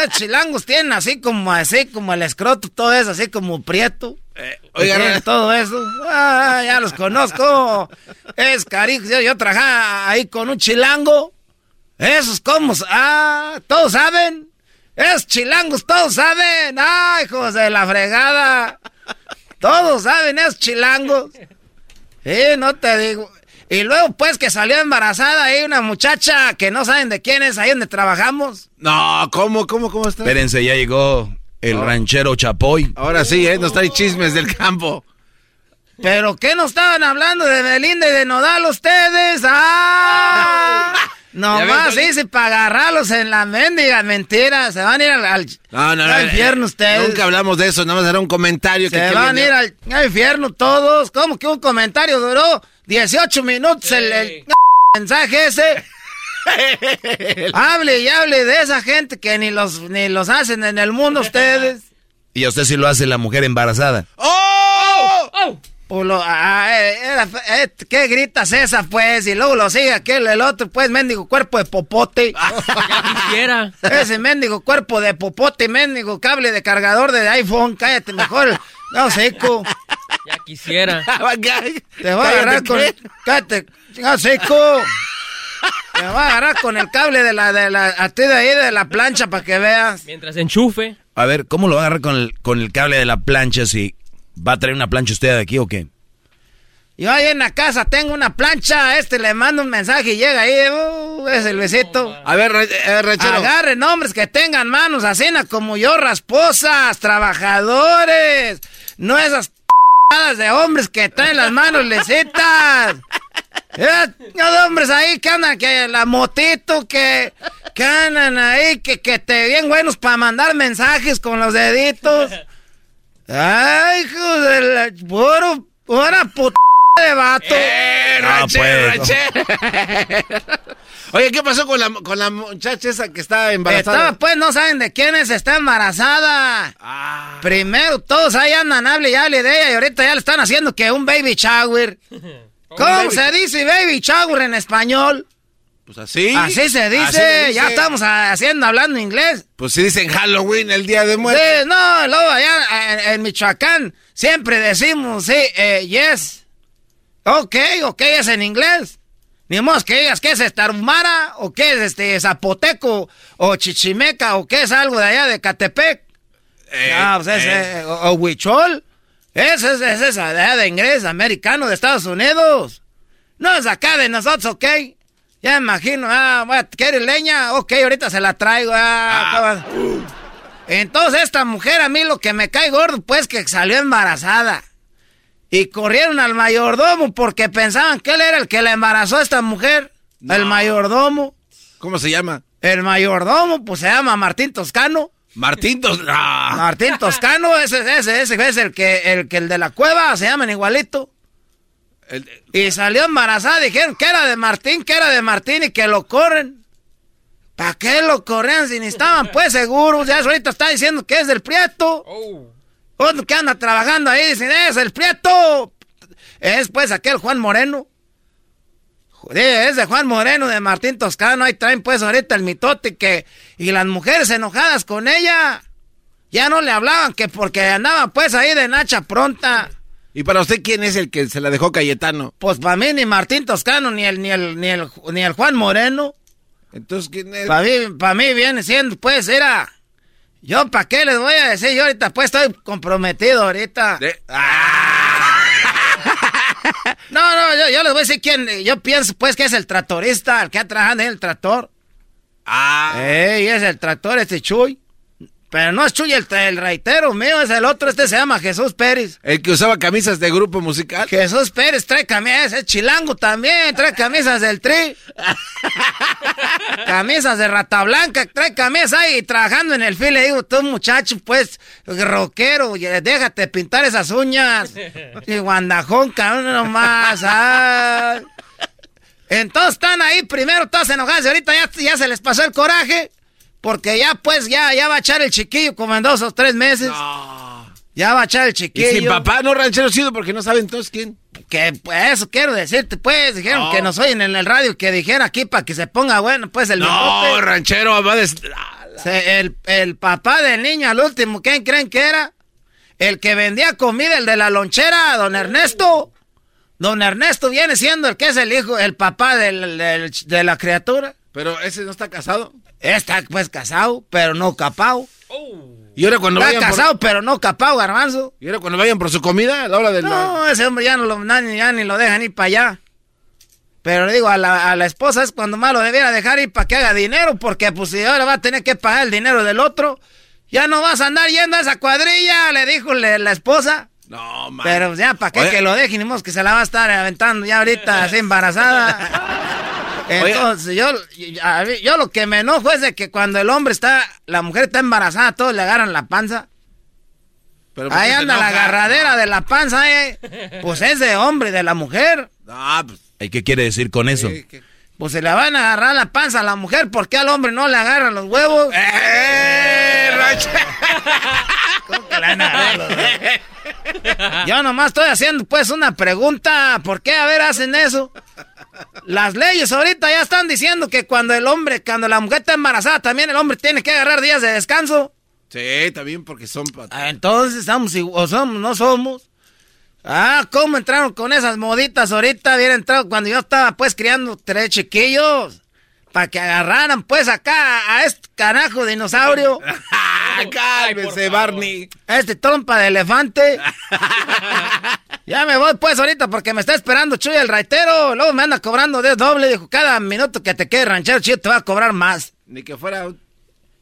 Esos chilangos tienen así como, así como el escroto, todo eso, así como prieto. oiga, Tienen Ra- todo eso. Ah, ya los conozco. Es carijo. Yo, yo trabajaba ahí con un chilango. Esos como, ah, todos saben. Esos chilangos, todos saben. Ah, hijos de la fregada. Todos saben esos chilangos. Sí, no te digo. Y luego, pues, que salió embarazada ahí una muchacha que no saben de quién es, ahí donde trabajamos. No, ¿cómo, cómo, cómo está? Espérense, ya llegó el ranchero Chapoy. Ahora sí, ¿eh? Nos trae chismes del campo. ¿Pero qué no estaban hablando de Belinda y de Nodal ustedes? ¡Ah! Nomás ven, dice para agarrarlos en la mendiga mentira. Se van a ir al, al- No, no, no. al infierno eh, ustedes. Nunca hablamos de eso, nada más era un comentario que Se que van a ir al, al infierno todos. ¿Cómo que un comentario duró 18 minutos el, el mensaje ese? hable y hable de esa gente que ni los, ni los hacen en el mundo ustedes. Y a usted sí lo hace la mujer embarazada. ¡Oh! Pues lo- ah, eh, eh, ¿Qué gritas esa, pues? Y luego lo sigue aquel, el otro, pues, mendigo cuerpo de popote. quisiera. Ese mendigo cuerpo de popote, mendigo cable de cargador de iPhone. Cállate mejor. No, seco. Ya quisiera. Te voy a agarrar con... Cállate, seco. Te voy a agarrar con el cable de la, de la, a ti de ahí de la plancha para que veas. Mientras enchufe. A ver, ¿cómo lo va a agarrar con el, con el cable de la plancha si va a traer una plancha usted de aquí o qué? Yo ahí en la casa tengo una plancha, a este le mando un mensaje y llega ahí, uh, es el besito. A ver, re- eh, ranchero. Agarren hombres que tengan manos así como yo, rasposas, trabajadores. No esas de hombres que traen las manos lecitas. Eh, no de hombres ahí que andan, que la motito, que, que andan ahí, que, que te bien buenos para mandar mensajes con los deditos. Ay, hijo de la... Puro, pura puta de vato. Eh, ranchero, pues. ranchero. Oye, ¿qué pasó con la, con la muchacha esa que está embarazada? Pues, no saben de quién es, está embarazada. Primero, todos ahí andan, hable y hable de ella, y ahorita ya le están haciendo que un baby shower. ¿Cómo baby- se dice baby shower en español? Pues así. Así se dice, Así se dice. ya estamos ah, haciendo, hablando inglés. Pues sí dicen Halloween, el día de muerte. Sí, no, luego allá en, en Michoacán siempre decimos, sí, eh, yes. Ok, ok, es en inglés. Ni modo que digas que es tarumara o que es este zapoteco o chichimeca o que es algo de allá de Catepec. ah, pues es, eh. eh, o, o huichol. Ese es, es esa de allá de inglés, americano de Estados Unidos. No es acá de nosotros, ok. Ya me imagino, ah, voy a- ¿quiere leña? Ok, ahorita se la traigo. Ah, ¿cómo? Entonces esta mujer a mí lo que me cae gordo pues que salió embarazada. Y corrieron al mayordomo porque pensaban que él era el que la embarazó a esta mujer. El mayordomo. ¿Cómo se llama? El mayordomo pues se llama Martín Toscano. Martín Tos... Ah. Martín Toscano, ese, ese, ese es el que, el que el de la cueva, se llaman igualito. Y salió embarazada, dijeron que era de Martín, que era de Martín y que lo corren. ¿Para qué lo corren si ni estaban pues seguros? Ya ahorita está diciendo que es del Prieto. Otro que anda trabajando ahí, dicen, es el Prieto. Es pues aquel Juan Moreno. Joder, es de Juan Moreno, de Martín Toscano. Ahí traen pues ahorita el mitote que... Y las mujeres enojadas con ella. Ya no le hablaban que porque andaba pues ahí de Nacha pronta. ¿Y para usted quién es el que se la dejó Cayetano? Pues para mí ni Martín Toscano, ni el, ni el, ni el, ni el Juan Moreno. Entonces, ¿quién es? Para mí, para mí viene siendo, pues, era... Yo, ¿para qué les voy a decir? Yo ahorita, pues, estoy comprometido ahorita. No, no, yo, yo les voy a decir quién... Yo pienso, pues, que es el tractorista, el que ha trabajado en el tractor. Ah. Ey, es el tractor, este Chuy. Pero no es Chuy el, el reitero mío, es el otro, este se llama Jesús Pérez. El que usaba camisas de grupo musical. Jesús Pérez trae camisas, es chilango también, trae camisas del tri. camisas de rata blanca, trae camisas ahí trabajando en el fil. Le digo, tú muchacho, pues, rockero, déjate pintar esas uñas. Y guandajón, cabrón, nomás. Entonces están ahí, primero todas enojadas y ahorita ya, ya se les pasó el coraje. Porque ya, pues, ya, ya va a echar el chiquillo como en dos o tres meses. Ya va a echar el Y chiquillo. sin papá no ranchero chido porque no saben todos quién. Que pues eso quiero decirte, pues, dijeron No. que nos oyen en el radio, que dijera aquí para que se ponga bueno, pues el No, ranchero, va de... Se- el, el papá del niño al último, ¿quién creen que era? El que vendía comida, el de la lonchera, don Ernesto. Don Ernesto viene siendo el que es el hijo, el papá del- del- de la criatura. Pero ese no está casado. Está pues casado, pero no capao. Y ahora cuando Está vayan casado, por... pero no capao, garbanzo. Y ahora cuando vayan por su comida, a la hora del... No, ese hombre ya no lo, ya ni lo dejan ir para allá. Pero le digo, a la, a la esposa es cuando más lo debiera dejar ir para que haga dinero, porque pues si ahora va a tener que pagar el dinero del otro, ya no vas a andar yendo a esa cuadrilla, le dijo le- la esposa. No, man. Pero ya, ¿para qué Oye. que lo dejen? Ni modo que se la va a estar aventando ya ahorita así embarazada. Entonces, yo, yo, lo que me enojo es de que cuando el hombre está, la mujer está embarazada, todos le agarran la panza. Pero ¿por Ahí anda la agarradera de la panza, eh. Pues es de hombre, de la mujer. Ah, pues... ¿Y qué quiere decir con eso? Pues se le van a agarrar la panza a la mujer, ¿por qué al hombre no le agarran los huevos? ¡Eh, ¿Cómo que le van a agarrar los huevos? Yo nomás estoy haciendo pues una pregunta, ¿por qué a ver hacen eso? Las leyes ahorita ya están diciendo que cuando el hombre, cuando la mujer está embarazada, también el hombre tiene que agarrar días de descanso. Sí, también porque son... pat- Ah, Entonces, ¿estamos igual- o somos, no somos? Ah, ¿cómo entraron con esas moditas ahorita? Hubiera entrado cuando yo estaba pues criando tres chiquillos. Para que agarraran pues acá a este carajo dinosaurio. Cálmese, Barney. A este trompa de elefante. ya me voy pues ahorita porque me está esperando Chuy el raitero. Luego me anda cobrando de doble. Dijo, cada minuto que te quede ranchero, Chuy te va a cobrar más. Ni que fuera un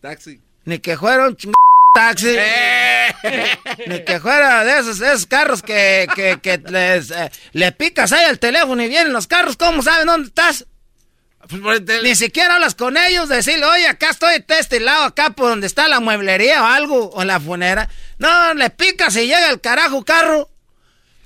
taxi. Ni que fuera un ching taxi. Ni que fuera de esos, de esos carros que, que, que les, eh, le picas ahí al teléfono y vienen los carros. ¿Cómo saben dónde estás? Ni siquiera hablas con ellos, decirle, oye, acá estoy de este lado, acá por donde está la mueblería o algo, o la funera. No, le picas y llega el carajo carro.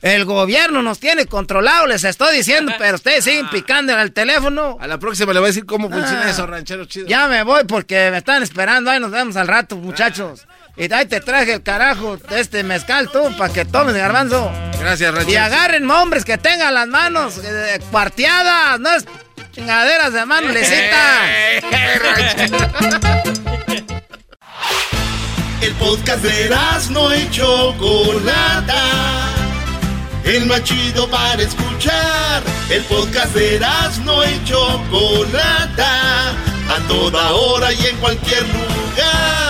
El gobierno nos tiene controlado, les estoy diciendo, pero ustedes siguen picando en el teléfono. A la próxima le voy a decir cómo funciona Ah. eso, ranchero chido. Ya me voy porque me están esperando. Ahí nos vemos al rato, muchachos. Y ahí te traje el carajo de este mezcal tú para que tomes, garbanzo. Gracias, ranchero. Y agarren hombres que tengan las manos eh, cuarteadas, no es chingaderas de mano lecita. El podcast de no y Chocolata. El más chido para escuchar. El podcast de no y Chocolata. A toda hora y en cualquier lugar.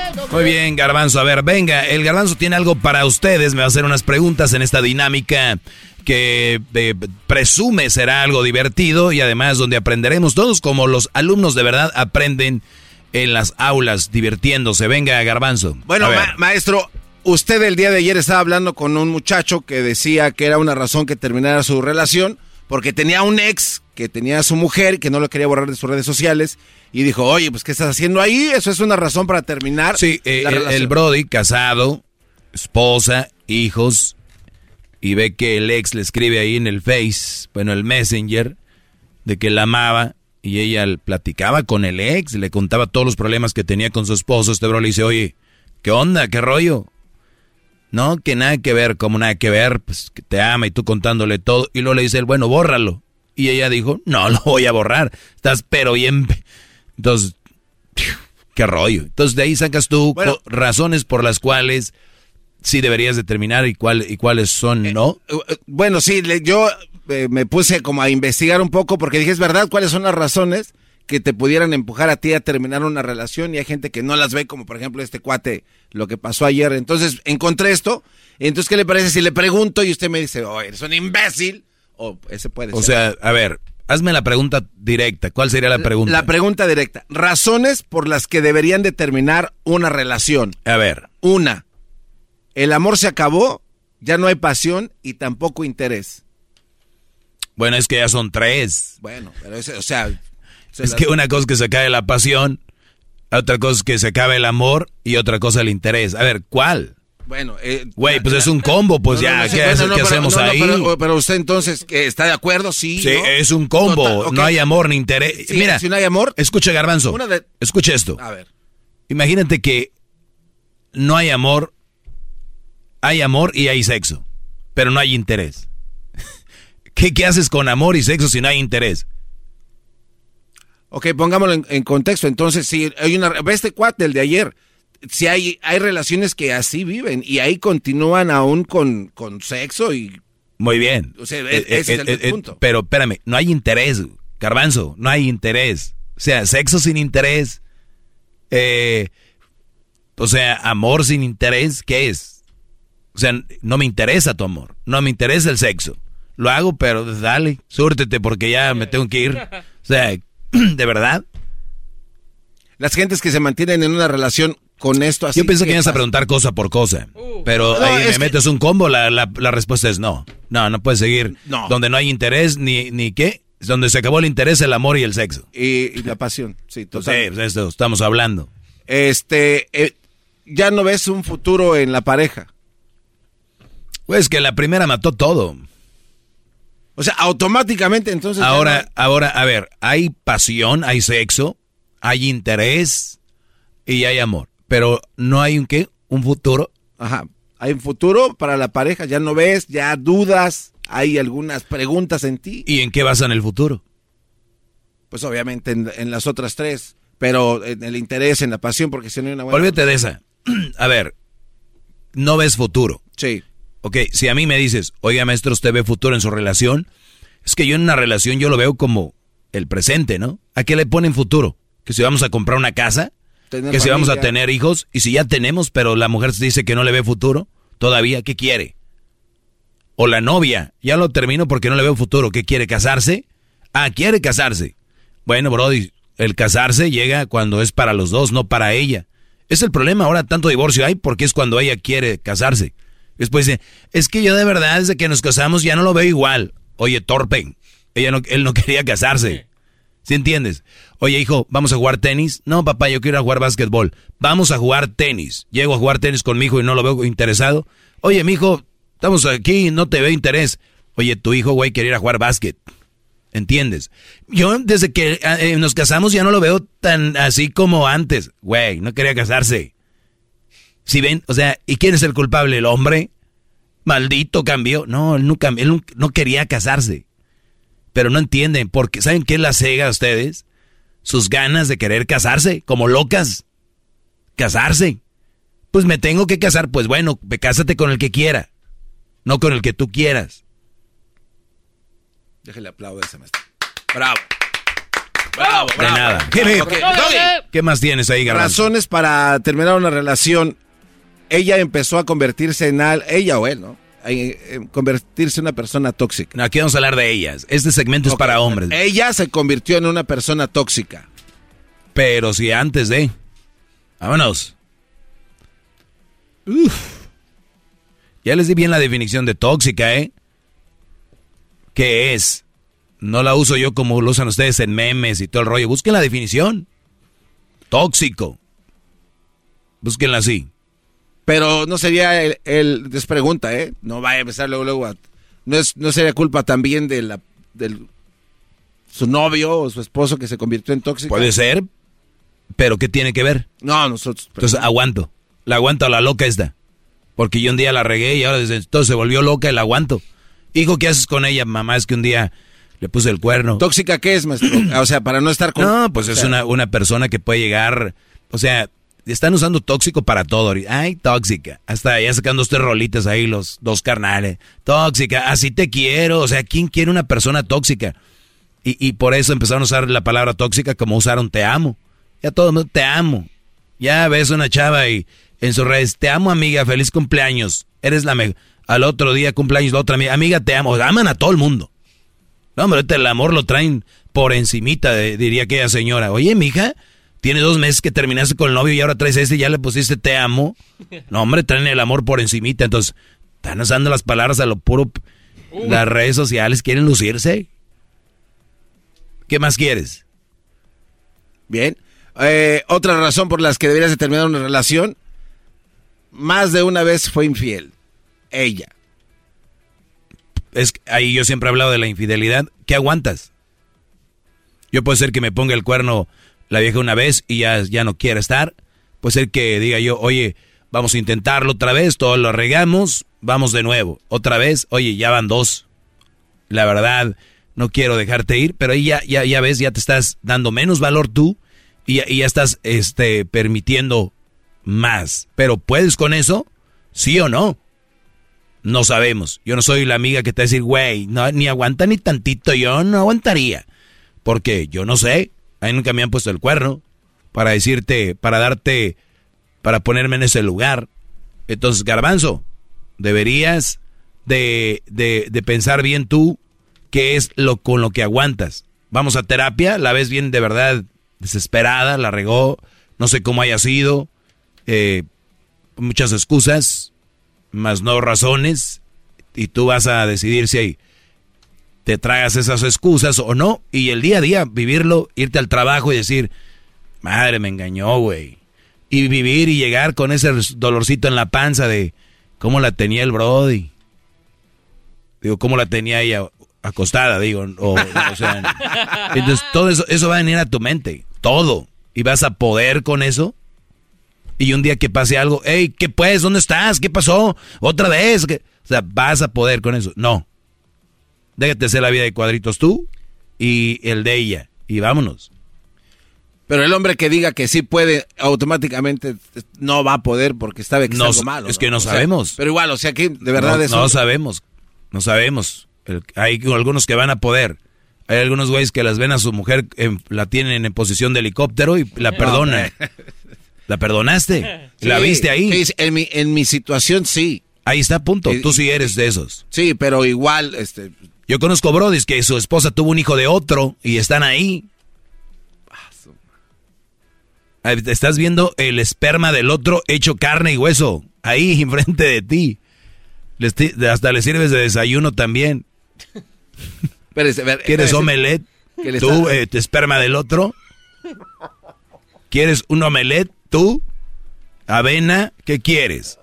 Muy bien, Garbanzo. A ver, venga, el Garbanzo tiene algo para ustedes. Me va a hacer unas preguntas en esta dinámica que eh, presume será algo divertido y además donde aprenderemos todos como los alumnos de verdad aprenden en las aulas divirtiéndose. Venga, Garbanzo. Bueno, ma- maestro, usted el día de ayer estaba hablando con un muchacho que decía que era una razón que terminara su relación porque tenía un ex que tenía a su mujer que no lo quería borrar de sus redes sociales y dijo, oye, pues ¿qué estás haciendo ahí? Eso es una razón para terminar. Sí, eh, el, relación". el Brody, casado, esposa, hijos, y ve que el ex le escribe ahí en el Face, bueno, el Messenger, de que la amaba, y ella platicaba con el ex, le contaba todos los problemas que tenía con su esposo. Este bro le dice, oye, ¿qué onda? ¿Qué rollo? No, que nada que ver, como nada que ver, pues que te ama y tú contándole todo. Y luego le dice él, bueno, bórralo. Y ella dijo, no, lo voy a borrar. Estás pero bien... pe-". Entonces, qué rollo. Entonces de ahí sacas tú razones por las cuales sí deberías determinar y, cuál, y cuáles son no. Eh, Bueno, sí, yo eh, me puse como a investigar un poco porque dije, es verdad, ¿cuáles son las razones que te pudieran empujar a ti a terminar una relación? Y hay gente que no las ve, como por ejemplo este cuate, lo que pasó ayer. Entonces encontré esto. Entonces, ¿qué le parece si le pregunto y usted me dice, oh, eres un imbécil? O ese puede O ser. sea, a ver, hazme la pregunta directa. ¿Cuál sería la pregunta? La pregunta directa. Razones por las que deberían de terminar una relación. A ver. Una, el amor se acabó, ya no hay pasión y tampoco interés. Bueno, es que ya son tres. Bueno, pero ese, o sea... se Es las- que una cosa es que se acabe la pasión, otra cosa es que se acabe el amor y otra cosa el interés. A ver, ¿cuál? Bueno, eh, Güey, pues es un combo, pues no, no, ya, no, sí, ¿qué, bueno, no, qué pero- hacemos no, no, ahí? Pero, pero usted entonces ¿qué, está de acuerdo, sí. Sí, ¿no? es un combo, Total, no hay amor ni interés. Sí, Mira, si no hay amor, escucha Garbanzo, Una de- escucha esto. a ver. Imagínate que no hay amor, hay amor y hay sexo, pero no hay interés. ¿Qué, qué haces con amor y sexo si no hay interés? Ok, pongámoslo en, en contexto. Entonces, si hay una... Ve este cuate, el de ayer. Si hay, hay relaciones que así viven y ahí continúan aún con, con sexo y... Muy bien. O sea, Eh, ese eh, es el eh, punto. pero espérame, no hay interés, Garbanzo, no hay interés. O sea, sexo sin interés. eh, o sea, amor sin interés, ¿qué es? O sea, no me interesa tu amor, no me interesa el sexo. Lo hago, pero dale, súrtete porque ya me tengo que ir. O sea, ¿de verdad? Las gentes que se mantienen en una relación con esto así... Yo pensé que ¿qué ibas a preguntar cosa por cosa. Pero No, ahí me que- metes un combo, la, la, la respuesta es no. No, no puedes seguir. No. Donde no hay interés, ni, ni qué. Donde se acabó el interés, el amor y el sexo. Y, y la pasión, sí, Sí, total. pues esto estamos hablando. Este, eh, ya no ves un futuro en la pareja. Pues que la primera mató todo. O sea, automáticamente entonces... Ahora, no- ahora, a ver, hay pasión, hay sexo, hay interés y hay amor. Pero no hay un qué, un futuro. Ajá. Hay un futuro para la pareja, ya no ves, ya dudas, hay algunas preguntas en ti. ¿Y en qué basan el futuro? Pues obviamente en, en las otras tres, pero en el interés, en la pasión, porque si no hay una buena... Olvídate de esa. A ver, no ves futuro. Sí. Ok, si a mí me dices, oiga maestro, ¿usted ve futuro en su relación? Es que yo en una relación yo lo veo como el presente, ¿no? ¿A qué le ponen futuro? Que si vamos a comprar una casa, Tener que si vamos a tener hijos, y si ya tenemos, pero la mujer dice que no le ve futuro, todavía, ¿qué quiere? O la novia, ya lo termino porque no le veo futuro, ¿qué quiere? ¿Casarse? Ah, quiere casarse. Bueno, Brody, el casarse llega cuando es para los dos, no para ella. Es el problema, ahora tanto divorcio hay porque es cuando ella quiere casarse. Después dice, es que yo de verdad desde que nos casamos ya no lo veo igual. Oye, torpe, ella no, él no quería casarse. ¿Sí entiendes? Oye, hijo, ¿vamos a jugar tenis? No, papá, yo quiero ir a jugar básquetbol. Vamos a jugar tenis. Llego a jugar tenis con mi hijo y no lo veo interesado. Oye, mi hijo, estamos aquí y no te veo interés. Oye, tu hijo, güey, quiere ir a jugar básquet. ¿Entiendes? Yo desde que eh, nos casamos ya no lo veo tan así como antes. Güey, no quería casarse. Si ven, o sea, ¿y quién es el culpable? ¿El hombre? Maldito cambió. No, él no, él no quería casarse. Pero no entienden, porque ¿saben qué es la cega a ustedes? Sus ganas de querer casarse, como locas. Casarse. Pues me tengo que casar, pues bueno, ve, cásate con el que quiera, no con el que tú quieras. Déjale aplaudir a ese maestro. Bravo. Bravo, De bravo. nada. Ok, ¿Qué, ok. ¿Qué más tienes ahí, Garbanzo? Razones para terminar una relación. Ella empezó a convertirse en al, ella o él, ¿no? En- en convertirse en una persona tóxica. No, aquí vamos a hablar de ellas. Este segmento es para hombres. Ella se convirtió en una persona tóxica. Pero si antes de. Vámonos. Ya les di bien la definición de tóxica, ¿eh? ¿Qué es? No la uso yo como lo usan ustedes en memes y todo el rollo. Busquen la definición. Tóxico. Búsquenla así. Pero no sería el, el pregunta, ¿eh? No vaya a empezar luego, luego a- no, es, no sería culpa también de la, del su novio o su esposo que se convirtió en tóxico. Puede ser, pero ¿qué tiene que ver? No, nosotros. Entonces aguanto. La aguanto a la loca esta. Porque yo un día la regué y ahora desde entonces se volvió loca y la aguanto. Hijo, ¿qué haces con ella? Mamá, es que un día le puse el cuerno. ¿Tóxica qué es, maestro? O sea, para no estar con... No, pues o es una, una persona que puede llegar, o sea, están usando tóxico para todo. Ay, tóxica. Hasta ya sacando usted rolitas ahí los dos carnales. Tóxica, así te quiero. O sea, ¿quién quiere una persona tóxica? Y, y por eso empezaron a usar la palabra tóxica como usaron te amo. Ya todo el mundo te amo. Ya ves una chava y en sus redes, te amo amiga, feliz cumpleaños. Eres la mejor. Al otro día cumpleaños la otra amiga, amiga te amo. Aman a todo el mundo. No, hombre, el amor lo traen por encimita, de- diría aquella señora. Oye, mija, tiene dos meses que terminaste con el novio y ahora traes este y ya le pusiste te amo. No, hombre, traen el amor por encimita. Entonces, están usando las palabras a lo puro. Las redes sociales quieren lucirse. ¿Qué más quieres? Bien. Eh, otra razón por las que deberías de terminar una relación, más de una vez fue infiel. Ella. Es que ahí yo siempre he hablado de la infidelidad. ¿Qué aguantas? Yo puede ser que me ponga el cuerno la vieja una vez y ya, ya no quiera estar. Puede ser que diga yo, oye, vamos a intentarlo otra vez, todos lo regamos, vamos de nuevo. Otra vez, oye, ya van dos. La verdad, no quiero dejarte ir, pero ahí ya, ya, ves, ya te estás dando menos valor tú y, ya- estás este, permitiendo más. Pero ¿puedes con eso? ¿Sí o no? No sabemos. Yo no soy la amiga que te va a decir, güey, ni aguanta ni tantito, yo no aguantaría. Porque yo no sé. A mí nunca me han puesto el cuerno para decirte, para darte, para ponerme en ese lugar. Entonces, garbanzo, deberías de, de, de pensar bien tú qué es lo con lo que aguantas. Vamos a terapia, la ves bien de verdad desesperada, la regó, no sé cómo haya sido, eh, muchas excusas, más no razones, y tú vas a decidir si hay- te tragas esas excusas o no, y el día a día vivirlo, irte al trabajo y decir, madre, me engañó, güey. Y vivir y llegar con ese dolorcito en la panza de cómo la tenía el Brody. Digo, cómo la tenía ella acostada, digo, o, o sea, entonces todo eso, eso va a venir a tu mente, todo, y vas a poder con eso. Y un día que pase algo, hey, ¿qué pues? ¿Dónde estás? ¿Qué pasó? ¿Otra vez? ¿Qué? O sea, vas a poder con eso. No. Déjate hacer la vida de cuadritos tú y el de ella. Y vámonos. Pero el hombre que diga que sí puede, automáticamente no va a poder porque está que es No, algo malo. es que no O sea, sabemos. pero igual, o sea que de verdad no, es no sabemos. No sabemos. El- hay algunos que van a poder. Hay algunos güeyes que las ven a su mujer, en- la tienen en posición de helicóptero y la perdonan. ¿La perdonaste? ¿La viste ahí? sí, en, mi, en mi situación sí. Ahí está, punto. Tú sí eres de esos. Sí, pero igual, este... Yo conozco brodis que su esposa tuvo un hijo de otro y están ahí. Ah, Estás viendo el esperma del otro hecho carne y hueso. Ahí, enfrente de ti. Hasta le sirves de desayuno también. Espérese, a ver, ¿Quieres omelette? ¿Qué le ¿Tú, eh, tu esperma del otro? ¿Quieres un omelette? ¿Tú? ¿Avena? ¿Qué quieres?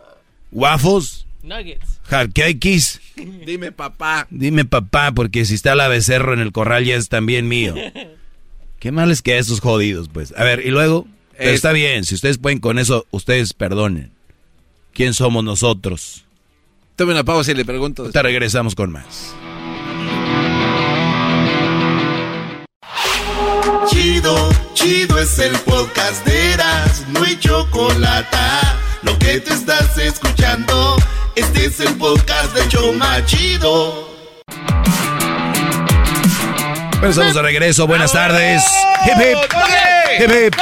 ¿Waffles? Nuggets. ¿Hardcakes? Dime, papá. Dime papá, porque si está la becerro en el corral ya es también mío. Qué mal es que esos jodidos, pues. A ver, y luego, pero Es- está bien, si ustedes pueden con eso, ustedes perdonen. ¿Quién somos nosotros? Tome una pausa y le pregunto. Te regresamos con más. Chido, chido es el podcast de Eras, no hay chocolate. Lo que te estás escuchando, este es el podcast de Choma Chido. Bueno, estamos de regreso, buenas tardes. Hip, hip. Hip, hip.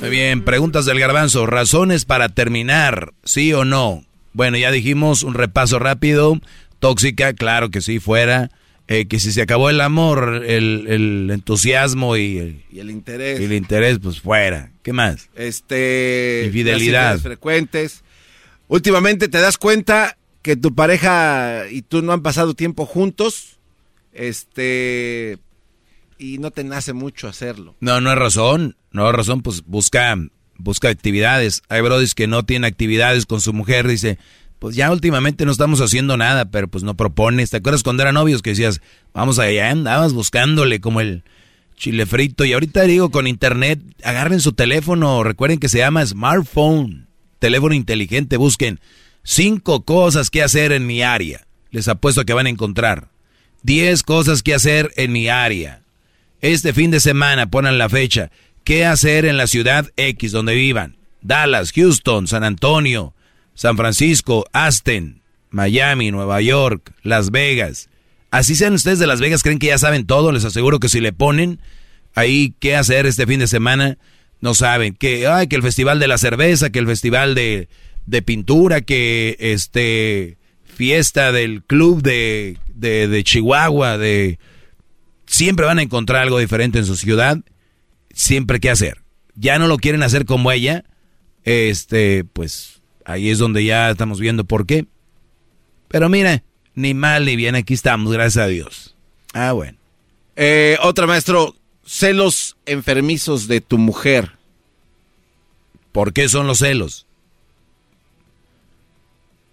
Muy bien, preguntas del garbanzo. Razones para terminar, ¿sí o no? Bueno, ya dijimos un repaso rápido. Tóxica, claro que sí, fuera. Eh, que si se acabó el amor, el, el entusiasmo y el, Y el interés. y el interés, pues fuera. ¿Qué más? Este... Infidelidad. frecuentes. Últimamente te das cuenta que tu pareja y tú no han pasado tiempo juntos, este, y no te nace mucho hacerlo. No, no es razón. No es razón, pues busca, busca actividades. Hay brodis que no tienen actividades con su mujer, dice, pues ya últimamente no estamos haciendo nada, pero pues no propones. ¿Te acuerdas cuando eran novios que decías, vamos allá, andabas buscándole como el chile frito? Y ahorita digo, con internet, agarren su teléfono, recuerden que se llama smartphone, teléfono inteligente, busquen cinco cosas que hacer en mi área. Les apuesto que van a encontrar. Diez cosas que hacer en mi área. Este fin de semana, ponen la fecha. ¿Qué hacer en la ciudad X donde vivan? Dallas, Houston, San Antonio, San Francisco, Aston, Miami, Nueva York, Las Vegas. Así sean ustedes de Las Vegas, creen que ya saben todo. Les aseguro que si le ponen ahí qué hacer este fin de semana, no saben. Que, ay, que el festival de la cerveza, que el festival de, de pintura, que este fiesta del club de, de, de Chihuahua, de siempre van a encontrar algo diferente en su ciudad, siempre que hacer. Ya no lo quieren hacer como ella, este, pues ahí es donde ya estamos viendo por qué. Pero mira, ni mal ni bien, aquí estamos, gracias a Dios. Ah, bueno. Eh, otra maestro, celos enfermizos de tu mujer. ¿Por qué son los celos?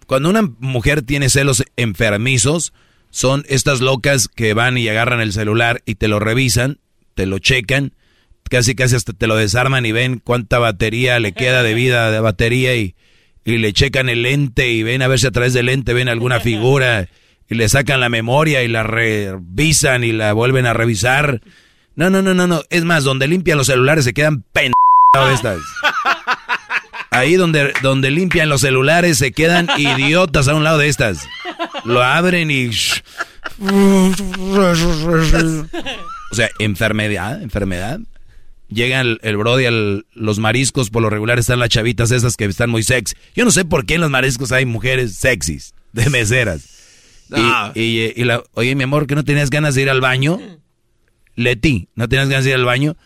Cuando una mujer tiene celos enfermizos, son estas locas que van y agarran el celular y te lo revisan, te lo checan, casi casi hasta te lo desarman y ven cuánta batería le queda de vida de batería y, y le checan el lente y ven a ver si a través del lente ven alguna figura y le sacan la memoria y la revisan y la vuelven a revisar. No, no, no, no, no. Es más, donde limpian los celulares se quedan pendejadas estas. Ahí donde, donde limpian los celulares se quedan idiotas a un lado de estas. Lo abren y... O sea, enfermedad, enfermedad. Llega el, el brody a los mariscos, por lo regular están las chavitas esas que están muy sexy. Yo no sé por qué en los mariscos hay mujeres sexys, de meseras. Y, y, y la, oye, mi amor, ¿que no tenías ganas de ir al baño? Leti, ¿no tenías ganas de ir al baño?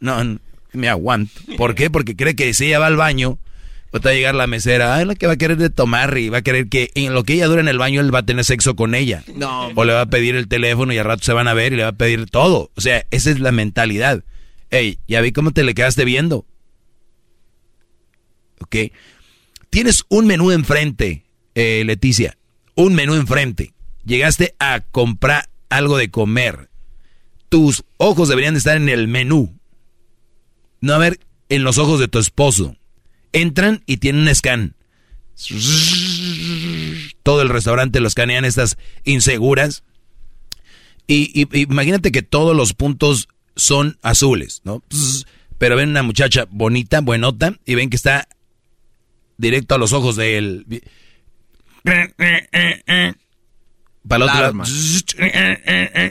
No, me aguanto. ¿Por qué? Porque cree que si ella va al baño, va a llegar la mesera, ay, la que va a querer de tomar y va a querer que en lo que ella dura en el baño él va a tener sexo con ella. No. O le va a pedir el teléfono y al rato se van a ver y le va a pedir todo. O sea, esa es la mentalidad. Ey, ya vi cómo te le quedaste viendo. ¿Ok? Tienes un menú enfrente, eh, Leticia. Un menú enfrente. Llegaste a comprar algo de comer. Tus ojos deberían estar en el menú. No a ver en los ojos de tu esposo. Entran y tienen un scan. Todo el restaurante lo escanean estas inseguras. Y, y, imagínate que todos los puntos son azules, ¿no? Pero ven una muchacha bonita, buenota, y ven que está directo a los ojos de él. Para el otro lado,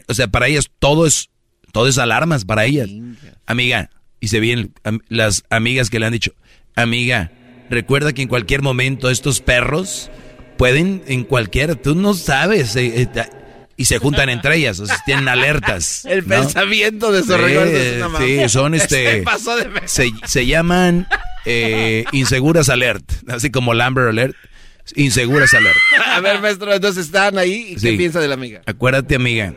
O sea, para ellas todo es, todo es alarmas para ellas. Amiga, y se vienen las amigas que le han dicho, amiga, recuerda que en cualquier momento estos perros pueden, en cualquier, tú no sabes, eh, eh, y se juntan entre ellas, o sea, tienen alertas. El ¿no? pensamiento de esos Sí, es una sí, son Se este, pasó de ver- se, se llaman eh, inseguras alert, así como Lambert alert, inseguras alert. A ver, maestro, entonces están ahí. ¿y ¿Qué piensa de la amiga? Acuérdate, amiga,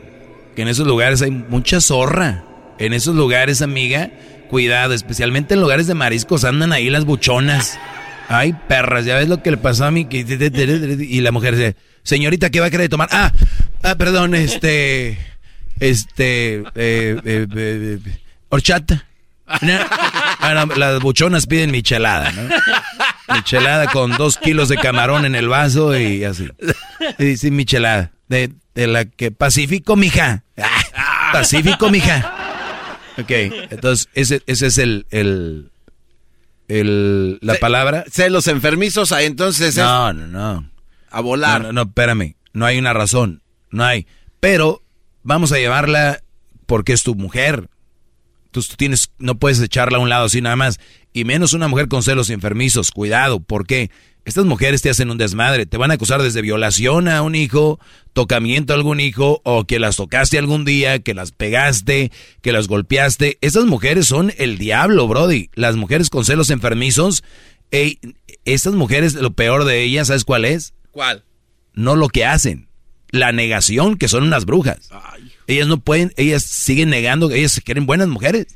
que en esos lugares hay mucha zorra. En esos lugares, amiga, cuidado, especialmente en lugares de mariscos andan ahí las buchonas. Ay, perras, ya ves lo que le pasó a mí. Y la mujer dice, señorita, ¿qué va a querer tomar? Ah, ah, perdón, este, este, eh, eh, eh, horchata. Ah, las buchonas piden michelada, ¿no? Michelada con dos kilos de camarón en el vaso y así. Y sí, michelada. De, de la que Pacífico, mija. Ah, Pacífico, mija. Ok, entonces ese, ese es el, el, el, la Ce- palabra. Celos enfermizos, ahí entonces No, no, no. a volar. No, no, no, espérame. No hay una razón. No hay. Pero vamos a llevarla porque es tu mujer. Tú, tú tienes, no puedes echarla a un lado así nada más. Y menos una mujer con celos enfermizos. Cuidado, porque estas mujeres te hacen un desmadre. Te van a acusar desde violación a un hijo, tocamiento a algún hijo, o que las tocaste algún día, que las pegaste, que las golpeaste. Estas mujeres son el diablo, Brody. Las mujeres con celos enfermizos Ey, estas mujeres, lo peor de ellas, ¿sabes cuál es? ¿Cuál? No lo que hacen. La negación, que son unas brujas. Ellas no pueden, ellas siguen negando que ellas se quieren buenas mujeres.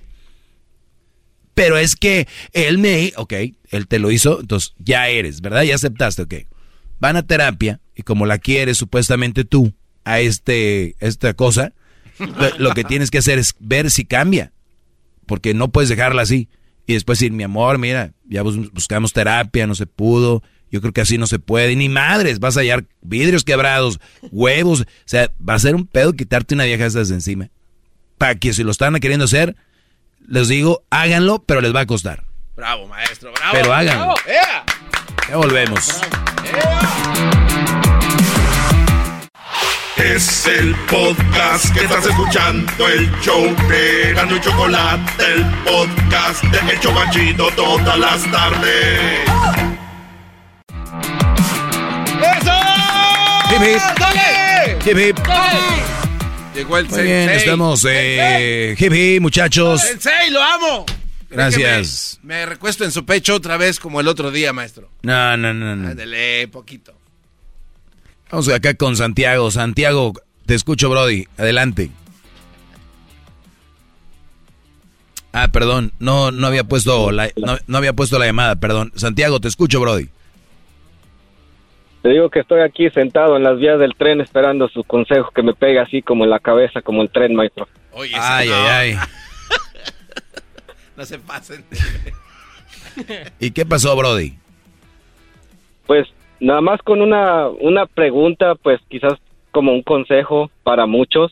Pero es que él me, ok, él te lo hizo, entonces ya eres, ¿verdad? Ya aceptaste, ok. Van a terapia y como la quieres supuestamente tú a este, esta cosa, lo, que tienes que hacer es ver si cambia. Porque no puedes dejarla así. Y después decir, mi amor, mira, ya bus- buscamos terapia, no se pudo. Yo creo que así no se puede. Ni madres, vas a hallar vidrios quebrados, huevos. O sea, va a ser un pedo quitarte una vieja de esas de encima. Para que si lo están queriendo hacer, les digo, háganlo, pero les va a costar. Bravo, maestro, bravo. Pero háganlo. bravo. ¡Ea! Ya volvemos. Es el podcast que estás escuchando, el show de Gano y Chocolate, el podcast de El Chobachito todas las tardes. Hip, hip. ¡Dale! Hip, hip. Llegó el Muy bien, estamos, eh, hip, hip, muchachos. ¡Sensei, lo amo! Gracias. Me recuesto en su pecho otra vez como el otro día, maestro. No, no, no, no. Ándale, poquito. Vamos acá con Santiago. Santiago, te escucho, Brody. Adelante. Ah, perdón, no, no había puesto la, no, no había puesto la llamada, perdón. Santiago, te escucho, Brody. Te digo que estoy aquí sentado en las vías del tren esperando su consejo que me pegue así como en la cabeza, como el tren, maestro. Oye, Ay, no. ay, ay. No se pasen. ¿Y qué pasó, Brody? Pues nada más con una, una pregunta, pues quizás como un consejo para muchos,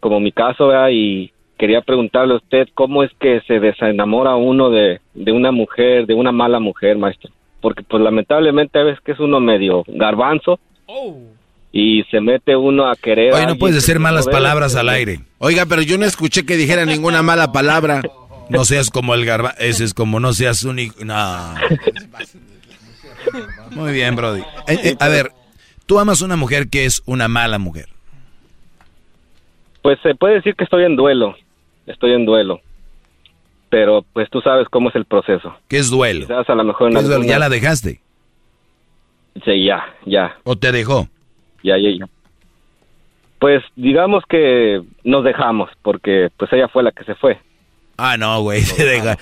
como mi caso, ¿verdad? y quería preguntarle a usted cómo es que se desenamora uno de, de una mujer, de una mala mujer, maestro. Porque pues lamentablemente a veces que es uno medio garbanzo y se mete uno a querer... Oye, no puedes decir malas palabras al aire. Oiga, pero yo no escuché que dijera ninguna mala palabra. No seas como el garba... Ese es como no seas un... hijo- No. Muy bien, Brody. Eh, eh, a ver, tú amas una mujer que es una mala mujer. Pues se puede decir que estoy en duelo, estoy en duelo. Pero pues tú sabes cómo es el proceso. ¿Qué es duelo? Quizás a lo mejor en ¿Qué es duelo? alguna- ¿Ya la dejaste? Sí, ya, ya, ¿O te dejó? ya, ya, ya. Pues digamos que nos dejamos porque pues ella fue la que se fue. Ah, no, güey, te deja.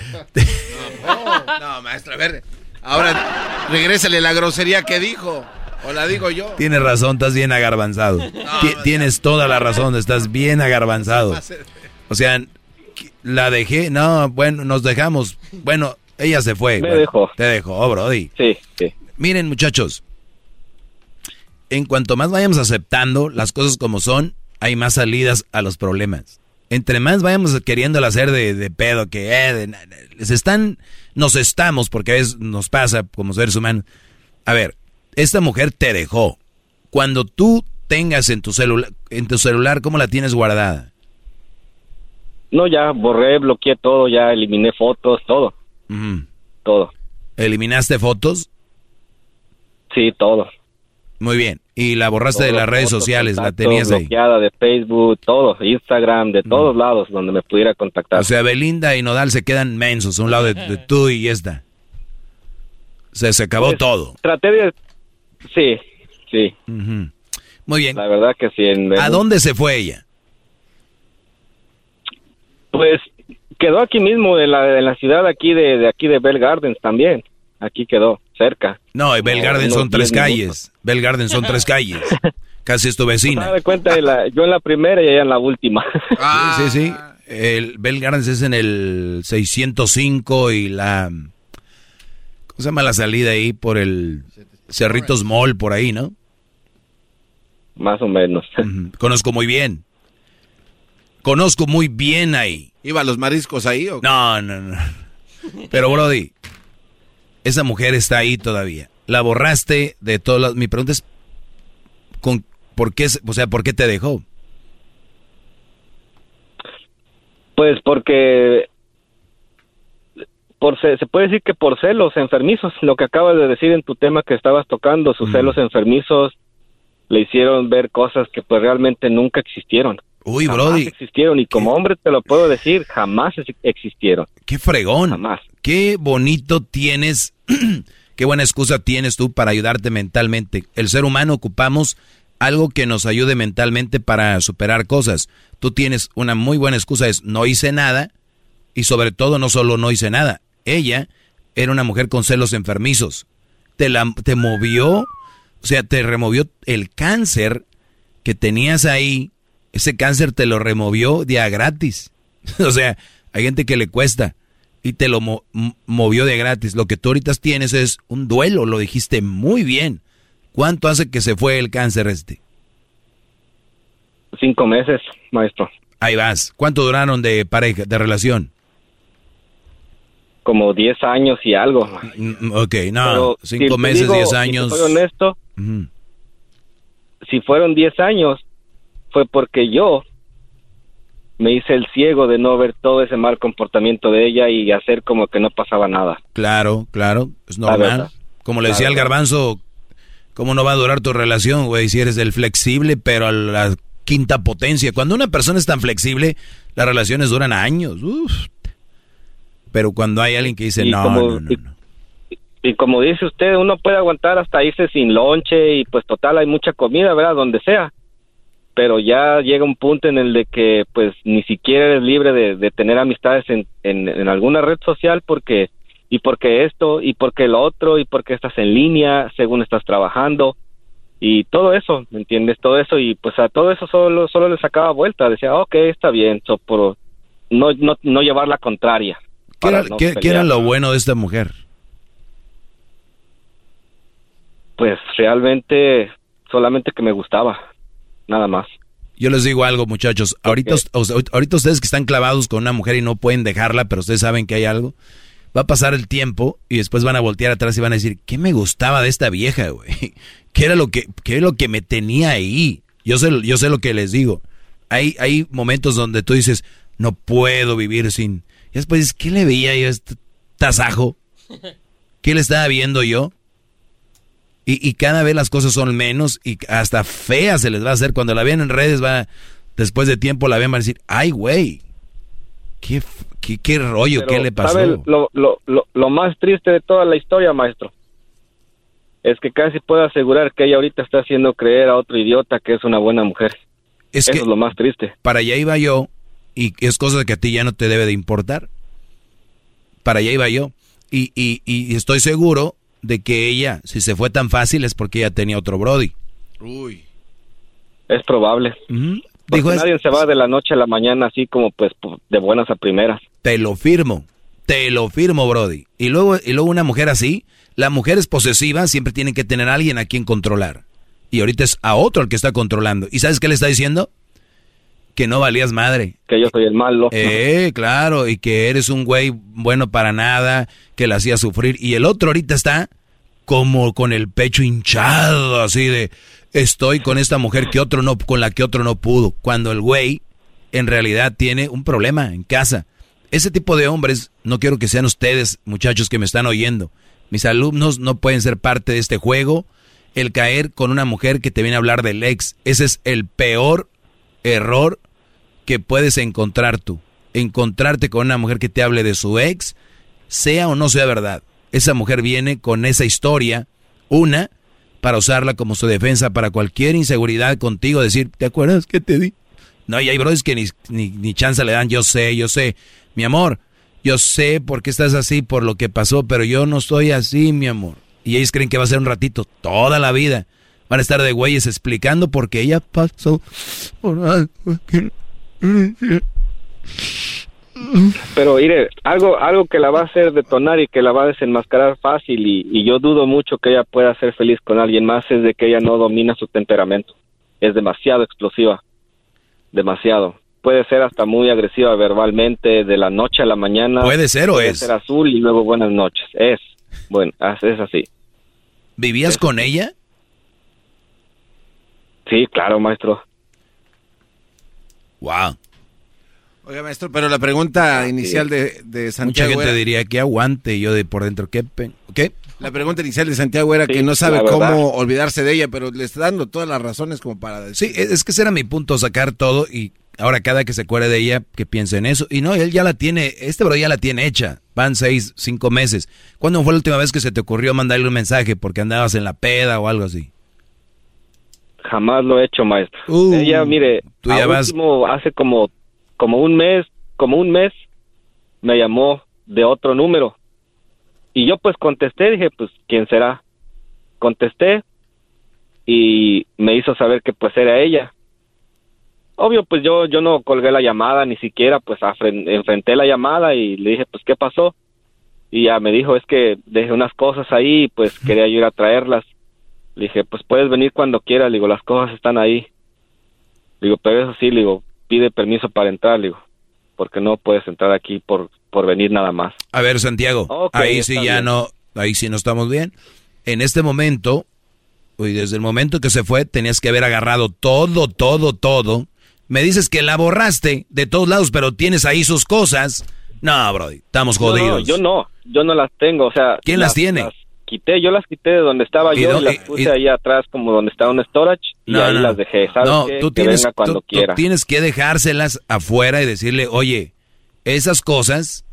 No, maestro, a ver. Ahora, regrésale la grosería que dijo. O la digo yo. Tienes razón, estás bien agarbanzado. Ti- Tienes toda la razón, estás bien agarbanzado. O sea, la dejé, no, bueno, nos dejamos. Bueno, ella se fue. Me Bueno, dejó. Te dejó, Brody. Sí, sí. Miren, muchachos, en cuanto más vayamos aceptando las cosas como son, hay más salidas a los problemas. Entre más vayamos queriendo hacer de, de pedo que eh, de les están, nos estamos, porque a veces nos pasa como seres humanos. A ver, esta mujer te dejó. Cuando tú tengas en tu celular, en tu celular, ¿cómo la tienes guardada? No, ya borré, bloqueé todo, ya eliminé fotos, todo, Ujú. todo. ¿Eliminaste fotos? Sí, todo. Muy bien. ¿Y la borraste de las redes fotos, sociales? ¿La tenías ahí? bloqueada de Facebook, todo, Instagram, de todos lados donde me pudiera contactar. O sea, Belinda y Nodal se quedan mensos a un lado de, de tú y esta. Se, se acabó Pues, todo. Traté de... Sí, sí. Muy bien. La verdad que sí. en- ¿A dónde se fue ella? Pues quedó aquí mismo, en la, en la ciudad aquí de, de aquí de Bell Gardens también. Aquí quedó, cerca. No, Bell No, Garden unos son tres 10 calles. Bell Garden son tres calles. Casi es tu vecina. Me de cuenta, de la- yo en la primera y ella en la última. Sí, sí, sí. El Bell Gardens es en el 605 y la... ¿Cómo se llama la salida ahí? Por el Cerritos Mall, por ahí, ¿no? Más o menos. Conozco muy bien. Conozco muy bien ahí. ¿Iba a los mariscos ahí o qué? No, no, no. Pero, Brody, esa mujer está ahí todavía. La borraste de todas las... Mi pregunta es, ¿con, ¿por qué, se- o sea, ¿por qué te dejó? Pues porque por ce- se puede decir que por celos enfermizos, lo que acabas de decir en tu tema que estabas tocando, sus celos enfermizos le hicieron ver cosas que pues realmente nunca existieron. Uy, Jamás Brody. existieron y como hombre te lo puedo decir, jamás ex- existieron. Qué fregón. Qué bonito tienes, qué buena excusa tienes tú para ayudarte mentalmente. El ser humano ocupamos algo que nos ayude mentalmente para superar cosas. Tú tienes una muy buena excusa, es no hice nada y sobre todo no solo no hice nada. Ella era una mujer con celos enfermizos. Te, la, te movió, o sea, te removió el cáncer que tenías ahí. Ese cáncer te lo removió día gratis. o sea, hay gente que le cuesta y te lo mo- movió de gratis. Lo que tú ahorita tienes es un duelo, lo dijiste muy bien. ¿Cuánto hace que se fue el cáncer este? Cinco meses, maestro. Ahí vas. ¿Cuánto duraron de pareja, de relación? Como 10 años y algo. Mm, Ok, no, Pero si cinco meses, digo, diez si años. soy honesto, si fueron 10 años, fue porque yo me hice el ciego de no ver todo ese mal comportamiento de ella y hacer como que no pasaba nada. Claro, claro, es normal. Como le decía al verdad. garbanzo, ¿cómo no va a durar tu relación, güey? Si eres el flexible, pero a la quinta potencia. Cuando una persona es tan flexible, las relaciones duran años. Uf. Pero cuando hay alguien que dice, no, como- no, no, y- Y como dice usted, uno puede aguantar hasta irse sin lonche y pues total hay mucha comida, ¿verdad? Donde sea. Pero ya llega un punto en el de que pues ni siquiera eres libre de, de tener amistades en, en, en alguna red social porque y porque esto y porque lo otro y porque estás en línea según estás trabajando y todo eso, ¿me entiendes? Todo eso y pues a todo eso solo solo le sacaba vuelta, decía, ok, está bien, so, por no, no, no llevar la contraria. ¿Qué era, no qué- qué era lo bueno de esta mujer? Pues realmente solamente que me gustaba, nada más. Yo les digo algo, muchachos. Ahorita, ahorita ustedes que están clavados con una mujer y no pueden dejarla, pero ustedes saben que hay algo. Va a pasar el tiempo y después van a voltear atrás y van a decir, ¿qué me gustaba de esta vieja, güey? ¿Qué era lo que, qué era lo que me tenía ahí? Yo sé, yo sé lo que les digo. Hay, hay momentos donde tú dices, no puedo vivir sin... Y después dices, ¿qué le veía yo a este tasajo? ¿Qué le estaba viendo yo? Y, y cada vez las cosas son menos y hasta feas se les va a hacer. Cuando la vean en redes, va después de tiempo la ven van a decir, ay, güey, ¿qué, qué, qué rollo, Pero, qué le pasó? ¿sabe lo, lo, lo, lo más triste de toda la historia, maestro? Es que casi puedo asegurar que ella ahorita está haciendo creer a otro idiota que es una buena mujer. Es Eso que es lo más triste. para allá iba yo y es cosa que a ti ya no te debe de importar. Para allá iba yo. Y, y, y estoy seguro de que ella, si se fue tan fácil, es porque ella tenía otro Brody. Uy. Es probable. Dijo, es- nadie se va de la noche a la mañana así como pues pu- de buenas a primeras. Te lo firmo. Te lo firmo, Brody. Y luego, y luego una mujer así, las mujeres posesivas siempre tienen que tener a alguien a quien controlar. Y ahorita es a otro el que está controlando. ¿Y sabes qué le está diciendo? Que no valías madre. Que yo soy el malo. Eh, claro, y que eres un güey bueno para nada, que la hacía sufrir. Y el otro ahorita está como con el pecho hinchado, así de estoy con esta mujer que otro no, con la que otro no pudo. Cuando el güey en realidad tiene un problema en casa. Ese tipo de hombres, no quiero que sean ustedes, muchachos que me están oyendo. Mis alumnos no pueden ser parte de este juego. El caer con una mujer que te viene a hablar del ex, ese es el peor error que puedes encontrar tú. Encontrarte con una mujer que te hable de su ex, sea o no sea verdad. Esa mujer viene con esa historia, una, para usarla como su defensa para cualquier inseguridad contigo, decir, ¿te acuerdas que te di? No, y hay brothers que ni, ni, ni chance le dan, yo sé, yo sé. Mi amor, yo sé por qué estás así, por lo que pasó, pero yo no estoy así, mi amor. Y ellos creen que va a ser un ratito, toda la vida. Van a estar de güeyes explicando por qué ella pasó por algo Pero mire, algo, algo que la va a hacer detonar y que la va a desenmascarar fácil y, y yo dudo mucho que ella pueda ser feliz con alguien más es de que ella no domina su temperamento. Es demasiado explosiva. Demasiado. Puede ser hasta muy agresiva verbalmente de la noche a la mañana. ¿Puede ser o Puede es? ser azul y luego buenas noches. Es. Bueno, as- es así. ¿Vivías con ella? Sí, claro, maestro. Wow. Oiga, maestro, pero la pregunta inicial de, de Mucha Santiago gente era- diría que aguante, y yo de por dentro, ¿qué? pe- ¿Qué? La pregunta inicial de Santiago era Sí, que no sabe cómo olvidarse de ella, pero le está dando todas las razones como para decir. Sí, es es que ese era mi punto, sacar todo y ahora cada que se acuerde de ella, que piense en eso. Y no, él ya la tiene, este bro ya la tiene hecha. Van seis, cinco meses. ¿Cuándo fue la última vez que se te ocurrió mandarle un mensaje porque andabas en la peda o algo así? Jamás lo he hecho, maestro. Uh, Ella, mire, tú ya vas- último, hace como, como un mes, como un mes, me llamó de otro número. Y yo pues contesté, dije, pues, ¿quién será? Contesté y me hizo saber que pues era ella. Obvio, pues yo, yo no colgué la llamada, ni siquiera pues enfrenté la llamada y le dije, pues, ¿qué pasó? Y ya me dijo, es que dejé unas cosas ahí y pues quería yo ir a traerlas. Le dije, pues puedes venir cuando quieras, le digo, las cosas están ahí. Le digo, pero eso sí, le digo, pide permiso para entrar, le digo, porque no puedes entrar aquí por, por venir nada más. A ver, Santiago, ahí sí ya bien. no, ahí sí no estamos bien. En este momento, y desde el momento que se fue, tenías que haber agarrado todo, todo, todo. Me dices que la borraste de todos lados, pero tienes ahí sus cosas. No, Brody, estamos No, no, jodidos. yo no, yo no las tengo, o sea. ¿Quién las tiene? Quité, yo las quité de donde estaba ¿Y yo y las y- puse y- ahí atrás como donde estaba un storage y No, ahí no. las dejé. ¿Sabes No, qué? tú que tienes, venga cuando tú- tú tienes que dejárselas afuera y decirle, oye, esas cosas,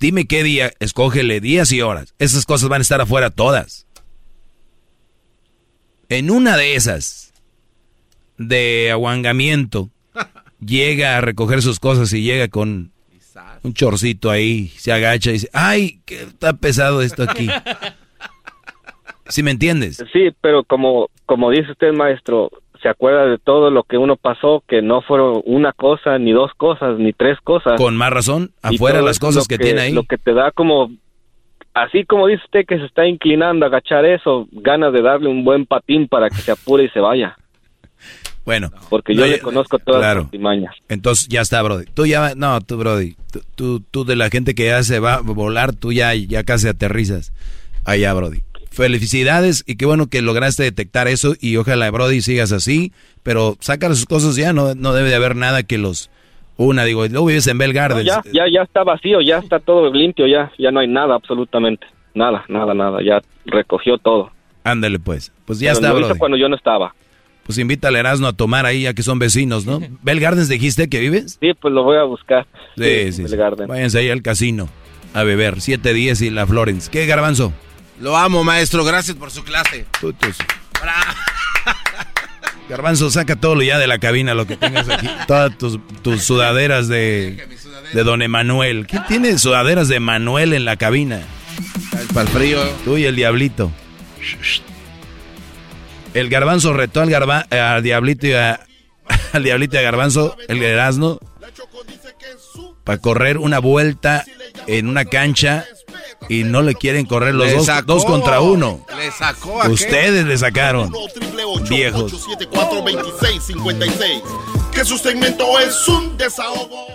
dime qué día, escógele días y horas. Esas cosas van a estar afuera todas. En una de esas, de aguangamiento, llega a recoger sus cosas y llega con un chorcito ahí, se agacha y dice, ay, que está pesado esto aquí. ¿Sí me entiendes? Sí, pero como, como dice usted, maestro, se acuerda de todo lo que uno pasó, que no fueron una cosa, ni dos cosas, ni tres cosas. Con más razón, afuera las cosas lo que, tiene ahí. Lo que te da como, así como dice usted que se está inclinando a agachar eso, ganas de darle un buen patín para que se apure y se vaya. Bueno. Porque yo le conozco todas claro. las artimañas. Entonces ya está, Brody. Tú ya, no, tú, Brody. Tú, tú, tú de la gente que ya se va a volar, tú ya, ya casi aterrizas. Allá, Brody. Felicidades y qué bueno que lograste detectar eso y ojalá, Brody, sigas así. Pero saca sus cosas ya, no, no debe de haber nada que los una. Digo, luego vives en Bell No, ya, ya, ya está vacío, ya está todo limpio, ya, ya no hay nada absolutamente. Nada, nada, nada, ya recogió todo. Ándale, pues. Pues ya Pero está, Brody. cuando yo no estaba. Pues invítale a Erasmo a tomar ahí, ya que son vecinos, ¿no? ¿Bell Gardens dijiste que vives? Sí, pues lo voy a buscar. Sí, sí. sí. Váyanse ahí al casino a beber. 710 y la Florence. ¿Qué, Garbanzo? Lo amo, maestro. Gracias por su clase. Garbanzo, saca todo lo ya de la cabina, lo que tengas aquí. Todas tus, tus sudaderas de, de Don Emanuel. ¿Quién tiene sudaderas de Manuel en la cabina? Para el frío. Tú y el diablito. El garbanzo retó al, garba- eh, al diablito y a, al diablito y a garbanzo, el Erasmo, para correr una vuelta en una cancha y no le quieren correr los dos, sacó. dos contra uno. Le sacó a Ustedes le sacaron. Viejos. 874-2656. Que su segmento es un desahogo.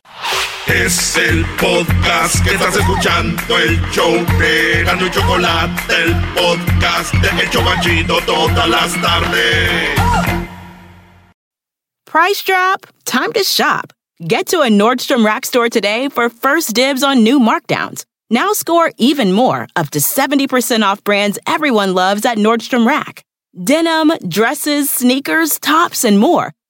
Es el podcast que estás escuchando, el show de Gano y Chocolate, el podcast de El Chocachito todas las tardes. Price drop? Time to shop. Get to a Nordstrom Rack store today for first dibs on new markdowns. Now score even more, up to 70% off brands everyone loves at Nordstrom Rack. Denim, dresses, sneakers, tops, and more.